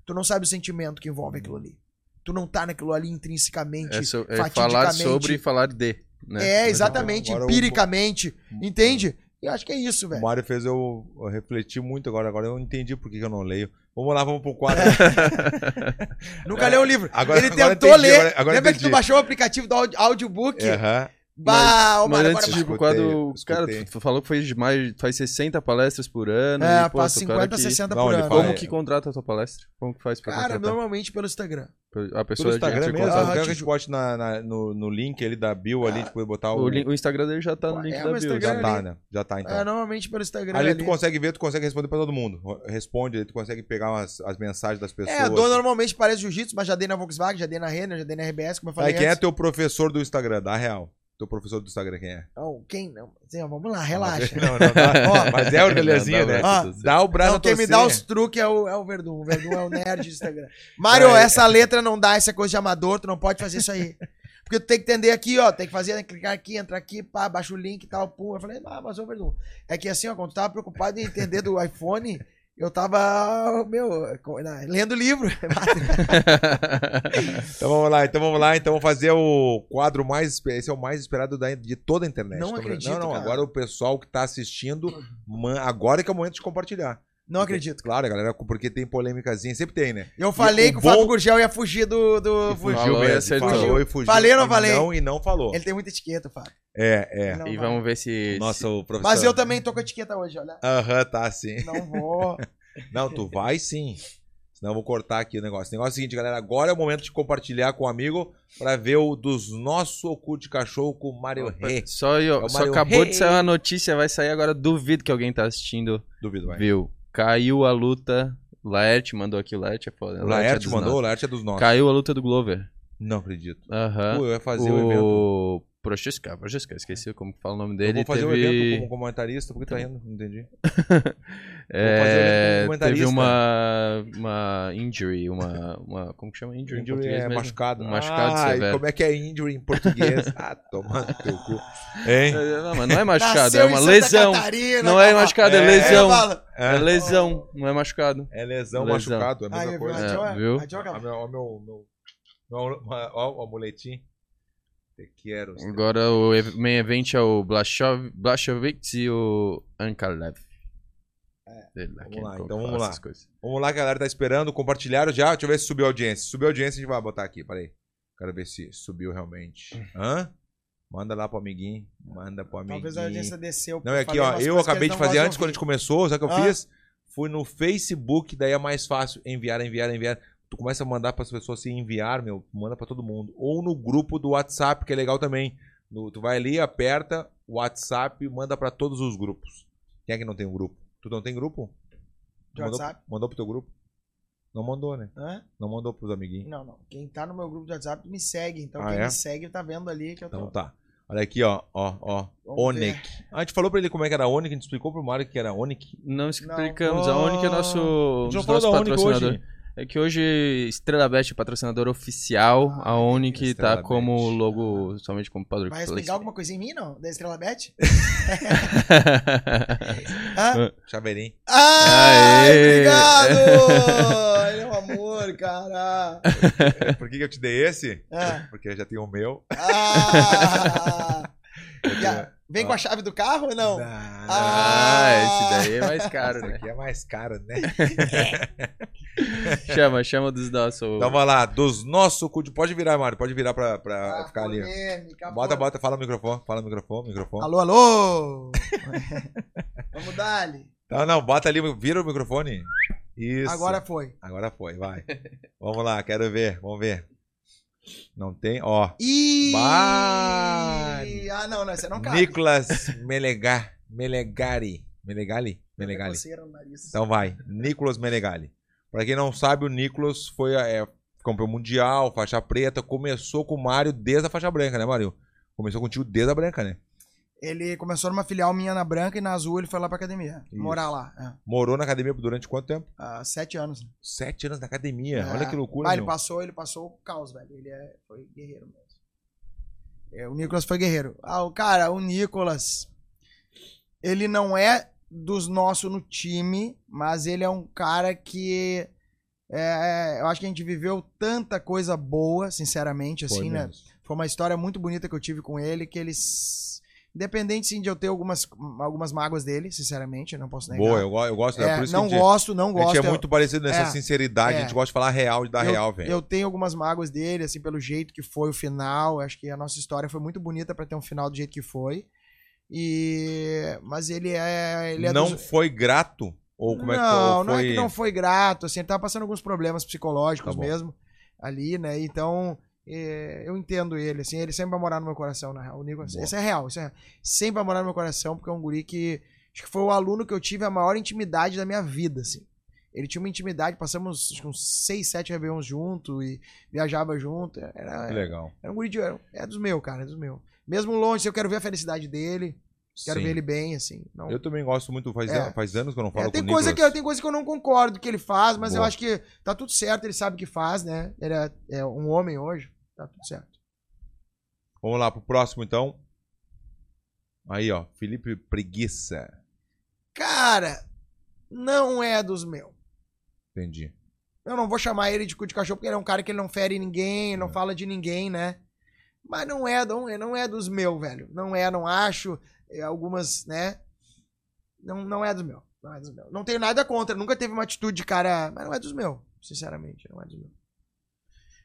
Tu não sabe o sentimento que envolve aquilo ali. Tu não tá naquilo ali intrinsecamente, É, so- é fatidicamente. falar sobre e falar de. Né? É, exatamente, Agora o- empiricamente, entende? E eu acho que é isso, O velho. Mário fez eu, eu refletir muito agora. Agora eu entendi por que, que eu não leio. Vamos lá, vamos pro quadro. Nunca leu o livro. Agora- ele agora tentou entendi, ler. agora- agora Lembra que entendi. tu baixou o aplicativo do audi- audiobook? Aham. Bah, Mas mano, antes pro escutei, quadro, cara, falou que fez mais, faz 60 palestras por ano. É, e, pô, cara 50, que- 60 Não, por ano. faz- Como É. que contrata a tua palestra? Como que faz pra Cara, contratar? normalmente pelo Instagram. A Pelo pessoa Instagram entra em mesmo. contato. Quer que a tipo- gente bote na, na- no, no link ali da bio ali, tipo, botar o. O, link- o Instagram dele já tá no É, link o da bio. Instagram Já é tá, ali. né? Já tá, então. É, normalmente pelo Instagram. Ali ali. tu consegue ver, tu consegue responder pra todo mundo. Responde, aí tu consegue pegar umas, as mensagens das pessoas. É, dou normalmente parece jiu-jitsu, mas já dei na Volkswagen, já dei na Renner, já dei na RBS, como eu falei Aí, quem é teu professor do Instagram? Dá real. Teu professor do Instagram quem é? Não, quem não? Assim, ó, vamos lá, relaxa. Não, não, dá. Ó, Mas é o Delezinho, Não, né? dá Ó. Dá o braço Não, quem me dá os truques é o, é o Verdun. O Verdun é o nerd do Instagram. Mário, É. essa letra não dá, essa é coisa de amador, tu não pode fazer isso aí. Porque tu tem que entender aqui, ó. Tem que fazer, clicar aqui, entrar aqui, pá, baixa o link e tal, pum. Eu falei, ah, mas ô Verdun. É que assim, ó, quando tu tava preocupado em entender do iPhone, eu tava, meu, lendo livro. Então vamos lá, então vamos lá. Então vamos fazer o quadro mais. Esse é o mais esperado da- de toda a internet. Não Então, acredito, Não, não. cara. Agora o pessoal que tá assistindo, man- agora que é o momento de compartilhar. Não acredito. Claro, galera, porque tem polêmicazinha, sempre tem, né? Eu falei E o que o bom- Fábio Gurgel ia fugir do. do fugir. Falou e mesmo, acertou. Falou e fugiu. Falei ou não falei? Não, e não falou. Ele tem muita etiqueta, Fábio. É, é. Não E vai. vamos ver se. Nossa, o professor. Mas eu também tô com etiqueta hoje, olha. Aham, tá sim. Não vou. Não, tu vai sim. Senão eu vou cortar aqui o negócio. O negócio é o seguinte, galera. Agora é o momento de compartilhar com o amigo pra ver o dos nossos oculto de cachorro com o Mario Rei. Só, aí, ó, É o só Mario acabou de sair uma notícia, vai sair agora. Duvido que alguém tá assistindo. Duvido, vai. Viu? Caiu a luta. Laerte mandou aqui, o Laerte é foda. O Laerte é Laerte dos mandou, o nossos. Laerte é dos nossos. Caiu a luta do Glover. Não acredito. Aham. Pô, eu ia fazer o, evento. O Prochaska, Prochaska, esqueci como fala o nome Eu dele. vou fazer o teve... evento como comentarista, porque tá indo, não entendi. É, fazer o evento como teve uma, uma injury, uma, uma. Como que chama injury, em Injury português é mesmo? machucado. Um machucado Ai, severo. como é que é injury em português? ah, toma no teu cu. Hein? É, Não, mas não é machucado, Nasceu é em uma lesão. Catarina, Não é machucado, é, É, lesão. É É, lesão, não é machucado. é lesão, Lesão. machucado, é a mesma Aí, coisa. a É, viu? a Joa- Ó, meu, ó, meu, meu, meu, ó, o amuletinho. Te quero. Agora o main event é o Blachov, Blachowicz e o Ankalev. Sei lá, vamos lá, então vamos lá. Vamos lá, galera tá esperando. Compartilharam já? Deixa eu ver se subiu a audiência. Se subiu a audiência, a gente vai botar aqui. Peraí. Quero ver se subiu realmente. Hã? Manda lá pro amiguinho. Manda pro amiguinho. Talvez a audiência desceu. Não, é aqui, ó. Eu acabei de fazer antes, quando a gente começou, sabe o que eu Ah. fiz? Fui no Facebook, daí é mais fácil enviar, enviar, enviar. Tu começa a mandar para as pessoas se enviar, meu, manda para todo mundo. Ou no grupo do WhatsApp, que é legal também. No- tu vai ali, aperta o WhatsApp manda para todos os grupos. Quem é que não tem um grupo? Tu não tem grupo? Tu De mandou, WhatsApp? mandou pro teu grupo? Não mandou, né? Hã? Não mandou pros amiguinhos. Não, não. Quem tá no meu grupo de WhatsApp me segue. Então Ah, quem é? me segue tá vendo ali que eu tô. Então tá. Olha aqui, ó, ó, ó. Onic. A gente falou pra ele como é que era a Onic, a gente explicou pro Mário que era Onic. Não explicamos. Não. A Onic é nosso, A um gente dos falou nossos da Onic patrocinadores. hoje. É que hoje Estrela Bet é patrocinador oficial. Ah, a Onic Estrela tá como Bet. logo somente como padrão. Vai explicar alguma coisa em mim, não? Da Estrela Bet? Ah. Hã? Chaveirinho. Ah, Aê! obrigado! Ele é um amor, cara. Por que, que eu te dei esse? Ah. Porque eu já tenho o meu. Ah! Já- Vem com a chave do carro ou não? Ah, esse daí é mais caro, Esse né? aqui é mais caro, né? Chama, chama dos nossos. Então vamos lá, dos nossos Pode virar, Mário, pode virar pra, pra Ah, ficar ali. polêmica, Bota, bota, fala no microfone, fala no microfone, microfone. Alô, alô! Vamos dar-lhe. Não, não, bota ali, vira o microfone. Isso. Agora foi. Agora foi, vai. vamos lá, quero ver, vamos ver. Não tem, ó. Ih! Bah! Ah, não, não, você não cabe. Nicolas Melegar, Melegari. Melegali? Melegali. Nariz. Então vai, Nicolas Menegali. Pra quem não sabe, o Nicolas foi é, campeão mundial, faixa preta, começou com o Mário desde a faixa branca, né, Mário? Começou contigo desde a branca, né? Ele começou numa filial minha na branca e na azul ele foi lá pra academia. Isso. Morar lá. É. Morou na academia durante quanto tempo? Há sete anos. Sete anos na academia. É. Olha que loucura, Ah, ele passou, ele passou o caos, velho. Ele é, foi guerreiro mesmo. É, o Nicolas foi guerreiro. Ah, o cara, o Nicolas, ele não é dos nossos no time, mas ele é um cara que é, eu acho que a gente viveu tanta coisa boa, sinceramente, Foi assim, né? mesmo. Foi uma história muito bonita que eu tive com ele, que eles independente sim de eu ter algumas algumas mágoas dele, sinceramente, eu não posso negar. Boa, eu, eu gosto. É, É, por isso não que a gosto, não a gosto. gente é eu- muito parecido nessa é, sinceridade. A é. gente gosta de falar real e dar eu, real, velho. Eu tenho algumas mágoas dele, assim, pelo jeito que foi o final. Acho que a nossa história foi muito bonita pra ter um final do jeito que foi. E mas ele é, ele é Não dos- foi grato? Ou como é que não, foi? não é que não foi grato, assim, ele tava passando alguns problemas psicológicos Tá mesmo ali, né? Então, é, eu entendo ele, assim, ele sempre vai morar no meu coração, na real. O Boa. isso é real, isso é real. Sempre vai morar no meu coração, porque é um guri que acho que foi o aluno que eu tive a maior intimidade da minha vida, assim. Ele tinha uma intimidade, passamos acho uns seis, sete réveillons junto e viajava junto. Era, Que legal. era um guri de. É dos meus, cara, é dos meus. Mesmo longe, eu quero ver a felicidade dele, quero Sim. ver ele bem, assim. Não, Eu também gosto muito, faz, É. an- faz anos que eu não falo é, tem, com coisa que, Nicolas. eu- tem coisa que eu não concordo que ele faz, mas eu Boa. acho que tá tudo certo, ele sabe o que faz, né? Ele é, é um homem hoje, tá tudo certo. Vamos lá pro próximo, então. Aí, ó. Felipe Preguiça. Cara, não é dos meus. Entendi. Eu não vou chamar ele de cu de cachorro porque ele é um cara que ele não fere ninguém, não É. fala de ninguém, né? Mas não é, não, é- não é dos meus, velho. Não é, não acho. É, algumas, né? Não, não é dos meus. Não é dos meus. Não tenho nada contra. Nunca teve uma atitude de cara. Mas não é dos meus. Sinceramente, não é dos meus.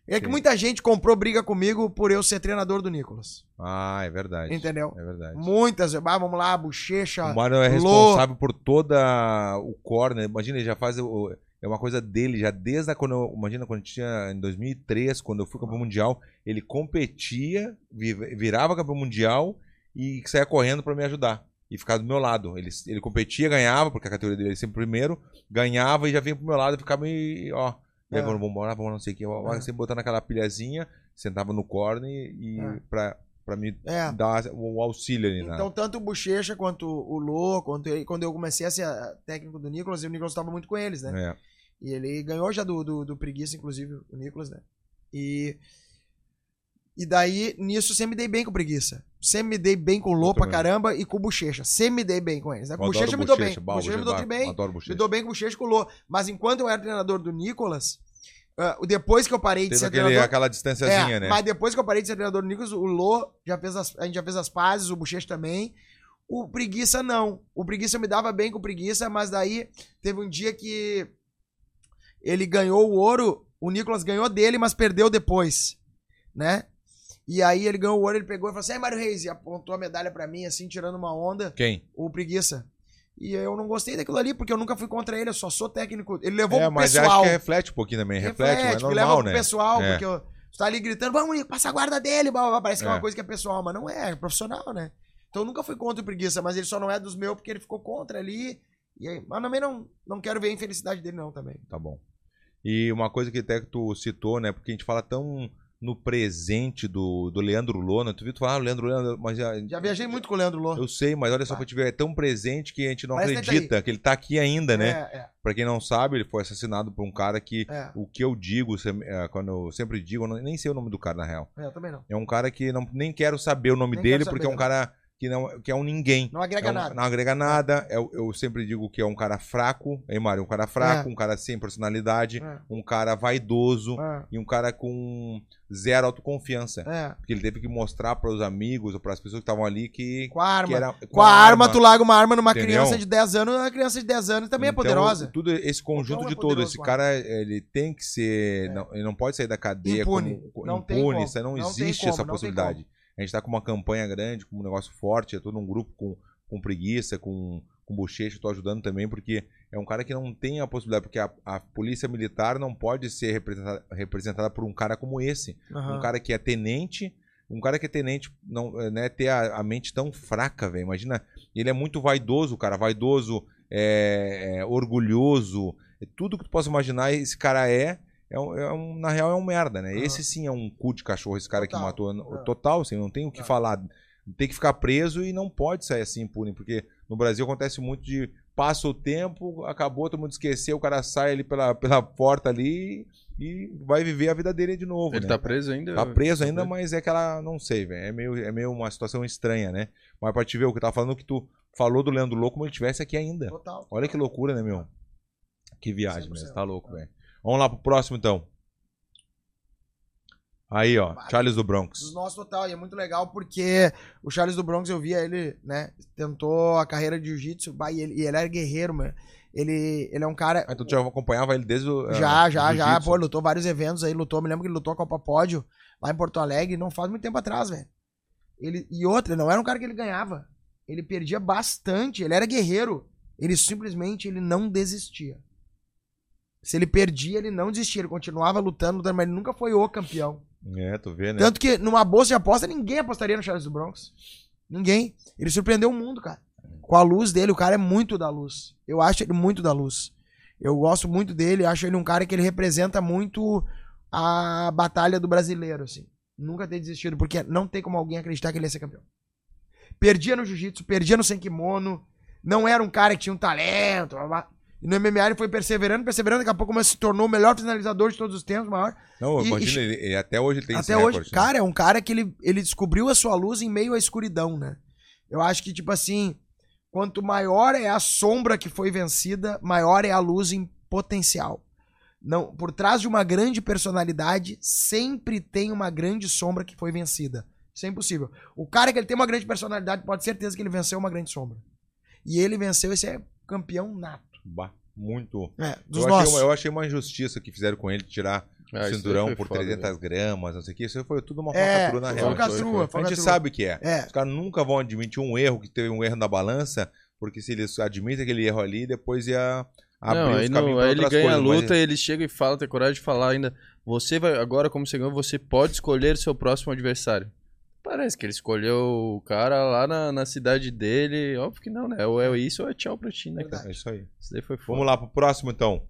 É que Sim. muita gente comprou briga comigo por eu ser treinador do Nicolas. Ah, é verdade. Entendeu? É verdade. Muitas. Ah, vamos lá, bochecha. O Mário é Lô. responsável por toda o corner. Imagina, ele já faz o- é uma coisa dele já desde a, quando eu, imagina quando tinha em 2003, quando eu fui campeão mundial, ele competia, vi- virava campeão mundial e saía correndo pra me ajudar e ficar do meu lado. Ele, ele competia, ganhava, porque a categoria dele é sempre primeiro, ganhava e já vinha pro meu lado e ficava me, ó, aí, É. vamos vamos embora, vamos não sei o que, É. sempre botando aquela pilhazinha, sentava no corner e É. pra, pra me É. dar o auxílio ali, né? Então, tanto o Bochecha quanto o Lô, quanto ele, quando eu comecei a ser técnico do Nicolas, e o Nicolas estava muito com eles, né? E ele ganhou já do, do, do Preguiça, inclusive, o Nicolas, né? E. E daí, nisso, sempre me dei bem com Preguiça. Sempre me dei bem com o Lô Eu pra caramba e com o Bochecha. Sempre me dei bem com eles. Né? Com Bochecha me dou bem. bah, Bochecha me dou bem. Adoro Me dou bem com o Bochecha e com o Lô. Mas enquanto eu era treinador do Nicolas, ah, depois que eu parei de Teve ser aquele, treinador. aquela distânciazinha, É, né? Mas depois que eu parei de ser treinador do Nicolas, o Lô já fez as, a gente já fez as pazes, o Bochecha também. O Preguiça não. O Preguiça eu me dava bem com o Preguiça, mas daí teve um dia que ele ganhou o ouro, o Nicolas ganhou dele, mas perdeu depois, né? E aí ele ganhou o ouro, ele pegou e falou assim: Ai, Mário Reis, e apontou a medalha pra mim, assim, tirando uma onda, Quem? o preguiça. E eu não gostei daquilo ali, porque eu nunca fui contra ele, eu só sou técnico. Ele levou É, pro mas eu pessoal. acho que reflete um pouquinho também. Reflete, mas é leva normal, pro né? pessoal, É. porque eu, você tá ali gritando, vamos, Nico, passa a guarda dele, blá, blá, blá. parece que é É. uma coisa que é pessoal, mas não é, é profissional, né? Então eu nunca fui contra o preguiça, mas ele só não é dos meus porque ele ficou contra ali. E aí, mas também não, não quero ver a infelicidade dele, não, também. Tá bom. E uma coisa que até que tu citou, né? Porque a gente fala tão no presente do, do Leandro Lona. Tu viu? Tu fala, ah, Leandro Lona, mas já, Já viajei muito com o Leandro Lô. eu sei, mas olha só Tá. que eu tive é tão presente que a gente não tá acredita que ele tá aqui ainda, né? É, Pra quem não sabe, ele foi assassinado por um cara que é, é. o que eu digo, é, quando eu sempre digo, eu nem sei o nome do cara na real. É, eu também não. É um cara que não, nem quero saber o nome Nem dele, porque é um cara que, não, que é um ninguém. Não agrega É um- nada. Não agrega nada. Eu, eu sempre digo que é um cara fraco, hein, Mário? Um cara fraco, É. um cara sem personalidade, É, um cara vaidoso é, e um cara com zero autoconfiança. é. Porque ele teve que mostrar para os amigos ou para as pessoas que estavam ali que, Com a arma. que era Com a arma, tu larga uma arma numa Entendeu? criança de 10 anos, a criança de 10 anos também é Então, poderosa. Tudo esse conjunto é de todo, esse com cara ele tem que ser, É. não, ele não pode sair da cadeia Impune. como Não tem impune, como. isso não, Não tem existe como, essa tem possibilidade. A gente tá com uma campanha grande, com um negócio forte, é todo um grupo com, com preguiça, com, com bochecha, tô ajudando também, porque é um cara que não tem a possibilidade, porque a, a polícia militar não pode ser representada, representada por um cara como esse. Aham. Um cara que é tenente, um cara que é tenente, não, eh, né, ter a, a mente tão fraca, velho. Imagina, ele é muito vaidoso, cara, vaidoso, é, é, orgulhoso, é tudo que tu possa imaginar, esse cara é. É um, é um- na real é um merda, né? Aham. Esse sim é um cu de cachorro, esse cara Total. que matou. É. Total, assim, não tem o que É. falar. Tem que ficar preso e não pode sair assim impune, porque no Brasil acontece muito de passa o tempo, acabou, todo mundo esqueceu, o cara sai ali pela, pela porta ali e vai viver a vida dele de novo. Ele né? tá preso ainda? Tá preso ainda, preso. mas é que ela não sei, velho. É meio, é meio uma situação estranha, né? Mas pra te ver o que eu tava falando, que tu falou do Leandro Louco como ele estivesse aqui ainda. Total. Olha que loucura, né, meu? Que viagem 100%. mesmo. Tá louco, velho. Vamos lá pro próximo, então. Aí, ó. Charles do Bronx. Dos nossos total. E é muito legal porque o Charles do Bronx, eu via ele, né? Tentou a carreira de jiu-jitsu. E ele, e ele era guerreiro, mano. Ele, ele é um cara. Ah, então tu já acompanhava ele desde o. Já, ah, já, já. jiu-jitsu. Pô, lutou vários eventos aí, lutou. Me lembro que ele lutou a Copa Pódio lá em Porto Alegre, não faz muito tempo atrás, velho. Ele, e outra, não era um cara que ele ganhava. Ele perdia bastante, ele era guerreiro. Ele simplesmente ele não desistia. Se ele perdia, ele não desistia. Ele continuava lutando, lutando, mas ele nunca foi o campeão. É, tu vê, né? Tanto que numa bolsa de aposta, ninguém apostaria no Charles do Bronx. Ninguém. Ele surpreendeu o mundo, cara. Com a luz dele, o cara é muito da luz. Eu acho ele muito da luz. Eu gosto muito dele, acho ele um cara que ele representa muito a batalha do brasileiro, assim. Nunca ter desistido, porque não tem como alguém acreditar que ele ia ser campeão. Perdia no jiu-jitsu, perdia no sem kimono, não era um cara que tinha um talento. E no MMA ele foi perseverando, perseverando, daqui a pouco mas se tornou o melhor finalizador de todos os tempos, maior. Não, E- imagina, ele, ele- até hoje ele tem Até hoje, recorde, né? cara, é um cara que ele, ele descobriu a sua luz em meio à escuridão, né? Eu acho que, tipo assim, quanto maior é a sombra que foi vencida, maior é a luz em potencial. Não, por trás de uma grande personalidade, sempre tem uma grande sombra que foi vencida. Isso é impossível. O cara que ele tem uma grande personalidade, pode ter certeza que ele venceu uma grande sombra. E ele venceu, esse é campeão nato. Bah, muito. É, dos Eu nossos. achei, eu achei uma injustiça que fizeram com ele, tirar Ah, o cinturão por foi foda, 300 velho. gramas, não sei o que. Isso foi tudo uma É, falcatrua na foi real. falcatrua. A gente sabe que é. É, Os caras nunca vão admitir um erro, que teve um erro na balança, porque se eles admitem aquele erro ali, depois ia abrir Não, os caminhos aí ele ganha a coisas. mas- luta e ele chega e fala, tem coragem de falar ainda. Você vai, agora como você ganhou, você pode escolher seu próximo adversário. Parece que ele escolheu o cara lá na, na cidade dele. Óbvio que não, né? Ou é isso ou é tchau pra ti, né, cara? É isso aí. Isso daí foi foda. Vamos lá pro próximo, então.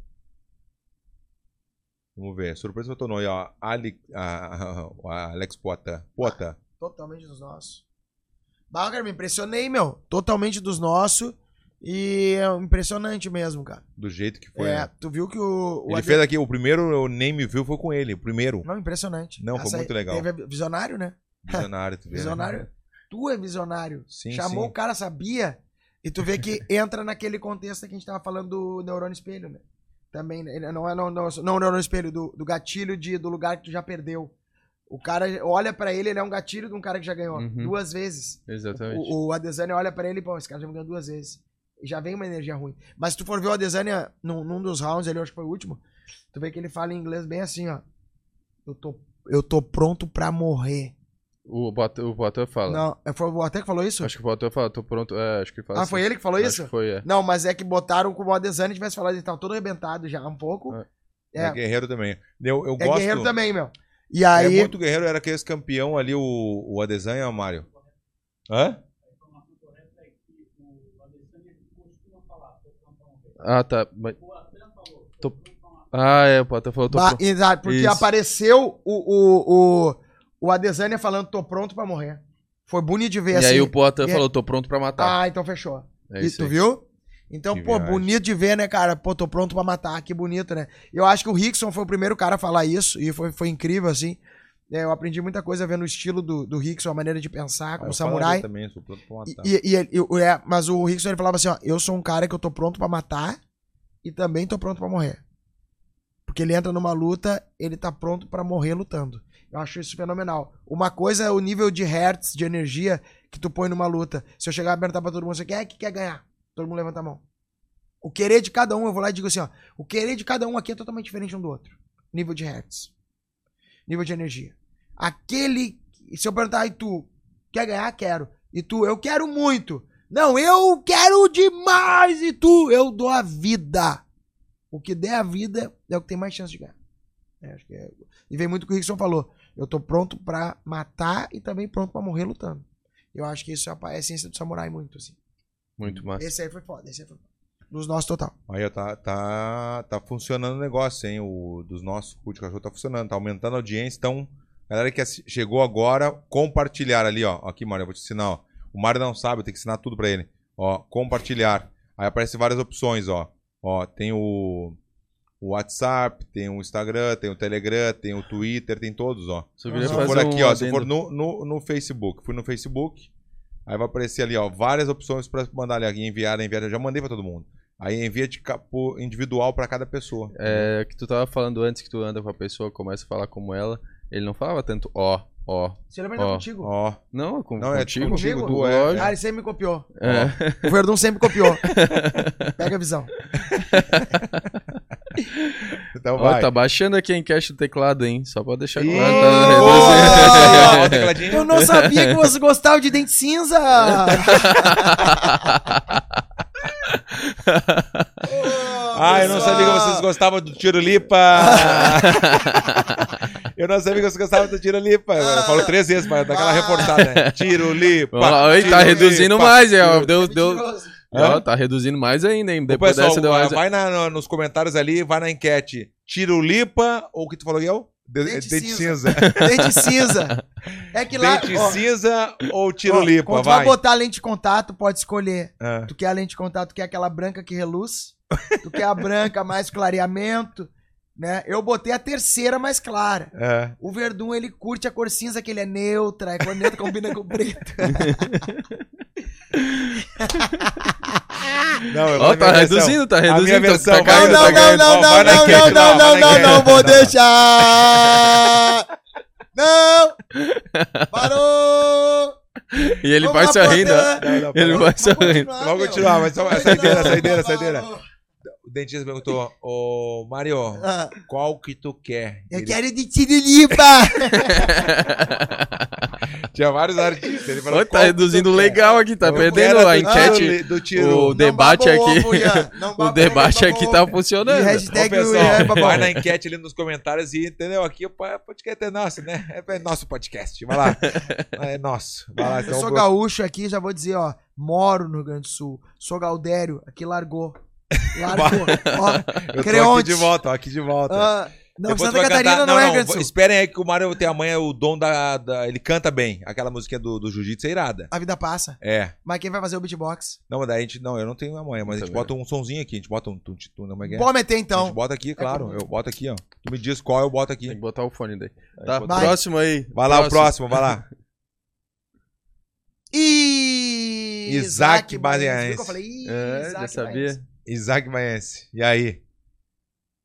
Vamos ver. Surpresa ou aí, ó. Ali, a, a Alex Pota. Pota. Totalmente dos nossos. Cara, me impressionei, meu. Totalmente dos nossos. E é impressionante mesmo, cara. Do jeito que foi. é, né? tu viu que o. o Ele fez aqui, o primeiro name view foi com ele. O primeiro. Não, impressionante. Não, foi Essa aí muito legal. Teve visionário, né? Visionário, tu vê. né? Visionário. Tu é visionário. Sim, Chamou sim. o cara, sabia. E tu vê que entra naquele contexto que a gente tava falando do neurônio espelho, né? Também, né? Ele não é não, não, não o neurônio espelho, do, do gatilho de, do lugar que tu já perdeu. O cara olha pra ele, ele é um gatilho de um cara que já ganhou Uhum. duas vezes. Exatamente. O, o Adesanya olha pra ele e, pô, esse cara já me ganhou duas vezes. E já vem uma energia ruim. Mas se tu for ver o Adesanya num, num dos rounds ali, eu acho que foi o último, tu vê que ele fala em inglês bem assim, ó. Eu tô, eu tô pronto pra morrer. O Boateng, o Boateng fala. Não, é, foi o Boateng que falou isso? Acho que o Boateng fala, tô pronto. É, acho que ele fala ah, assim. foi ele que falou Acho isso? que foi, é. Não, mas é que botaram como o Adesanya tivesse falado, ele tava todo arrebentado já um pouco. É. É, É, é, guerreiro também. Eu, eu gosto. guerreiro também, meu. E É aí, muito guerreiro, era aquele campeão ali, o, o Adesanha, Mário. Hã? Ah, tá. Mas... Tô- Ah, é, o Boateng falou, tô ba- pronto. exato, porque Isso. apareceu o, o, o, o Adesanya falando, tô pronto pra morrer. Foi bonito de ver E assim. aí o Poatan e- falou, tô pronto pra matar. Ah, então fechou. é E tu aí. viu? Então, Que pô, viagem. bonito de ver, né, cara? Pô, tô pronto pra matar, que bonito, né? Eu acho que o Rickson foi o primeiro cara a falar isso e foi, foi incrível, assim. É, eu aprendi muita coisa vendo o estilo do, do Rickson, a maneira de pensar, Ah, como eu samurai. Também, sou pronto pra matar. E, e, e- e- é, mas o Rickson ele falava assim: ó, eu sou um cara que eu tô pronto pra matar e também tô pronto pra morrer. Porque ele entra numa luta, ele tá pronto pra morrer lutando. Eu acho isso fenomenal. Uma coisa é o nível de hertz, de energia que tu põe numa luta. Se eu chegar e perguntar pra todo mundo, você quer que quer ganhar? Todo mundo levanta a mão. O querer de cada um, eu vou lá e digo assim, ó, o querer de cada um aqui é totalmente diferente um do outro. Nível de hertz. Nível de energia. Aquele, se eu perguntar, e tu, quer ganhar? Quero. E tu, eu quero muito. Não, eu quero demais. E tu, eu dou a vida. O que der a vida é o que tem mais chance de ganhar. É, é- E vem muito o que o Rickson falou. Eu tô pronto pra matar e também pronto pra morrer lutando. Eu acho que isso é a essência do samurai muito, assim. Muito massa. Esse aí foi foda, esse aí foi foda. Dos nossos total. Aí, ó, tá, tá, tá funcionando o negócio, hein? O dos nossos cu de cachorro tá funcionando, tá aumentando a audiência. Então, galera que chegou agora, compartilhar ali, ó. Aqui, Mário, eu vou te ensinar, ó. O Mário não sabe, eu tenho que ensinar tudo pra ele. Ó, compartilhar. Aí aparecem várias opções, ó. Ó, tem o, o WhatsApp, tem o Instagram, tem o Telegram, tem o Twitter, tem todos, ó. Se fazer for aqui, um ó, se for no, no, no Facebook, fui no Facebook, aí vai aparecer ali, ó, várias opções pra mandar ali, enviar, enviar, eu já mandei pra todo mundo. Aí envia de capo individual pra cada pessoa. É, que tu tava falando antes que tu anda com a pessoa, começa a falar como ela. Ele não falava tanto ó, ó. Você lembra Ó. contigo? Ó, Não, é com, Não, é contigo. contigo, Comigo? tu é. Ah, ele sempre me copiou. É. O Verdun sempre copiou. Pega a visão. então Ó, vai. tá baixando aqui a enquete do teclado, hein? Só pra deixar claro. Tá Ó. Eu não sabia que você gostava de dente cinza. Ah, eu não sabia que vocês gostavam do tiro lipa. eu não sabia que vocês gostavam do tiro lipa. Eu falo três vezes pra dar aquela reforçada, né? Tiro lipa. Lá, tiro tá reduzindo mais, é, ó, deu, deu. Ó, tá reduzindo mais ainda, hein? Ô, Depois pessoal, dessa deu mais. vai na- no- nos comentários ali, vai na enquete. Tiro lipa ou o que tu falou, Guel? De- Dente Dente cinza. cinza. Dente cinza. É que lá. Dente ó, cinza ou tiro ó, lipa? Quando tu Vai. vai botar lente de contato, pode escolher. Ah. Tu quer a lente de contato, tu quer aquela branca que reluz. Tu quer a branca mais clareamento. Né? Eu botei a terceira mais clara. É. O Verdun, ele curte a cor cinza, que ele é neutra. A cor neutra combina com preto. Não, Ó, na tá minha versão. reduzindo, tá reduzindo. versão, tá caindo, não, tá não, não, não, não, não, não, não, não, não, vou deixar. Não! Parou! E ele vai sorrindo, Ele vai Vamos sorrindo. continuar, Vamos continuar, mas só saideira, saideira, saideira. O dentista perguntou, ô Mário, Ah, qual que tu quer? Eu quero de tiriripa! Tinha vários artistas. Ele falou, tá "Qual que reduzindo tu quer?" legal aqui, tá Eu perdendo a enquete. Do tiro. O debate aqui. O baba debate aqui tá funcionando. E Ô, hashtag o pessoal, é vai na enquete ali nos comentários e entendeu? Aqui o pa- podcast é nosso, né? É nosso podcast. Vai lá. É nosso. Vai lá. Eu Então, sou vou- gaúcho aqui, já vou dizer, ó. Moro no Rio Grande do Sul. Sou Gaudério, aqui largou. Largou. ó, eu tô aqui de volta, ó, aqui de volta. Ah, não, Depois Santa Catarina cantar- não, é não, Grande do Sul. Esperem aí que o Mário tem amanhã o dom da, da- Ele canta bem. Aquela musiquinha do, do Jiu-Jitsu é irada. A vida passa. É. Mas quem vai fazer o beatbox? Não, mas daí a gente. Não, eu não tenho amanhã, mas a gente Também. bota um sonzinho aqui. A gente bota um. Tum, tum, como é que é? Pode meter A gente então. bota aqui, claro. comigo. Eu boto aqui, ó. Tu me diz qual eu boto Tem aqui. que botar o fone daí. Tá, Vai. próximo aí. Vai lá, o próximo, vai lá. Isaac que Eu falei, É, já Isaac sabia. Baianense. Isaac Maense. E aí?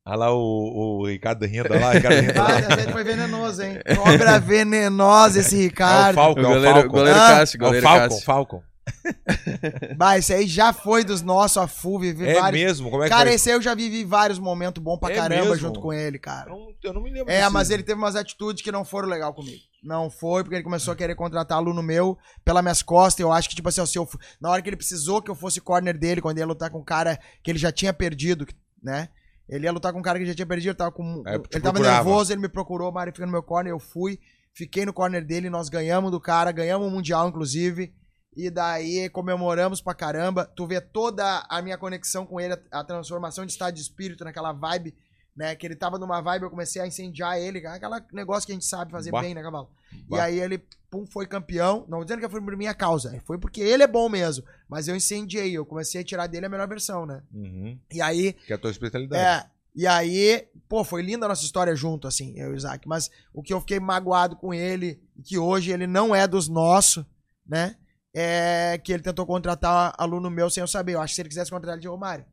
Olha lá o, o Ricardo rindo, olha lá, Ricardo rindo. Ah, lá. foi venenoso, hein? Cobra venenosa esse É o Ricardo. Falcon, O é o goleiro, Falcon. goleiro Ah, Cássio, É o goleiro Falcon, Cássio. Falcon. Bah, esse aí já foi dos nossos, a FUV, vi É vários. mesmo? Como é que Cara, foi? esse aí eu já vivi vários momentos bons pra É caramba mesmo? junto com ele, Eu cara. não, eu não me lembro É, desse- mas ele teve umas atitudes que não foram legal comigo. Não foi, porque ele começou a querer contratar aluno meu pelas minhas costas. Eu acho que, tipo assim, ó, se eu, fu- na hora que ele precisou que eu fosse corner dele, quando ele ia lutar com um cara que ele já tinha perdido, né? Ele ia lutar com um cara que já tinha perdido, ele tava, com, te ele tava procurava. nervoso, ele me procurou, Mário fica no meu corner, eu fui, fiquei no corner dele, nós ganhamos do cara, ganhamos o Mundial, inclusive. E daí comemoramos pra caramba. Tu vê toda a minha conexão com ele, a, a transformação de estado de espírito naquela vibe, né? Que ele tava numa vibe, eu comecei a incendiar ele, aquele negócio que a gente sabe fazer Bah. bem, né, Cavalo? E Bah. aí ele, pum, foi campeão. Não dizendo que foi por minha causa, foi porque ele é bom mesmo. Mas eu incendiei, eu comecei a tirar dele a melhor versão, né? Uhum. E aí, Que é a tua especialidade. é. E aí, pô, foi linda a nossa história junto, assim, eu e o Isaac. Mas o que eu fiquei magoado com ele, e que hoje ele não é dos nossos, né? É que ele tentou contratar aluno meu sem eu saber. Eu acho que se ele quisesse contratar ele de Romário.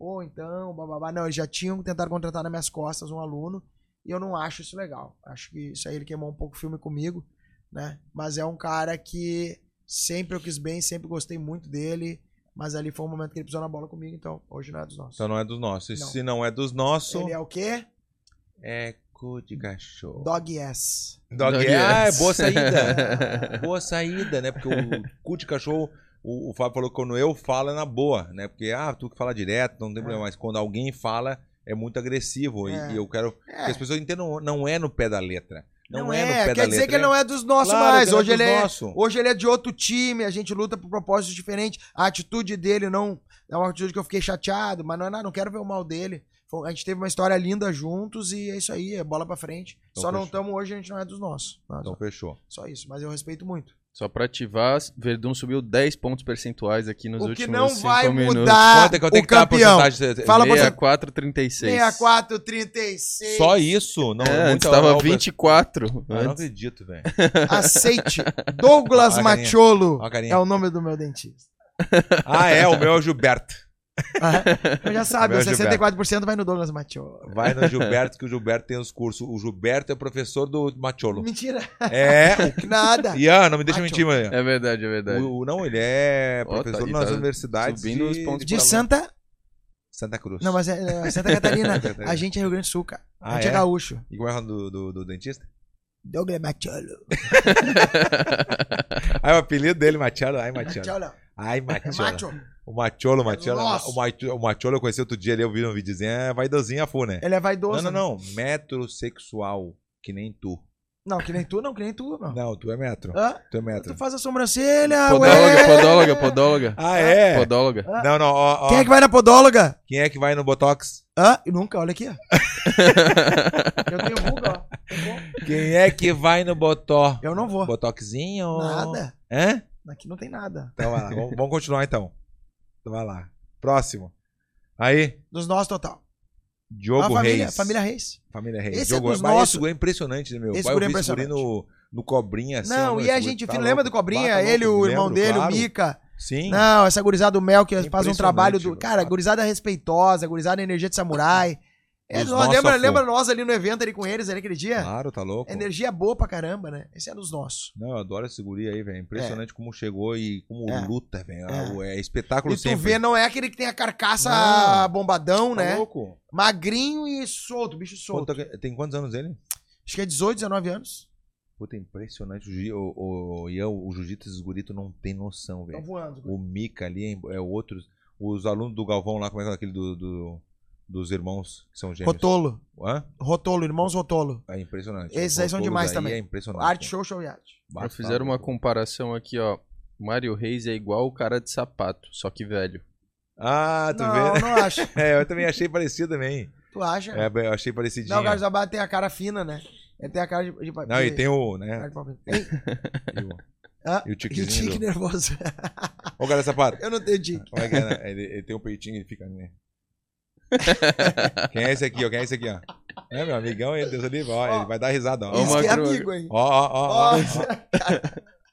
Ou então, bababá. Não, eles já tinham tentado contratar nas minhas costas um aluno. E eu não acho isso legal. Acho que isso aí ele queimou um pouco o filme comigo, né? Mas é um cara que sempre eu quis bem, sempre gostei muito dele. Mas ali foi um momento que ele pisou na bola comigo, então hoje não é dos nossos. Então não é dos nossos. E Não. se não é dos nossos, Ele é o quê? é cu de cachorro. Dog ass. Dog Dog ah, é boa saída. boa saída, né? Porque o cu de cachorro, o, o Fábio falou que quando eu falo é na boa, né? Porque, ah, tu que fala direto, não tem É. problema. Mas quando alguém fala, é muito agressivo. E- É. E, eu quero É. que as pessoas entendam, não é no pé da letra. Não, Não, é, no é, pé quer da dizer letra. que ele não é dos nossos Claro mais. que Hoje ele, é, hoje ele é de outro time, a gente luta por propósitos diferentes. A atitude dele não é uma atitude que eu fiquei chateado, mas não é nada, não quero ver o mal dele. A gente teve uma história linda juntos e é isso aí, é bola pra frente. Então Só não fechou. estamos hoje, a gente não é dos nossos. Então fechou. Só isso, mas eu respeito muito. Só pra ativar, Verdun subiu 10 pontos percentuais aqui nos o que últimos não 5 vai minutos. mudar Quanto é que eu tenho o que dar a campeão. porcentagem? Fala pra você. 64,36. 64, 36. Só isso? Não, É, antes muito tava alto. 24. Ah, não antes. acredito, velho. Aceite. Douglas a. Macholo a é o nome do meu dentista. Ah, é, o meu é o Gilberto. Eu já sabe, o 64% vai no Douglas Macholo. Vai no Gilberto, que o Gilberto tem os cursos. O Gilberto é professor do Macholo. Mentira. É. Nada. Ian, não me deixa mentir, mano. É verdade, é verdade. O, não, ele é tá- professor e nas tá universidades subindo de, os pontos De lá. Santa. Santa Cruz. Não, mas é, é Santa Catarina. A gente é Rio Grande do Sul, cara. Ah, a gente é, é? gaúcho. E como é o nome do, do, do dentista? Douglas Macholo. Ah, o apelido dele, Macholo. Ai, Macholo. Macholo. Ai, É Macholo. macho. O Macholo. O Macholo, o Macholo eu conheci outro dia ali, eu vi um videozinho, é vaidosinho a fu, né? Ele é vaidoso. Não, não, não. Metrosexual, que nem tu. Não, que nem tu, não, que nem tu, não. Não, tu é metro. Hã? Tu é metro. Tu faz a sobrancelha, Podóloga, ué. podóloga, podóloga. Ah, é? Podóloga. Não, não, ó, ó. Quem é que vai na podóloga? Quem é que vai no Botox? Hã? E nunca, olha aqui, ó. Eu tenho vulga, ó. Quem é que vai no Botó? Eu não vou. Botoxinho? Nada. Hã? Aqui não tem nada. Então vai lá, vamos, continuar então. Então vai lá. Próximo. Aí, Dos nossos total. Diogo família, Reis. família Reis. Família Reis. Esse é Diogo dos Mas nossos. Esse é impressionante, né, meu? Esse guri é impressionante. no, no Cobrinha, assim. não, e a gente, tá lembra do Cobrinha? Bah, tá ele, o irmão lembro, dele, claro. o Mica. Sim. Não, essa gurizada do Mel que faz um trabalho do. Cara, gurizada respeitosa, gurizada energia de samurai. É, nós- lembra, lembra nós ali no evento ali com eles ali aquele dia? Claro, tá louco. Energia boa pra caramba, né? Esse é dos nossos. Não, eu adoro esse guri aí, velho. Impressionante como chegou e como É. luta, velho. É. É. espetáculo E tu sempre. vê, não é aquele que tem a carcaça Não. bombadão, Tá né? louco? Magrinho e solto, bicho solto. Tem quantos anos ele? Acho que é 18, 19 anos. Puta, impressionante. O, o, o, o, Ian, o jiu-jitsu guri, tu não tem noção, velho. voando. O Mika ali é outros. Os alunos do Galvão lá, como é que é aquele do, do- dos irmãos que são gêmeos? Rotolo. Hã? Rotolo, irmãos Rotolo. É impressionante. Esses aí são demais também. É impressionante. Arte show, show e arte. Tá fizeram uma comparação aqui, ó. Mário Reis é igual o cara de sapato, só que velho. Ah, tu não, vê? não acho. É, eu também achei parecido também. Tu acha? É, eu achei parecidinho. não, o Carlos Abad tem a cara fina, né? Ele tem a cara de. de Não, e tem o, cara né? de. Tem? E o, Ah, e o e o tiquezinho. tique do- nervoso. Ô, cara, sapato. Eu não tenho tique. Como é que é, né? ele, ele tem um peitinho e fica, né? Quem é esse aqui, ó? Quem é esse aqui, ó? É, meu amigão, ele, Deus ali, ó, ele vai dar risada, ó. Isso que é amigo, hein? Ó, ó, ó, ó. Nossa,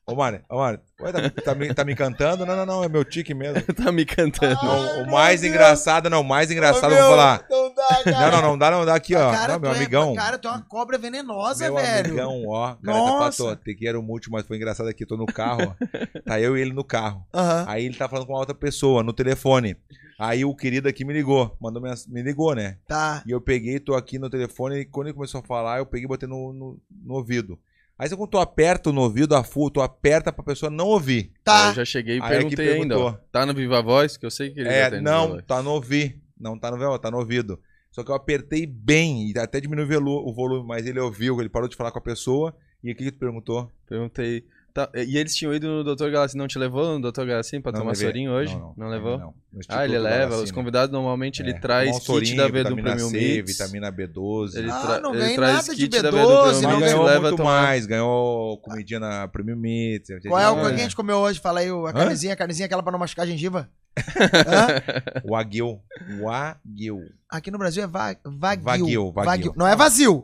Ô, Mário, ô, Mário. Ué, tá, tá me, tá me cantando? Não, não, não, é meu tique mesmo. tá me cantando. Não, o meu mais Deus. engraçado, não, o mais engraçado, Ô, eu vou meu, falar. Não dá, cara. Não, não, não dá, não dá aqui, ó. Cara, Não, meu é- amigão. cara, tu é uma cobra venenosa, Meu velho. amigão, ó. Cara, Nossa. tá pato, tem que era o último, mas foi engraçado aqui. Tô no carro, ó. Tá eu e ele no carro. Aham. Aí ele tá falando com uma outra pessoa no telefone. Aí o querido aqui me ligou, mandou minha, me ligou, né? Tá. E eu peguei, tô aqui no telefone, e quando ele começou a falar, eu peguei e botei no, no, no ouvido. Aí quando tu aperta no ouvido a full, tu aperta pra pessoa não ouvir. Tá. Eu já cheguei e Aí é que perguntei ainda. ó. Tá no Viva Voz? Que eu sei que ele É, Viva não, tá no ouvir. Não tá no véu, tá no ouvido. Só que eu apertei bem e até diminuiu o volume, mas ele ouviu, ele parou de falar com a pessoa. E o que que tu perguntou? Perguntei. Tá, e eles tinham ido no Dr. Galacim. Não te levou no Dr. Galacim pra Não tomar levei. sorinho hoje? Não, Não, não, levou? Não, Ah, ele leva. Os convidados normalmente ele É, traz tomar um kit da Verdun vitamina Premium C, Mix. vitamina B12. Ele, Ah, não ele ganhei traz nada de kit da B12, Verdun não Mas Premium Mix ganhou leva muito tomar. mais, ganhou comidinha na Premium Meat. Qual é o que a gente comeu hoje? Fala aí, a carnezinha, a carnezinha aquela pra não machucar a gengiva. O Aguil. O Aguil. Aqui no Brasil é va wagyu. Não é vazio.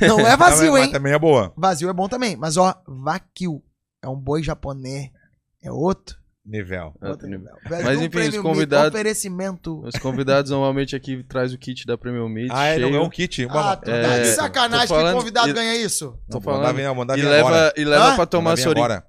Não é vazio, Mas hein? também é boa. Vazio é bom também. Mas, ó, Wagyu é um boi japonês. É outro. Nível. Ah, outro tá nível. Mas, Verdun enfim, os convidados- Oferecimento. Os convidados normalmente aqui traz o kit da Premium Meat. Ah, ele não cheio, ganhou um kit. Ah, tu É, tá de sacanagem falando- que convidado e- ganha isso. Tô Não, falando. Mandar vir, mandar E leva, agora. e leva Hã? pra tomar sorinho. agora.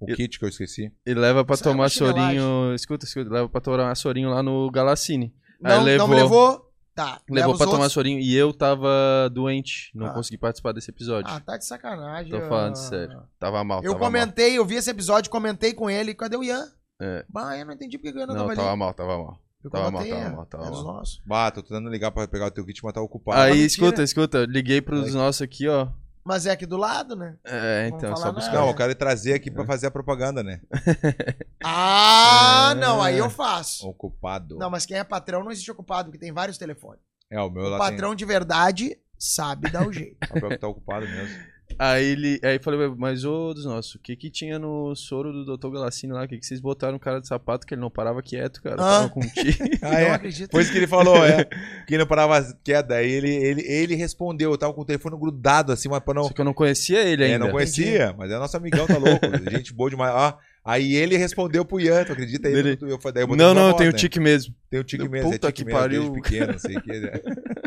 O kit que eu esqueci. E leva pra Isso é uma tomar chinelagem. sorinho. Escuta, escuta. Leva pra tomar sorinho lá no Galacine. Aí Não, não me levou. Tá. Levou pra tomar outros. sorinho. E eu tava doente. Não Ah. consegui participar desse episódio. Ah, tá de sacanagem. Tô falando ah. sério. Tava mal. Eu tava comentei, eu vi esse episódio, comentei com ele. Cadê o Ian? É. Bah, eu não entendi porque o Ian não, Não, tava tava ali. mal, tava mal. Eu tava mal, comentei, tava é, mal, tava é mal. nossos. Bah, tô tentando ligar pra pegar o teu kit, mas tá ocupado. Aí, mentira. escuta, escuta. Liguei pros Aí. nossos aqui, ó. Mas é aqui do lado, né? É, Vamos então, só buscar. Não, eu quero trazer aqui pra fazer a propaganda, né? Ah, É. não, aí eu faço. Ocupado. Não, mas quem é patrão não existe ocupado, porque tem vários telefones. É, o meu O lá patrão de verdade sabe dar o jeito. tem. O papel que tá ocupado mesmo. Aí ele. Aí eu falei, mas ô dos nossos, o que que tinha no soro do Dr. Galacine lá? O que que vocês botaram no cara de sapato que ele não parava quieto, cara? Ah. Tava com um. Ah, não é? acredito. Foi isso que ele falou, é. Que não parava queda. Aí ele, ele, ele respondeu. Eu tava com o telefone grudado assim, mas pra não. Só que eu não conhecia ele É, ainda. não conhecia, mas é nosso amigão, tá louco. Gente boa demais. Ó, aí ele respondeu pro Ian, tu acredita? Aí Dele- eu, eu, Não, não, eu tenho né? tique mesmo. Tem o tique mesmo, é puta tique que mesmo, pariu. desde pequeno, não sei o que.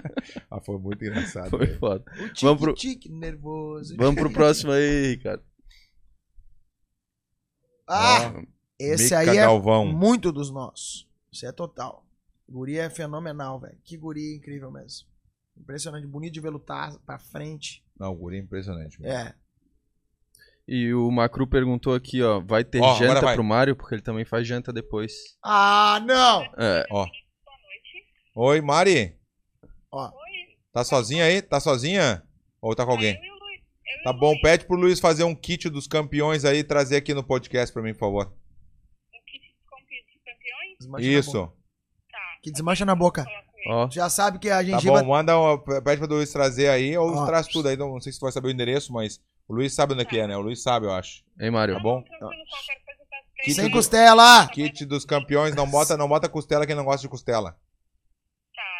ah, foi muito engraçado. Foi velho. foda. O tique, Vamos pro- tique, nervoso. Vamos pro próximo aí, Ricardo. Ah, Ó, esse aí é Galvão. muito dos nossos. Isso é total. Guri é fenomenal, velho. Que guri incrível mesmo. Impressionante, bonito de velutar pra frente. Não, o guri é impressionante. mesmo. É. E o Macru perguntou aqui, ó, vai ter Ó, janta vai. pro Mário? Porque ele também faz janta depois. Ah, não! É, Oi, Mari. Ó, Tá sozinha aí? Tá sozinha? Ou tá com alguém? Eu e o Luiz. Eu Tá bom, Luiz. pede pro Luiz fazer um kit dos campeões aí e trazer aqui no podcast pra mim, por favor. O kit dos campe- dos campeões? desmancha na boca. Isso. Tá. Que desmancha na boca. Ó. Já sabe que a Tá gengiva. bom, manda, uma- pede pro Luiz trazer aí, ou Ó. traz tudo aí. Não sei se tu vai saber o endereço, mas o Luiz sabe onde é que é, né? O Luiz sabe, eu acho. Hein, Mário? Tá bom? Eu peço pra Kit. Sem do- costela! Kit dos campeões, não bota, não bota costela quem não gosta de costela.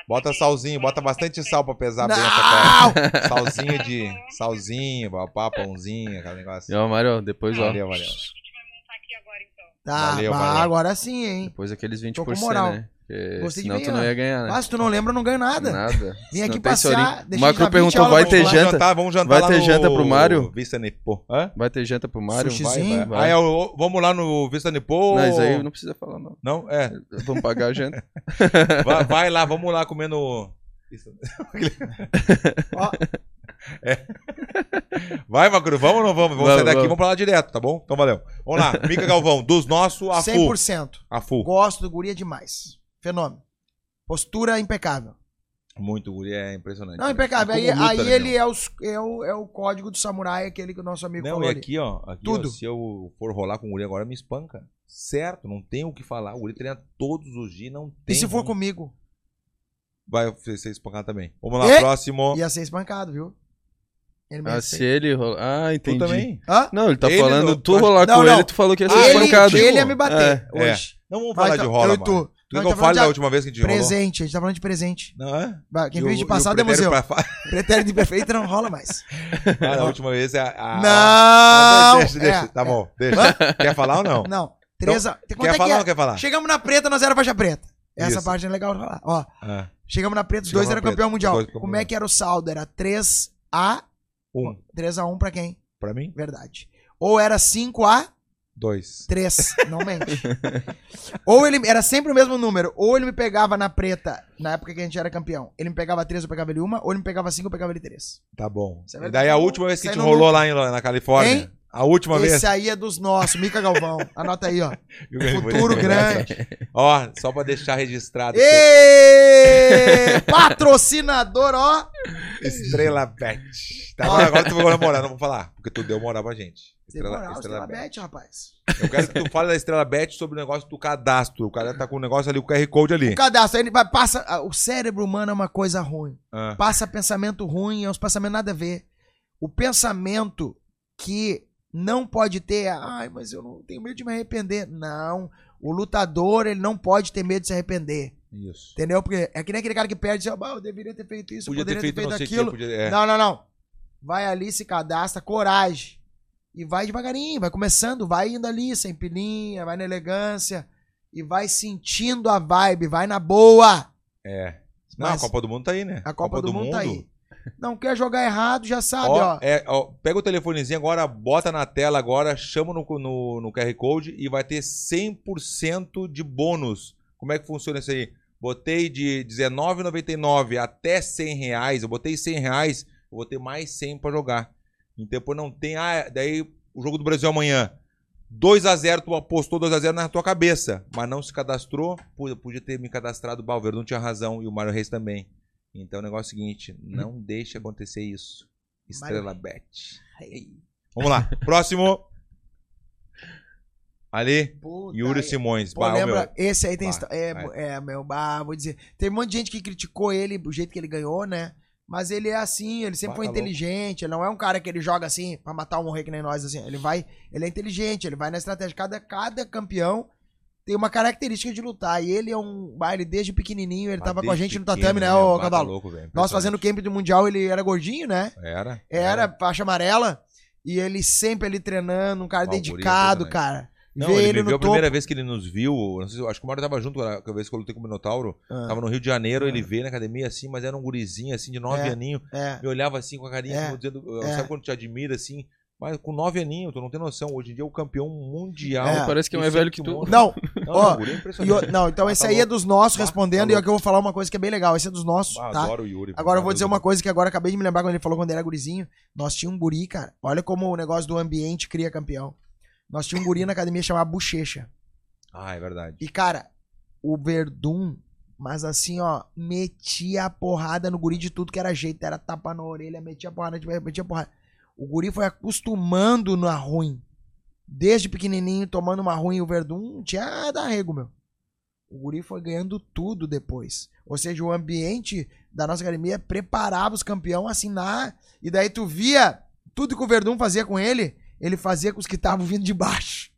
Bota salzinho, bota bastante sal pra pesar bem essa Não! carne. Salzinho de. Salzinho, papá, pãozinho, aquele negócio. ó, Mário, depois, ó. Valeu, valeu. A gente vai montar aqui agora então. Tá, Valeu, bah, valeu. agora sim, hein? Depois aqueles 20%, Tô com moral. né? Porque Gostei senão tu não ia ganhar, né? Ah, se tu não lembra, eu não ganho nada. Nada. Vim Se aqui tem passear, sorinho. deixei O 20 perguntou, aulas vai pra ter pular. Vamos janta? jantar, vamos jantar Vai lá ter no janta pro Mário? Vista Nipô. Hã? Vai ter janta pro Mário? Sushi. Vai, Sim, vai. vai. Ah, é o- vamos lá no Vista Nipô. Não, isso aí não precisa falar, não. Não, é. Vamos pagar a janta. Vai, vai lá, vamos lá comendo. Isso. Ó, Vai, Macru, vamos ou não vamos? Vamos Vamos, sair daqui, vamos. vamos pra lá direto, tá bom? Então valeu. Vamos lá, Mica Galvão, dos nossos, a full. 100%. A full. Gosto do guri é demais. Fenômeno. Postura impecável. Muito, guri, é impressionante. Não, impecável. Aí, luta, aí né, ele é, os- é o, é o código do samurai, aquele que o nosso amigo Não, falou e ali. aqui, ó, aqui, Tudo. ó, se eu for rolar com o guri agora, me espanca. Certo, não tem o que falar. O guri treina todos os dias, não E tem. se for um- comigo? Vai ser espancado também. Vamos lá, E? próximo. Ia ser espancado, viu? Ele me Ah, se ele rolar. Ah, Tu entendi. também? Hã? Não, ele tá Ele falando, não- tu tu rolar Não, com não. ele, tu falou que ia ser Ah, ele, espancado. ele ia me bater É, é. hoje. Não vamos Mas falar tá- de rola, eu e mano. Tu. Que eu tá de da a- última vez que a gente rolou? Presente, a gente tá falando de presente. Não é? Quem E o- de passado é museu. pra Pretérito de perfeito não rola mais. Ah, na última vez é a. a- Não! Deixa, deixa. É, tá é. bom, deixa. Quer falar ou não? Não. Três a... Quanto Quer é falar ou é? não quer falar? Chegamos na preta, nós era faixa preta. Essa Isso. parte é legal de falar. Ó, Ah, chegamos na preta, os Chegamos dois eram campeão mundial. dois Como é que era o saldo? Era 3A. um. 3x1 pra quem? Pra mim? Verdade. Ou era 5A Dois. Três, não mente. ou ele era sempre o mesmo número. Ou ele me pegava na preta, na época que a gente era campeão. Ele me pegava três, eu pegava ele uma. Ou ele me pegava cinco, eu pegava ele três. Tá bom. Você E daí a última vez que a gente rolou lá em, na Califórnia. Hein? A última Esse vez. aí é dos nossos, Mica Galvão. Anota aí, ó. Futuro grande. Ó, só pra deixar registrado. Ê! Patrocinador, ó. Estrela Bet. Tá, agora, agora tu vai namorar, não vou falar. Porque tu deu moral pra gente. Estrela, Moral, Estrela Estrela Bet. Bet, rapaz. Eu quero que tu fale da Estrela Bet sobre o negócio do cadastro. O cara tá com o negócio ali, o QR Code ali. O cadastro, ele vai, passa. ah, O cérebro humano é uma coisa ruim. Ah, Passa pensamento ruim, é uns pensamentos nada a ver. O pensamento que não pode ter, ai, mas eu não tenho medo de me arrepender. Não. O lutador, ele não pode ter medo de se arrepender. isso. Entendeu? Porque é que nem aquele cara que perde, diz, ah, eu deveria ter feito isso, eu Podia ter poderia feito não sei o que. aquilo. Podia... É. Não, não, não. Vai ali, se cadastra, coragem. E vai devagarinho, vai começando, vai indo ali, sem pilinha, vai na elegância. E vai sentindo a vibe, vai na boa. É. Não, Mas a Copa do Mundo tá aí, né? a Copa, do, Mundo tá aí. Não quer jogar errado, já sabe, ó. Ó, é, ó, pega o telefonezinho agora, bota na tela agora, chama no, no, no QR Code e vai ter 100% de bônus. Como é que funciona isso aí? Botei de R$19,99 até 100 reais, eu botei 100 reais, eu vou ter mais 100 pra jogar. Então depois não tem, ah, daí o jogo do Brasil amanhã. 2x0, tu apostou 2x0 na tua cabeça, mas não se cadastrou, podia ter me cadastrado, o Verdun tinha razão e o Mário Reis também. Então o negócio é o seguinte, não deixe acontecer isso. Estrela Bet. Vamos lá, próximo. Ali, Puta Yuri aí. Simões. Pô, Bah, lembra? meu, Esse aí tem. Bah, é, vai. é, meu, bah, vou dizer. Teve um monte de gente que criticou ele, o jeito que ele ganhou, né? Mas ele é assim, ele sempre Bah, foi tá louco. inteligente. Ele não é um cara que ele joga assim pra matar ou morrer que nem nós, assim. Ele vai. Ele é inteligente, ele vai na estratégia. Cada, cada campeão tem uma característica de lutar. E ele é um. Bah, ele desde pequenininho, ele bah, tava com a gente no tatame, né, meu, ô Cavalo? louco, velho, Nós fazendo o camp do Mundial, ele era gordinho, né? Era? Era, faixa amarela. E ele sempre ali treinando, um cara Ah, é dedicado, cara. Não, ele, ele me viu a primeira vez que ele nos viu. Não sei, se- acho que o Mário tava junto a vez que eu lutei com o Minotauro. Ah, Tava no Rio de Janeiro, ele veio na academia assim, mas era um gurizinho assim, de nove É. aninhos. é. Me olhava assim com a carinha, É. como dizendo, É. sabe quando te admira assim? Mas com nove aninhos, tu não tem noção. Hoje em dia é o campeão mundial. É. Parece que é mais velho que tu. Não, Não, Ó, não, o guri é não, então Ah, esse tá aí é louco. dos nossos Ah, respondendo, tá e é que eu vou falar uma coisa que é bem legal. Esse é dos nossos, Ah, tá? adoro o Yuri. Agora eu vou dizer uma coisa que agora eu acabei de me lembrar quando ele falou quando ele era gurizinho. Nós tínhamos um guri, cara. Olha como o negócio do ambiente cria campeão. Nós tínhamos um guri na academia chamado Bochecha. Ah, é verdade. E, cara, o Verdun, mas assim, ó, metia a porrada no guri de tudo que era jeito. Era tapa na orelha, metia porrada, metia porrada. O guri foi acostumando na ruim. Desde pequenininho, tomando uma ruim. O Verdun não tinha da rego, meu. O guri foi ganhando tudo depois. Ou seja, o ambiente da nossa academia preparava os campeões assim na. E daí tu via tudo que o Verdun fazia com ele, ele fazia com os que estavam vindo de baixo.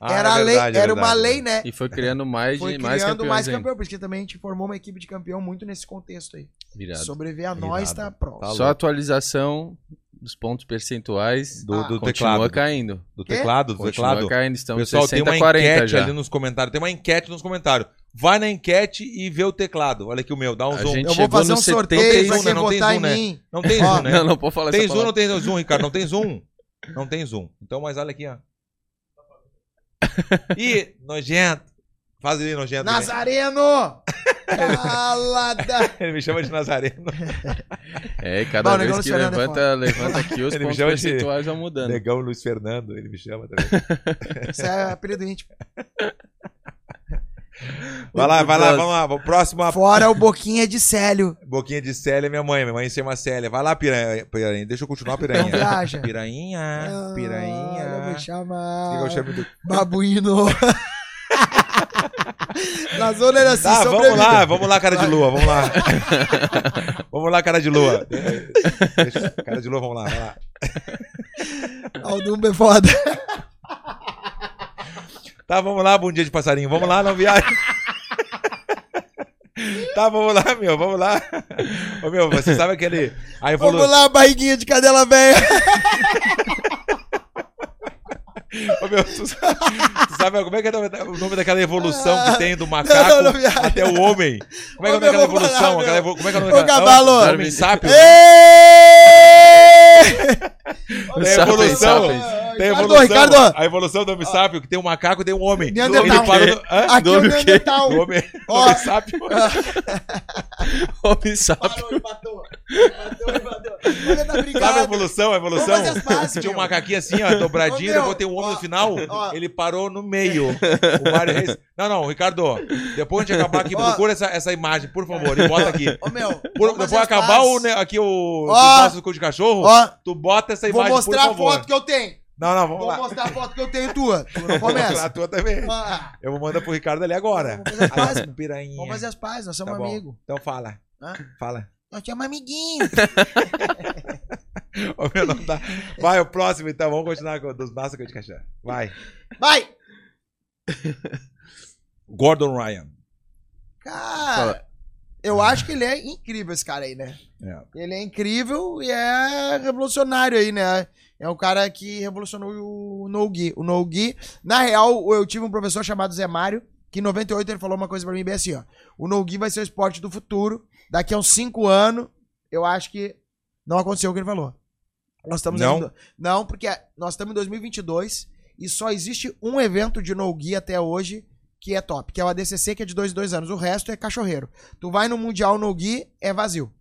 Ah, era é a lei, verdade, é era uma verdade. lei, né? E foi criando mais, Foi de, mais criando campeões mais campeão, porque também a gente formou uma equipe de campeão muito nesse contexto aí. Virado. Sobreviver a nós Irado. tá pronto. Tá Só atualização dos pontos percentuais Do, do continua teclado. caindo. Do teclado, do Continua teclado. caindo, estamos Pessoal, 60 tem uma 40 enquete já. ali nos comentários. Tem uma enquete nos comentários. Vai na enquete e vê o teclado. Olha aqui o meu, dá um A zoom. gente Eu vou fazer um 70 sorteio pra um, quem né? Não tem votar zoom, em né? mim. Não tem zoom, né? Não, não pode falar Tem zoom ou não palavra. tem zoom, Ricardo? Não tem zoom? Não tem zoom. Então, mas olha aqui, ó. Ih, nojento. Faz ele nojento. Nazareno! Calada! Ele me chama de Nazareno. É, cada Bom, vez que do Fernando é levanta, levanta aqui, os Ele me pontos chama de- percentuais vão mudando. Negão Luiz Fernando, ele me chama também. Isso é apelido íntimo. Vai lá, vai lá, vamos lá. Próxima Fora o Boquinha de Célio. boquinha de Célia, minha mãe. Minha mãe se chama Célia. Vai lá, piranha. piranha. Deixa eu continuar, Não piranha. viaja. Pirainha, Ah, Ela me piranha. chama O que eu chamo do... babuíno. Na zona era assim, Tá, vamos lá, vamos lá, cara de lua, vamos lá. vamos lá, cara de lua. Deixa- cara de lua, vamos lá, vai lá. Aldumba é foda. Tá, vamos lá, bom dia de passarinho. Vamos lá, não viaja. Tá, vamos lá, meu, vamos lá. Ô, meu, você sabe aquele. A Vamos lá, barriguinha de cadela velha. Ô, meu, tu, sabe, tu sabe como é que é o nome daquela evolução que tem do macaco Não, não, não até o homem? Como é que é o nome daquela evolução? Aquela Como é que é o nome daquela cavalo. Não, Homem sápio? É evolução. Tem a Ricardo, evolução, Ricardo. a evolução do homem sábio, que tem um macaco e tem um homem. Neandertal. Ele parou no-? Aqui é o o? Neandertal. O homem, o Ó. homem sábio. Homem sabe. Parou, empatou. Empatou, empatou. Olha, tá Sabe a evolução, a evolução? Pazes, Tinha um macaquinho assim, ó, dobradinho, depois tem um homem no final, ó. ele parou no meio. O Mário Reis. Não, não, Ricardo, depois a gente acabar aqui, Ó. procura essa, essa imagem, por favor, e bota aqui. Ô, meu. Por, depois acabar o, né, aqui o Ó. nosso cu de cachorro, tu bota essa vou imagem, mostrar a por favor. foto que eu tenho. Não, não, vamos Vou lá. mostrar a foto que eu tenho tua. Tu não Vou mostrar começa. a tua também. Ah, Eu vou mandar pro Ricardo ali agora. Vamos fazer as pazes. Pirainha. Vamos fazer as pazes, nós somos Tá amigos. Então fala. Hã? Fala. Nós somos amiguinhos. Ô, meu, não dá. Vai, o próximo então. Vamos continuar com dos nossos de cachorro. Vai. Vai! Gordon Ryan. Cara, eu acho que ele é incrível esse cara aí, né? É. Ele é incrível e é revolucionário aí, né? É um cara que revolucionou o no-gi. O no-gi, na real, eu tive um professor chamado Zé Mário, que em 98 ele falou uma coisa pra mim bem assim, ó. O no-gi vai ser o esporte do futuro. Daqui a uns 5 anos, eu acho que não aconteceu o que ele falou. Nós estamos Não? ainda- Não, porque nós estamos em 2022 e só existe um evento de no-gi até hoje que é top, que é o ADCC, que é de dois em dois anos. O resto é cachorreiro. Tu vai no Mundial no-gi, é vazio.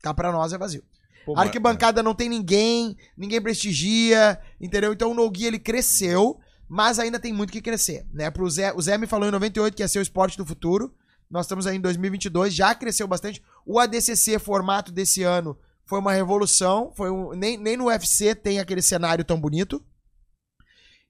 Cá pra nós é vazio. Pô, A arquibancada não tem ninguém, ninguém prestigia, entendeu? Então o no-gi ele cresceu, mas ainda tem muito que crescer, né? Pro Zé, o Zé me falou em 98 que ia ser o esporte do futuro. Nós estamos aí em 2022, já cresceu bastante. O ADCC formato desse ano foi uma revolução, foi um, nem, nem no UFC tem aquele cenário tão bonito.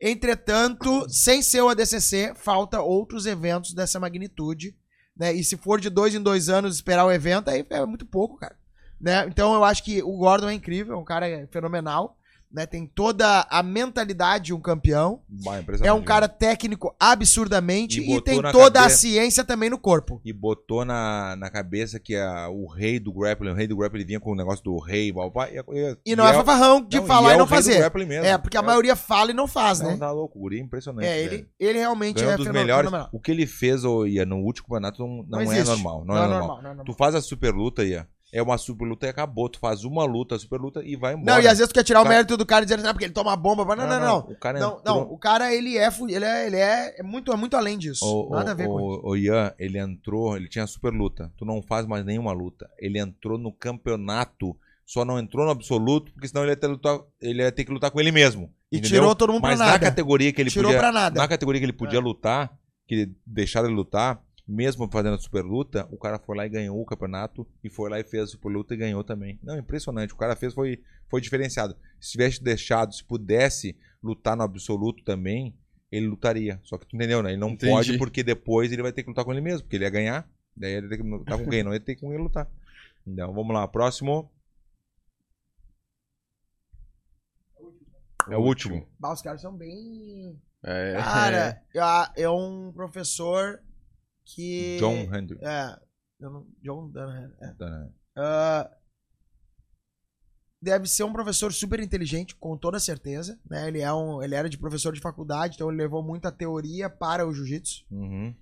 Entretanto, sem ser o ADCC, falta outros eventos dessa magnitude, né? E se for de dois em dois anos esperar o evento, aí é muito pouco, cara. Né? Então eu acho que o Gordon é incrível, é um cara fenomenal, né? Tem toda a mentalidade de um campeão. É impressionante. um cara técnico absurdamente E e, tem toda a cabeça- ciência também no corpo. E botou na, na cabeça que a, o rei do grappling, o rei do grappling vinha com o negócio do rei, blá, blá, e, E não é fafarrão de não, falar é e não fazer. É, porque a maioria fala e não faz, não, né? tá louco, guri é impressionante. É, ele, ele realmente Ganhou é um dos melhores. fenomenal. O que ele fez, ô, Ia, no último campeonato não, não, é. Não, é normal. não é normal. Tu faz a super luta, Ia. É uma super luta e acabou. Tu faz uma luta, a super luta e vai embora. Não, e às vezes tu quer tirar o Cara- mérito do cara dizendo, ah, porque ele toma bomba. Não, não, não. O cara Não, entrou- não, o cara, ele é, ele é, ele é, é muito, é muito além disso. O, Nada a ver com isso. o, o Ian, ele entrou, ele tinha super luta. Tu não faz mais nenhuma luta. Ele entrou no campeonato, só não entrou no absoluto, porque senão ele ia ter, lutar, ele ia ter que lutar com ele mesmo. E entendeu? tirou todo mundo Mas pra na nada. categoria que ele Tirou podia. pra nada. Na categoria que ele podia É. lutar, que deixaram ele lutar, mesmo fazendo a super luta, o cara foi lá e ganhou o campeonato e foi lá e fez a super luta e ganhou também. Não, impressionante. O cara fez foi, foi diferenciado. Se tivesse deixado, se pudesse lutar no absoluto também, ele lutaria. Só que tu entendeu, né? Ele não Entendi. pode porque depois ele vai ter que lutar com ele mesmo, porque ele ia ganhar. Daí ele ia ter que lutar com quem? Não ia ter que com ele lutar. Então, vamos lá. Próximo. É o último. Bah, os caras são bem. É, Cara, é, é um professor que. John Hendry. É. não- John Dunham. É. Tá, Ah, deve ser um professor super inteligente, com toda certeza. Né? Ele, é um, ele era de professor de faculdade, então ele levou muita teoria para o jiu-jitsu. Uhum.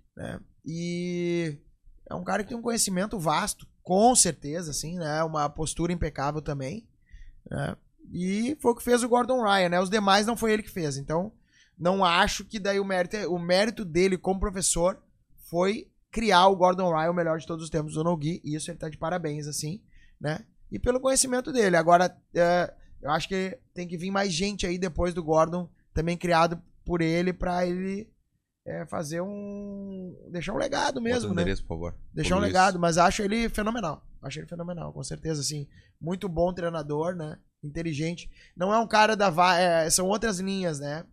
E é um cara que tem um conhecimento vasto, com certeza, assim, né? Uma postura impecável também. né? E foi o que fez o Gordon Ryan, né? Os demais não foi ele que fez. Então, não acho que daí o mérito, é- o mérito dele como professor foi criar o Gordon Ryan o melhor de todos os tempos do Nogi. E isso ele tá de parabéns, assim, né? E pelo conhecimento dele. Agora, é, eu acho que tem que vir mais gente aí depois do Gordon, também criado por ele, pra ele é, fazer um. deixar um legado mesmo, né? endereço, por favor. Deixar um Luiz. legado, mas acho ele fenomenal. Acho ele fenomenal, com certeza, assim. Muito bom treinador, né? Inteligente. Não é um cara da. va- é, são outras linhas, né?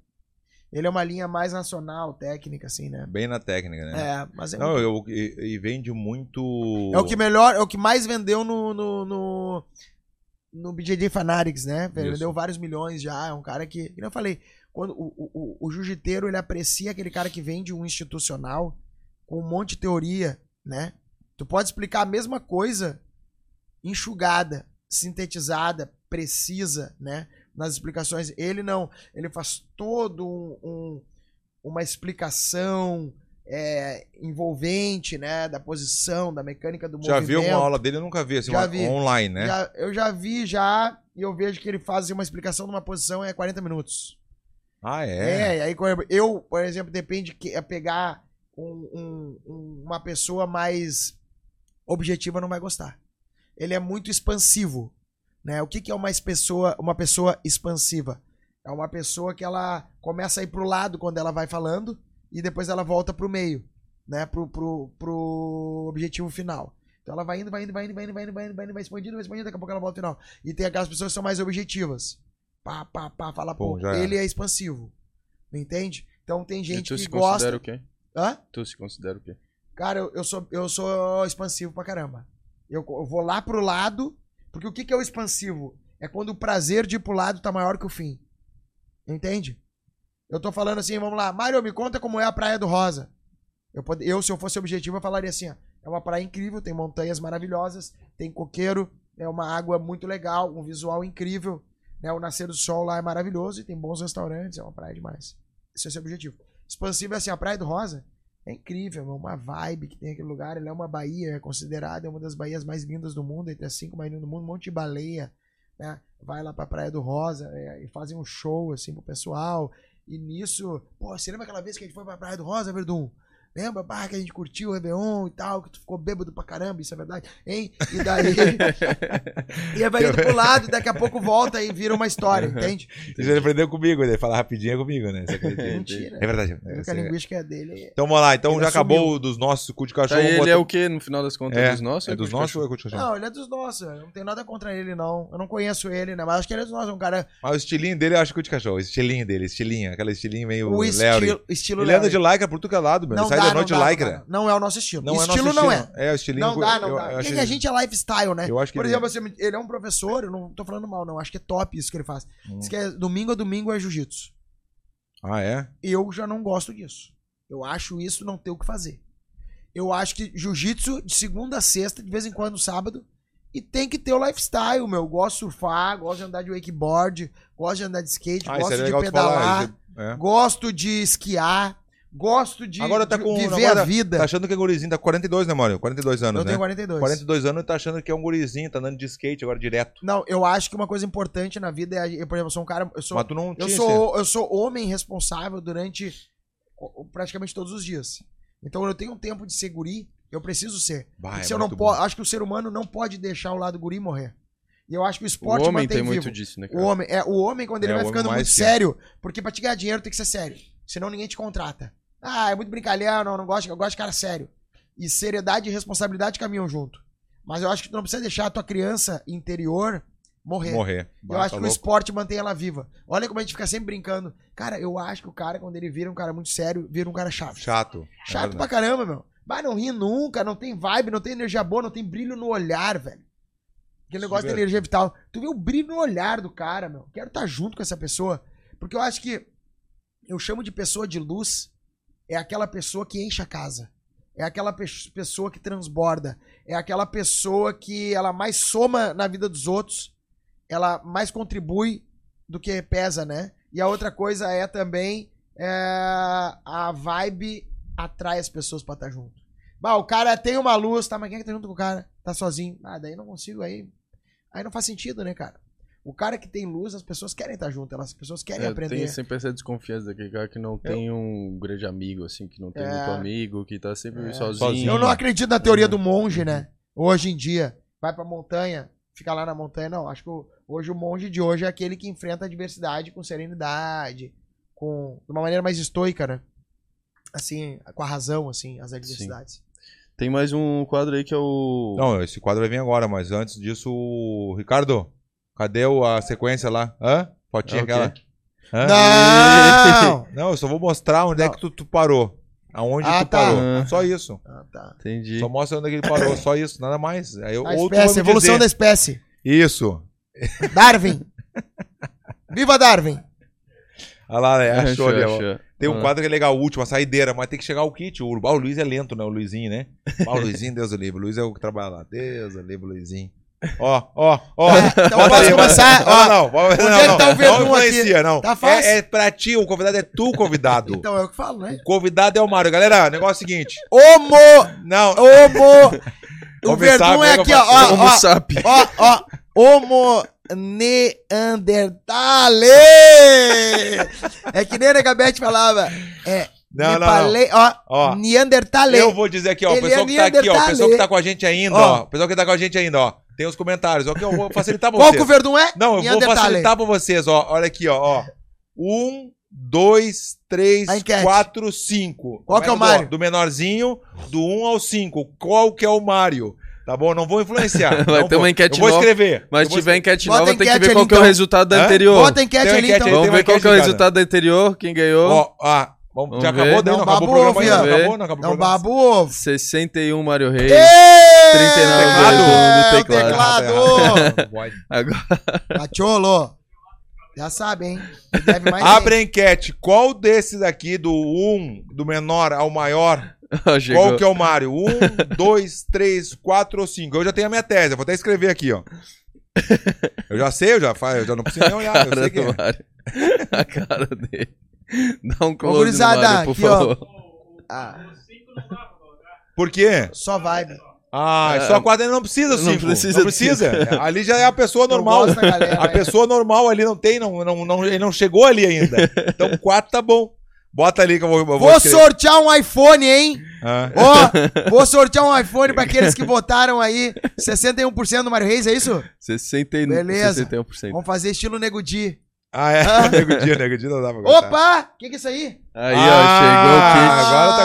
Ele é uma linha mais nacional, técnica, assim, né? Bem na técnica, né? É, mas é, Não, muito- eu, e, e vende muito. é o que melhor, é o que mais vendeu no. no, no, no BJJ Fanatics, né? Isso. vendeu vários milhões já. É um cara que. Como eu falei, quando o, o, o, o jiu-jiteiro ele aprecia aquele cara que vende um institucional com um monte de teoria, né? Tu pode explicar a mesma coisa enxugada, sintetizada, precisa, né? Nas explicações. Ele não. Ele faz todo um, um- uma explicação é, envolvente, né? Da posição, da mecânica do Já movimento. viu alguma aula dele? Eu nunca vi, assim, Já uma- vi. online, né? Já- eu já vi já e eu vejo que ele faz uma explicação de uma posição em 40 minutos. Ah, É, é? aí, eu, por exemplo, depende que é pegar um- um- uma pessoa mais objetiva não vai gostar. Ele é muito expansivo, né? O que, que é uma pessoa, uma pessoa expansiva? É uma pessoa que ela começa a ir pro lado quando ela vai falando e depois ela volta pro meio, né? Pro, pro, pro objetivo final. Então ela vai indo, vai indo, vai indo, vai indo, vai indo, vai indo, vai indo, vai expandindo, vai expandindo, daqui a pouco ela volta ao final. E tem aquelas pessoas que são mais objetivas. Pá, pá, pá, fala Pô, era. Ele é expansivo. Não entende? Então tem E gente tu que se gosta. considera o quê? Hã? Tu se considera o quê? Cara, eu, eu sou, eu sou expansivo pra caramba. Eu, eu vou lá pro lado, porque o que, que é o expansivo? É quando o prazer de ir pro lado tá maior que o fim. Entende? Eu tô falando assim, vamos lá, Mário, me conta como é a Praia do Rosa. Eu, eu, se eu fosse objetivo, eu falaria assim, ó, é uma praia incrível, tem montanhas maravilhosas, tem coqueiro, é uma água muito legal, um visual incrível, né? O nascer do sol lá é maravilhoso e tem bons restaurantes, é uma praia demais. Esse é o seu objetivo. Expansivo é assim, a Praia do Rosa é incrível, é uma vibe que tem aquele lugar. Ele é uma baía, é considerada uma das baías mais lindas do mundo, entre as cinco mais lindas do mundo, um monte de baleia, né? Vai lá pra Praia do Rosa é, e fazem um show assim pro pessoal. E nisso, pô, você lembra aquela vez que a gente foi pra Praia do Rosa, Verdun? Lembra, bah, que a gente curtiu o Réveillon e tal, que tu ficou bêbado pra caramba, isso é verdade, hein? E daí. e vai indo pro lado, e daqui a pouco volta e vira uma história, entende? Você aprendeu comigo, ele fala rapidinho é comigo, né? Mentira. É verdade. A É, você- linguística é dele. Então vamos lá, então Ele já assumiu. acabou dos nossos cu de Tá, cachorro. e ele bota- é o quê, no final das contas? É, dos nossos? É dos nossos ou é cu de cachorro? Não, ele é dos nossos. Eu não tenho nada contra ele, não. Eu não conheço ele, né? Mas acho que ele é dos nossos. É um cara. Mas o estilinho dele eu acho cu de cachorro. O estilinho dele, estilinho, aquela estilinho meio O estilo, estilo Ele anda de lycra por tudo que é lado, meu. Ele sai da noite não dá, lycra. Não, dá. Não é o nosso estilo. Não é estilo nosso não estilo. é. É, o estilinho. Não dá, não eu, dá. eu achei- a gente é lifestyle, né? Eu acho que Por ele- exemplo, assim, ele é um professor, eu não tô falando mal, não. Acho que é top isso que ele faz. Hum. Diz que é domingo a domingo é jiu-jitsu. Ah, é? Eu já não gosto disso. Eu acho isso não ter o que fazer. Eu acho que jiu-jitsu de segunda a sexta, de vez em quando sábado, e tem que ter o lifestyle, meu. Eu gosto de surfar, gosto de andar de wakeboard, gosto de andar de skate, Ah, gosto é de pedalar, é- é. gosto de esquiar, gosto de, Agora tá de com- viver agora a vida. Tá achando que é gurizinho, tá com 42, né, Mário? 42 anos, eu né? tenho 42. 42 anos e tá achando que é um gurizinho, tá andando de skate agora direto. Não, eu acho que uma coisa importante na vida é, eu, por exemplo, eu sou um cara, eu sou, Mas tu não tinha eu sou, eu sou homem responsável durante o- praticamente todos os dias. Então eu tenho um tempo de ser guri, eu preciso ser. Bah, Porque é se eu não posso, acho que o ser humano não pode deixar o lado guri morrer. E eu acho que o O esporte homem mantém tem vivo. muito disso, né, O cara? homem, é, o homem quando ele É, vai o homem ficando muito sério, porque pra te ganhar dinheiro tem que ser sério. Senão ninguém te contrata. Ah, é muito brincalhão, não, não gosto, eu gosto de cara sério. E seriedade e responsabilidade caminham junto. Mas eu acho que tu não precisa deixar a tua criança interior morrer. Morrer. Eu Bah, acho tá que o louco. esporte mantém ela viva. Olha como a gente fica sempre brincando. Cara, eu acho que o cara, quando ele vira um cara muito sério, vira um cara chato. Chato. É Chato pra verdade. caramba, meu. Vai, não ri nunca, não tem vibe, não tem energia boa, não tem brilho no olhar, velho. Aquele negócio de Super. energia vital. Tu vê o brilho no olhar do cara, meu. Quero estar junto com essa pessoa. Porque eu acho que eu chamo de pessoa de luz é aquela pessoa que enche a casa. É aquela pe- pessoa que transborda. É aquela pessoa que ela mais soma na vida dos outros. Ela mais contribui do que pesa, né? E a outra coisa é também é, a vibe atrai as pessoas pra estar junto. Bah, o cara tem uma luz, tá? Mas quem é que tá junto com o cara? Tá sozinho. Ah, daí não consigo, aí. Aí não faz sentido, né, cara? O cara que tem luz, as pessoas querem estar junto, elas, as pessoas querem É, aprender. tem sempre essa desconfiança daquele cara que não tem um grande amigo, assim, que não tem É. muito amigo, que tá sempre É. sozinho. Sozinho. Eu não acredito na teoria do monge, né? Hoje em dia, vai pra montanha, fica lá na montanha. Não, acho que hoje o monge de hoje é aquele que enfrenta a adversidade com serenidade, com de uma maneira mais estoica, né? Assim, com a razão, assim, as adversidades. Tem mais um quadro aí que é o. Não, esse quadro vai vir agora, mas antes disso, o- Ricardo, cadê o- a sequência lá? Hã? Fotinha É o quê? aquela? Hã? Não! Não, eu só vou mostrar onde é Não. que tu, tu parou. Aonde Ah, tu tá. parou. Ah. Só isso. Ah, tá. Entendi. Só mostra onde é que ele parou. Só isso, nada mais. Aí, eu- A espécie, evolução da dizer. espécie. Isso. Darwin. Viva Darwin! Olha lá, é, Achou, achou achou. Tem um Ah. quadro que é legal, o último, a saideira, mas tem que chegar o kit. O, ah, o Luiz é lento, né? O Luizinho, né? Ah, o Luizinho, Deus o livre. O Luiz é o que trabalha lá. Deus o livre, Luizinho. Ó, ó, ó. Então Bota posso aí, começar? Não, Ó, não, não. Onde é que tá o Verdun não aqui? influencia, não. Tá fácil. É, é pra ti, o convidado é tu, convidado. Então é o que falo, né? O convidado é o Mário. Galera, o negócio é o seguinte. Homo! Não, Homo! O Verdun pensar, é aqui, ó, ó, Homo ó, sapi. ó, ó. Homo. Neandertale! É que nem a Negabete falava. É. Não, não, não. Nepale- Ó, Ó, Neandertale. Eu vou dizer aqui, ó, o Ele pessoal é que tá aqui, ó, o pessoal que tá com a gente ainda, Ó. ó, o pessoal que tá com a gente ainda, ó, tem os comentários, ó, que eu vou facilitar pra Qual vocês. que o Verdun é? Não, eu vou facilitar pra vocês, ó, olha aqui, ó, ó. Um, dois, três, quatro, cinco. Qual que é o Do- Mário? Do menorzinho, do um ao cinco. Qual que é o Mário? Tá bom? Não vou influenciar. Vai não ter vou. uma enquete Eu vou nova, escrever. Mas se tiver enquete Bota nova, tem que ver qual que é o então. resultado da Hã? anterior. Bota a enquete ali, então. Vamos ver qual que é o resultado da anterior, quem ganhou. Ó, ah, vamos, Vamos já ver. acabou daí? Não, Não acabou o programa ainda? Não acabou? Não acabou o Não programa? babo ovo. 61 Mário Reis. Ê, 39 é, do o teclado. teclado. Agora, Macholo. Já sabe, hein? Ele Deve mais Abre a enquete. Qual desses aqui, do 1, do menor ao maior, chegou. qual que é o Mário? 1, 2, 3, 4 ou 5? Eu já tenho a minha tese, eu vou até escrever aqui, ó. Eu já sei, eu já, eu já não preciso nem olhar, eu cara sei quem do é. Mário. A cara dele. Dá um close gurizada, por aqui, ó. favor. Ah, Por quê? só vibe. Ah, É, só quatro ele não precisa, não cinco. precisa Não precisa. É, Ali já é a pessoa normal. Galera, A né? pessoa normal ali não tem, não, não, não, ele não chegou ali ainda. Então quatro tá bom. Bota ali que eu vou. eu vou Vou sortear um iPhone, hein? Ah. Ó, vou sortear um iPhone pra aqueles que votaram aí. 61% do Mário Reis, é isso? 60, Beleza. 61%. Vamos fazer estilo Nego Di. Ah, é? Ah. Nego dia, nego dia não dá pra gostar. Opa! O que, que é isso aí? Aí, Ah, ó, agora tá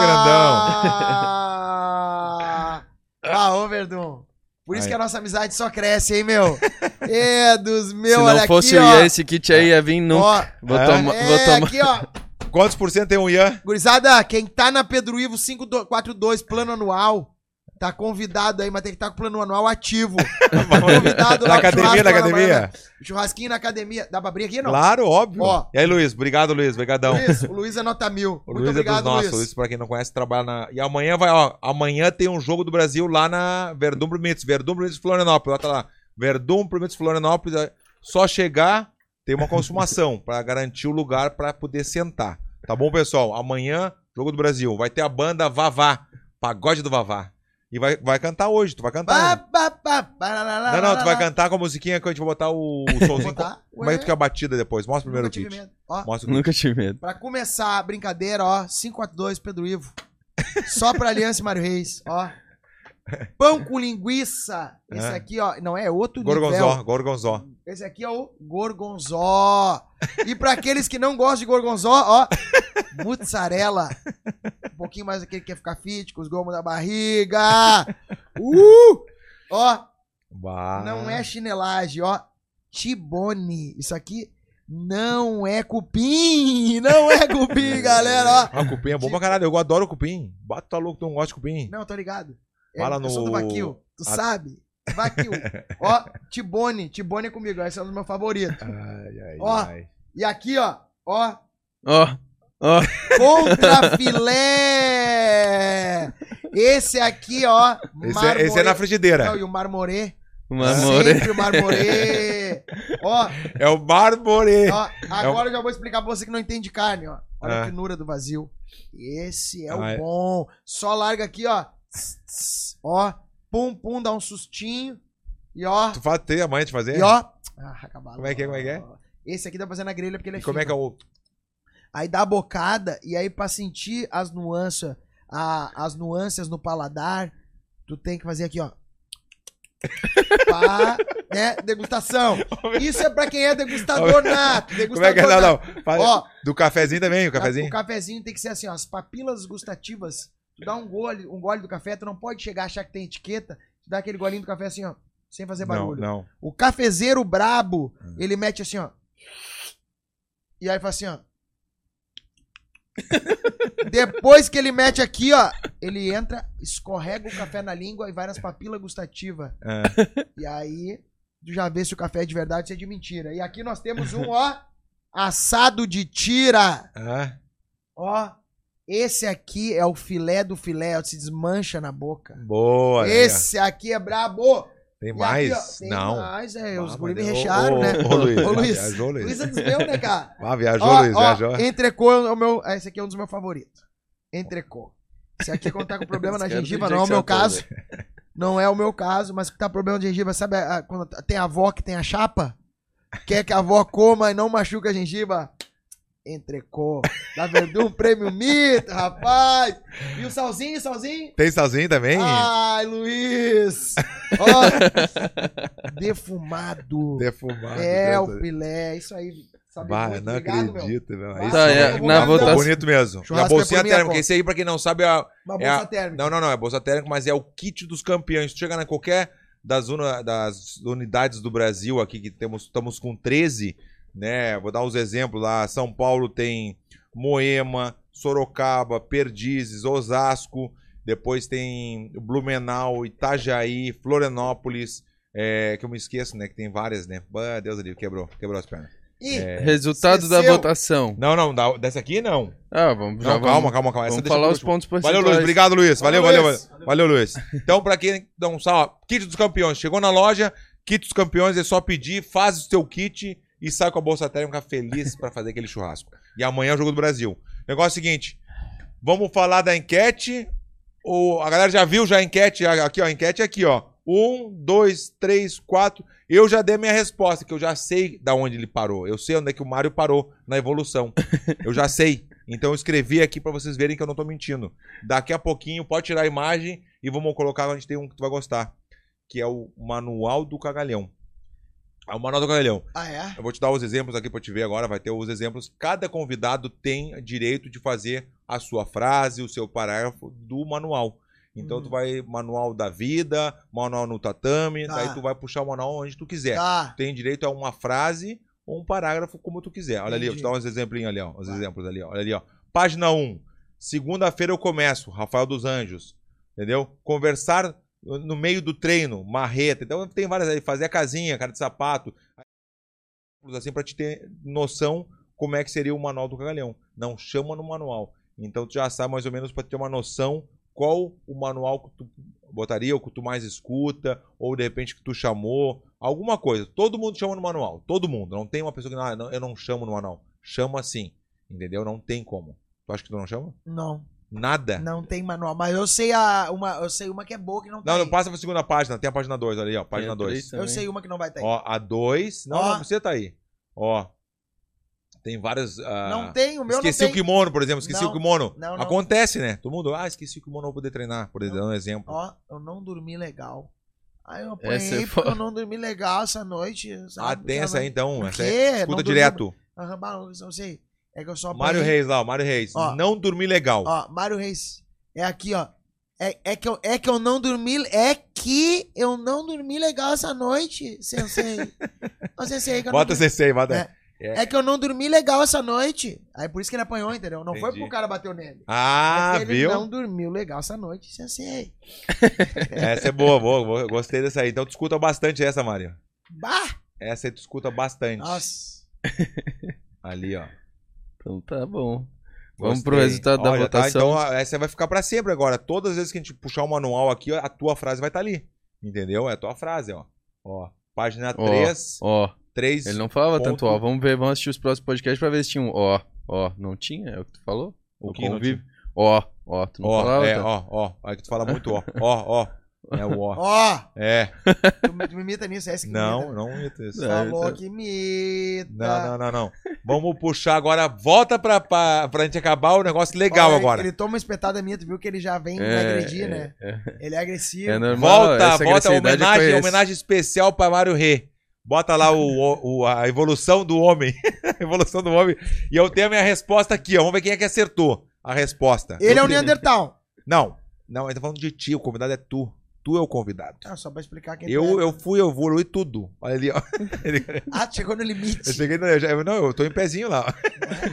Ah, ah ô Verdun. Por isso Aí. que a nossa amizade só cresce, hein, meu? É dos chegou o kit. meus, Se olha não fosse aqui, o ó. Ian, esse kit aí ia vir nunca. Ó, Vou, É? toma, é, vou tomar. aqui, ó. Quantos por cento tem o Ian? Gurizada, quem tá na Pedro Ivo 542, plano anual, tá convidado aí, mas tem que estar com o plano anual ativo. Tá convidado Na lá academia, na lá academia? Churrasquinho na academia. Dá pra abrir aqui, não? Claro, óbvio. Ó. E aí, Luiz? Obrigado, Luiz. Obrigadão. Luiz, o Luiz é nota mil. O Muito Luiz obrigado, é dos nossos. Luiz. Luiz, pra quem não conhece, trabalha na. E amanhã vai, ó. Amanhã tem um jogo do Brasil lá na Verdun Brumitos. Verdun Brumitos Florianópolis. Bota lá. Verdun Brumitos Florianópolis. é Só chegar, tem uma consumação pra garantir o lugar pra poder sentar. Tá bom, pessoal? Amanhã, jogo do Brasil. Vai ter a banda Vavá. Pagode do Vavá. E vai, vai cantar hoje. Tu vai cantar. Pá, né? pá, parará, Não, não, tu vai cantar com a musiquinha que a gente vai botar o, o somzinho. Como é que tu quer a batida depois? Mostra primeiro o Nunca tive kit. medo. Ó, Mostra o kit. Nunca tive medo. pra começar a brincadeira, ó, 542 Pedro Ivo. Só pra Aliança e Mário Reis, ó. Pão com linguiça. Esse É. aqui, ó, não é outro Gorgonzó, nível. gorgonzó. Esse aqui é o gorgonzó. E pra aqueles que não gostam de gorgonzó, ó, mozzarella. Um pouquinho mais aquele que quer ficar fit, com os gomos da barriga. Uh! Ó, Bah. não é chinelagem, ó. Tibone. Isso aqui não é cupim. Não é cupim, galera, ó. Ah, cupim é bom pra caralho. Eu adoro cupim. Bata tá louco, tu não gosta de cupim. Não, tô ligado. É, Fala Eu sou do no- Vaquil, tu Ah. sabe? Vaquil. ó, Tibone. Tibone é comigo, esse é um dos meus favoritos. Ai, ai, Ó. ai. E aqui, ó, ó, Ó, ó. contra filé. Esse aqui, ó, Esse, é, esse é na frigideira. Não, e o marmorê. Uma amore. Sempre o marmorê. ó, É o marmorê. ó, agora eu já vou explicar pra você que não entende carne, ó. Olha Ah. a finura do vazio. Esse é Ah, o é. bom. Só larga aqui, ó. Tss, tss, Ó, pum, pum, dá um sustinho. E ó, Tu faz, tem a mãe de fazer? e ó. Ah, acabado. Como é que é, como é que é? Esse aqui dá pra fazer na grelha porque ele é E como é que é fino. o. Aí dá a bocada, e aí pra sentir as nuances, a- as nuances no paladar, tu tem que fazer aqui, ó. Pá, né? Degustação. Isso é pra quem é degustador nato. Degustador Como é que é? Não, não. Ó, Do cafezinho também, o cafezinho? o cafezinho tem que ser assim, ó. As papilas gustativas. Tu dá um gole, um gole do café, tu não pode chegar achar que tem etiqueta. Tu dá aquele golinho do café assim, ó. Sem fazer Não, barulho. não. O cafezeiro brabo, Hum. ele mete assim, ó. E aí faz assim, ó. Depois que ele mete aqui, ó, ele entra, escorrega o café na língua e vai nas papilas gustativas. É. E aí, tu já vê se o café é de verdade ou se é de mentira. E aqui nós temos um, ó, assado de tira. É. Ó, esse aqui é o filé do filé, ó, se desmancha na boca. Boa. aí. Esse aqui é brabo. Tem E mais? aqui, ó, tem não. mais, é, os guri me mas- recharam, ô, né? Ô, Luiz. Ô, Luiz. Viajou, Luiz. Luiz é dos meus, né, cara? Ah, viajou, Ó, Luiz. ó, Viajou. Entrecô é o meu. Esse aqui é um dos meus favoritos. Entrecô. Esse aqui é quando tá com problema na gengiva, não é o meu caso. Não é o meu caso, mas que tá problema de gengiva, sabe a- quando tem a avó que tem a chapa? Quer que a avó coma e não machuca a gengiva? Entrecô. Da Verdun Prêmio Mito, rapaz. E o salzinho, salzinho? Tem salzinho também? Ai, Luiz. Ó, defumado. Defumado. É, o filé, isso aí. Sabe Bah, muito. não Obrigado, acredito, meu. Isso Tá, é é, na votação- bonito mesmo. E a é bolsinha minha térmica. conta. Esse aí, pra quem não sabe, é a, Uma É a- bolsa térmica. Não, não, não, é bolsa térmica, mas é o kit dos campeões. Tu chega em qualquer das, una- das unidades do Brasil aqui, que temos, estamos com 13, né? Vou dar uns exemplos lá. São Paulo tem Moema, Sorocaba, Perdizes, Osasco, depois tem Blumenau, Itajaí, Florianópolis, é, que eu me esqueço, né? Que tem várias, né? Ah, Deus ali, quebrou, quebrou as pernas. Ih, Resultado da votação. Não, não, da- dessa aqui não. Ah, vamos, já Não, vamos, calma, calma, calma. Essa Vamos falar os pontos Valeu, percentuais. Luiz. Obrigado, Luiz. Valeu, Valeu, valeu, Luiz. valeu, valeu, Luiz. Então, pra quem dá um salve, kit dos campeões. Chegou na loja, kit dos campeões, é só pedir, faz o seu kit e sai com a bolsa térmica feliz pra fazer aquele churrasco. E amanhã é o jogo do Brasil. O negócio é o seguinte: vamos falar da enquete. Ou a galera já viu já a enquete? Aqui, ó, a enquete é aqui, ó. Um, dois, três, quatro. Eu já dei minha resposta, que eu já sei da onde ele parou. Eu sei onde é que o Mário parou na evolução. Eu já sei. Então eu escrevi aqui pra vocês verem que eu não tô mentindo. Daqui a pouquinho pode tirar a imagem e vamos colocar, a gente tem um que tu vai gostar, que é o Manual do Cagalhão. É o Manual do Cagalhão. Ah, é? Eu vou te dar os exemplos aqui pra te ver agora, vai ter os exemplos. Cada convidado tem direito de fazer a sua frase, o seu parágrafo do manual. Então Hum. tu vai manual da vida, manual no tatame, Tá. daí tu vai puxar o manual onde tu quiser. Tá. Tem direito a uma frase ou um parágrafo como tu quiser. Olha ali, eu vou te Entendi. dar uns exemplinhos ali, ó. Uns Vai. exemplos ali, ó. Olha ali, ó. Página 1. Segunda-feira eu começo, Rafael dos Anjos. Entendeu? Conversar no meio do treino, marreta. Então tem várias aí, fazer a casinha, cara de sapato. Assim pra te ter noção como é que seria o manual do cagalhão. Não chama no manual. Então tu já sabe mais ou menos pra ter uma noção qual o manual que tu botaria, ou que tu mais escuta, ou de repente que tu chamou, alguma coisa. Todo mundo chama no manual, todo mundo. Não tem uma pessoa que ah, não, eu não chamo no manual. Chama sim, entendeu? Não tem como. Tu acha que tu não chama? Não, Nada. não tem manual. Mas eu sei a, uma, eu sei uma que é boa que não tem. Não, não passa pra segunda página, tem a página 2 ali, ó, página Tem a três 2. Eu sei uma que não vai ter. Ó, a 2, não, Ó. não, você tá aí. Ó. Tem várias ah, não tem, o meu Esqueci não o tem. kimono, por exemplo, esqueci Não, o kimono. não, não. Acontece, né? Todo mundo, ah, esqueci o kimono, vou poder treinar, por exemplo, Não. um exemplo. Ó, eu não dormi legal. Aí eu Essa é apanhei porque foda. eu não dormi legal essa noite. ah, sabe? tem essa aí então, Por essa quê? é, Não escuta dormi- direto. Aham, bah, eu não sei. É que eu só apanhei. Mário Reis lá, ó, Mário Reis. Ó. não dormi legal. Ó, Mário Reis. É aqui, ó. É, é, que eu, é que eu não dormi. É que eu não dormi legal essa noite, sensei. Ô, sensei, que eu bota não aí, bota. É. É que eu não dormi legal essa noite. Aí por isso que ele apanhou, entendeu? Não foi Entendi. porque o cara bateu nele. Ah, É que ele viu? não dormiu legal essa noite, sensei. Essa é boa, boa, boa, gostei dessa aí. Então tu escuta bastante essa, Mário. Bah! Essa aí tu escuta bastante. Nossa. Ali, ó. Então tá bom. Vamos Gostei. pro resultado da Olha, tá? votação. Então a- essa vai ficar pra sempre agora. Todas as vezes que a gente puxar o manual aqui, a tua frase vai estar ali. Entendeu? É a tua frase, ó. Ó, página Ó, 3, Ó, 3. ele não falava ponto- tanto ó. Vamos ver, vamos assistir os próximos podcasts pra ver se tinha um ó. Ó, não tinha? É o que tu falou? O O que não convívio? Ó, ó, tu não Ó, falava? é, tanto? ó, ó. Aí tu fala muito ó. Ó, ó. É o ó. Ó, É. tu, me- tu me imita nisso, é esse que Não, imita. não imita isso. É, Falou então- que imita. Não, não, não, não. Vamos puxar agora. Volta pra, pra, pra gente acabar o negócio legal Olha, agora. Ele toma uma espetada minha, tu viu que ele já vem me É, agredir, é, né? é. Ele é agressivo. É normal. Volta, essa volta. agressividade eu Homenagem, conheço. homenagem especial pra Mário Rê. Bota lá o, o- a evolução do homem. a evolução do homem. E eu tenho a minha resposta aqui, ó. Vamos ver quem é que acertou a resposta. Ele é o tenho- Neandertal. Não, não, ele tá falando de ti. O convidado é tu. Tu é o convidado. Ah, só pra explicar quem Eu, tu é. eu fui, eu evolui tudo. Olha ali, ó. Ele- Ah, chegou no limite. Eu cheguei no. eu já- Não, eu tô em pezinho lá.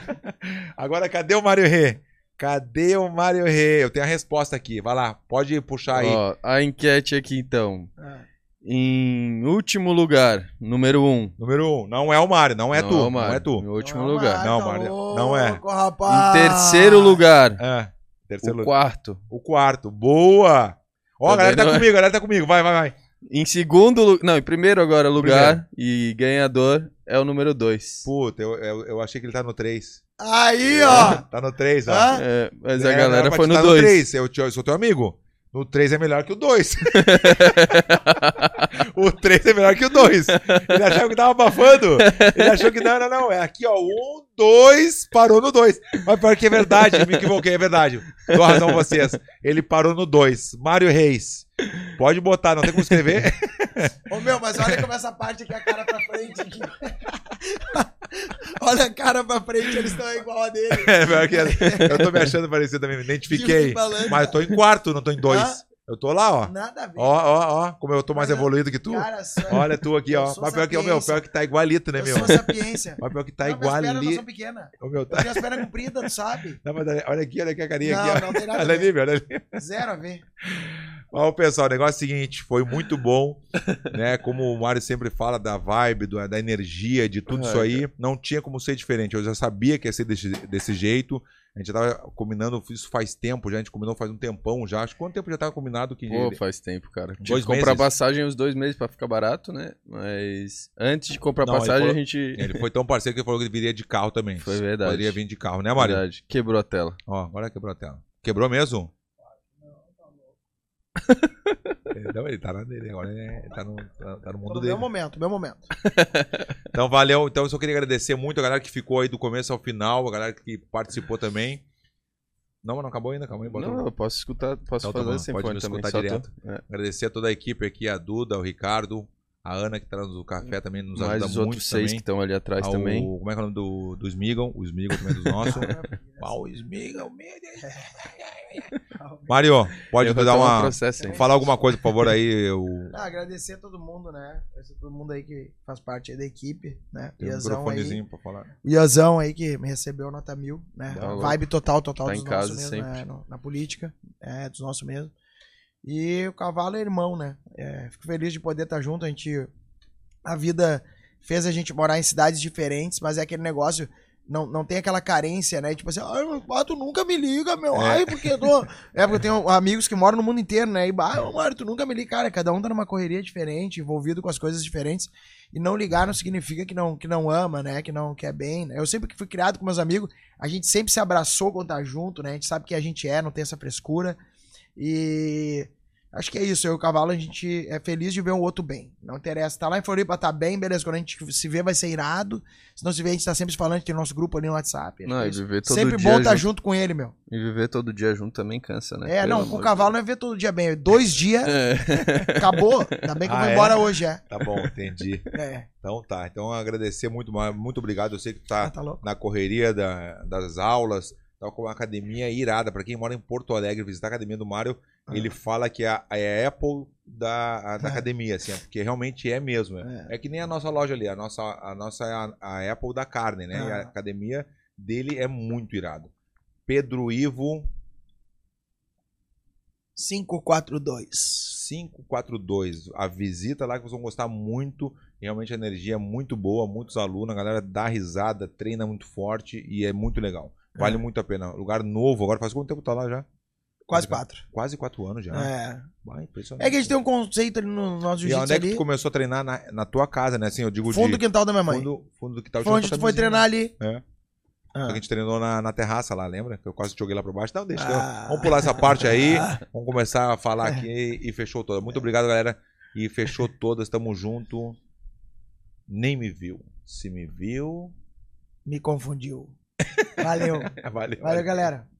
Agora, cadê o Mário Rê? Cadê o Mário Rê? Eu tenho a resposta aqui. Vai lá, pode puxar aí. Ó, a enquete aqui então. Ah, Em último lugar, número um. Número um, não é o Mário, não é Não tu. o Não Mário, é tu. Em último ah, lugar. Não, tá Mário, louco, não é. rapaz. Em terceiro lugar, É. Terceiro o lugar. quarto. O quarto. Boa! Ó, a Também galera tá não é. comigo, a galera tá comigo. Vai, vai, vai. Em segundo lugar. Não, em primeiro agora lugar. E ganhador é o número dois. Puta, eu, eu, eu achei que ele tá no 3. Aí, ó. Tá no 3, ó. É, mas a É, galera era pra foi no tá dois. 3. Eu, eu sou teu amigo. No 3 é melhor que o 2. o 3 é melhor que o 2. Ele achava que tava abafando. Ele achou que não, não, não. É aqui, ó. Um, dois, parou no 2. Mas pior que é verdade, me equivoquei, é verdade. Dou razão a vocês. Ele parou no 2. Mário Reis. Pode botar, não tem como escrever. Ô meu, mas olha como essa parte aqui é a cara pra frente. Aqui. olha a cara pra frente, eles estão igual a dele. É, pior que é. eu tô me achando parecido também, me identifiquei. Mas eu tô em quarto, não tô em dois. Ah. Eu tô lá, ó. Nada a ver. Ó, ó, ó, como eu tô mais eu- evoluído que tu. Cara, só- Olha tu aqui, eu ó. Mas pior que, ô, meu, pior que tá igualito, né, eu meu? sou sapiência. Mas pior que tá não, minhas pernas não igualito. são pequenas. Ô, meu, Eu tá... tenho as pernas compridas, tu sabe? Não, mas olha aqui, olha aqui a carinha Não, aqui, ó. não tem nada a Olha ver. ali, meu, olha ali. Zero a ver. Ó, pessoal, o negócio é o seguinte, foi muito bom, né? Como o Mário sempre fala da vibe, do- da energia, de tudo isso aí, não tinha como ser diferente. Eu já sabia que ia ser desse, desse jeito. A gente já tava combinando isso faz tempo, já a gente combinou faz um tempão já. Acho que quanto tempo já tava combinado que Pô, faz tempo, cara. Tive Dois que comprar meses? passagem uns dois meses pra ficar barato, né? Mas antes de comprar Não, passagem, falou- a gente. ele foi tão parceiro que ele falou que ele viria de carro também. Foi verdade. Poderia vir de carro, né, Mário? Verdade. Quebrou a tela. Ó, agora quebrou a tela. Quebrou mesmo? Não, ele tá na dele agora, ele tá no, tá, tá no mundo no dele. meu momento, meu momento. Então, valeu. Então, eu só queria agradecer muito a galera que ficou aí do começo ao final, a galera que participou também. Não, mas não acabou ainda, calma aí. Bota Não, eu posso escutar, posso Então tá fazer bom, sem pode fone também. escutar Só direto. tô- é. Agradecer a toda a equipe aqui, a Duda, o Ricardo, a Ana que traz o café também, nos Mais ajuda os muito outros seis que também. estão ali atrás Ao- também. Como é que é o nome do, do Smigal? O Smigal também é dos nossos. O Smigal, meu Deus. Mário, pode dar uma... processo, hein? Falar alguma coisa, por favor, aí. Eu... Ah, agradecer a todo mundo, né? Agradecer a todo mundo aí que faz parte aí da equipe, né? Tem um Iazão aí. microfonezinho pra falar. O Iazão aí que me recebeu nota mil, né? Tá louco. Vibe total, total Tá dos em casa nossos mesmo, sempre. né? No- na política, é, dos nossos mesmo. E o cavalo é irmão, né? É, fico feliz de poder estar junto. A gente. A vida fez a gente morar em cidades diferentes, mas é aquele negócio. Não, não tem aquela carência, né? Tipo assim, ai, meu pai, tu nunca me liga, meu. É. Ai, porque tu. É porque eu tenho amigos que moram no mundo inteiro, né? E, ah, Mário, tu nunca me liga. Cara, cada um tá numa correria diferente, envolvido com as coisas diferentes. E não ligar não significa que não, que não ama, né? Que não quer bem. Né? Eu sempre que fui criado com meus amigos, a gente sempre se abraçou quando tá junto, né? A gente sabe que a gente é, não tem essa frescura. E acho que é isso. Eu e o cavalo, a gente é feliz de ver o outro bem. Não interessa. Tá lá em Floripa, tá bem, beleza. Quando a gente se vê, vai ser irado. Se não se vê, a gente tá sempre se falando, tem nosso grupo ali no WhatsApp. Acho Não, é e viver todo Sempre dia bom estar junto, junto com ele, meu. E viver todo dia junto também cansa, né? É, Pelo não, com o cavalo não é ver todo dia bem. Dois dias, É. acabou. Ainda bem que eu Ah, vou é? embora hoje, é. Tá bom, entendi. É, Então tá. Então agradecer muito, mais- muito obrigado. Eu sei que tu tá ah, tá louco. na correria da- das aulas, tá com uma academia irada. Pra quem mora em Porto Alegre, visitar a academia do Mário, Ah. ele fala que é a, é a Apple da, a- da É. academia, assim, porque realmente é mesmo. É. É. É que nem a nossa loja ali, a nossa, a nossa é a, a Apple da carne, né? E a Ah. academia dele é muito irado. Pedro Ivo 542. 542. A visita lá que vocês vão gostar muito. Realmente a energia é muito boa, muitos alunos, a galera dá risada, treina muito forte e é muito legal. Vale É. muito a pena. Lugar novo, agora faz quanto tempo tá lá já? Quase quatro. Quase quatro anos já. É. Vai, impressionante. É que a gente tem um conceito ali no nosso E jiu-jitsu onde é que ali. tu começou a treinar na, na tua casa, né? Assim, eu digo Fundo do de quintal da minha mãe. fundo, fundo do tá Foi onde tu foi treinar ali. É. Ah. A gente treinou na, na terraça lá, lembra? Que eu quase te joguei lá pra baixo. Não, deixa. Ah. Vamos pular essa parte aí. Vamos começar a falar aqui e fechou toda. Muito obrigado, galera. E fechou todas. Tamo junto. Nem me viu. Se me viu. Me confundiu. Valeu. Valeu. Valeu, galera.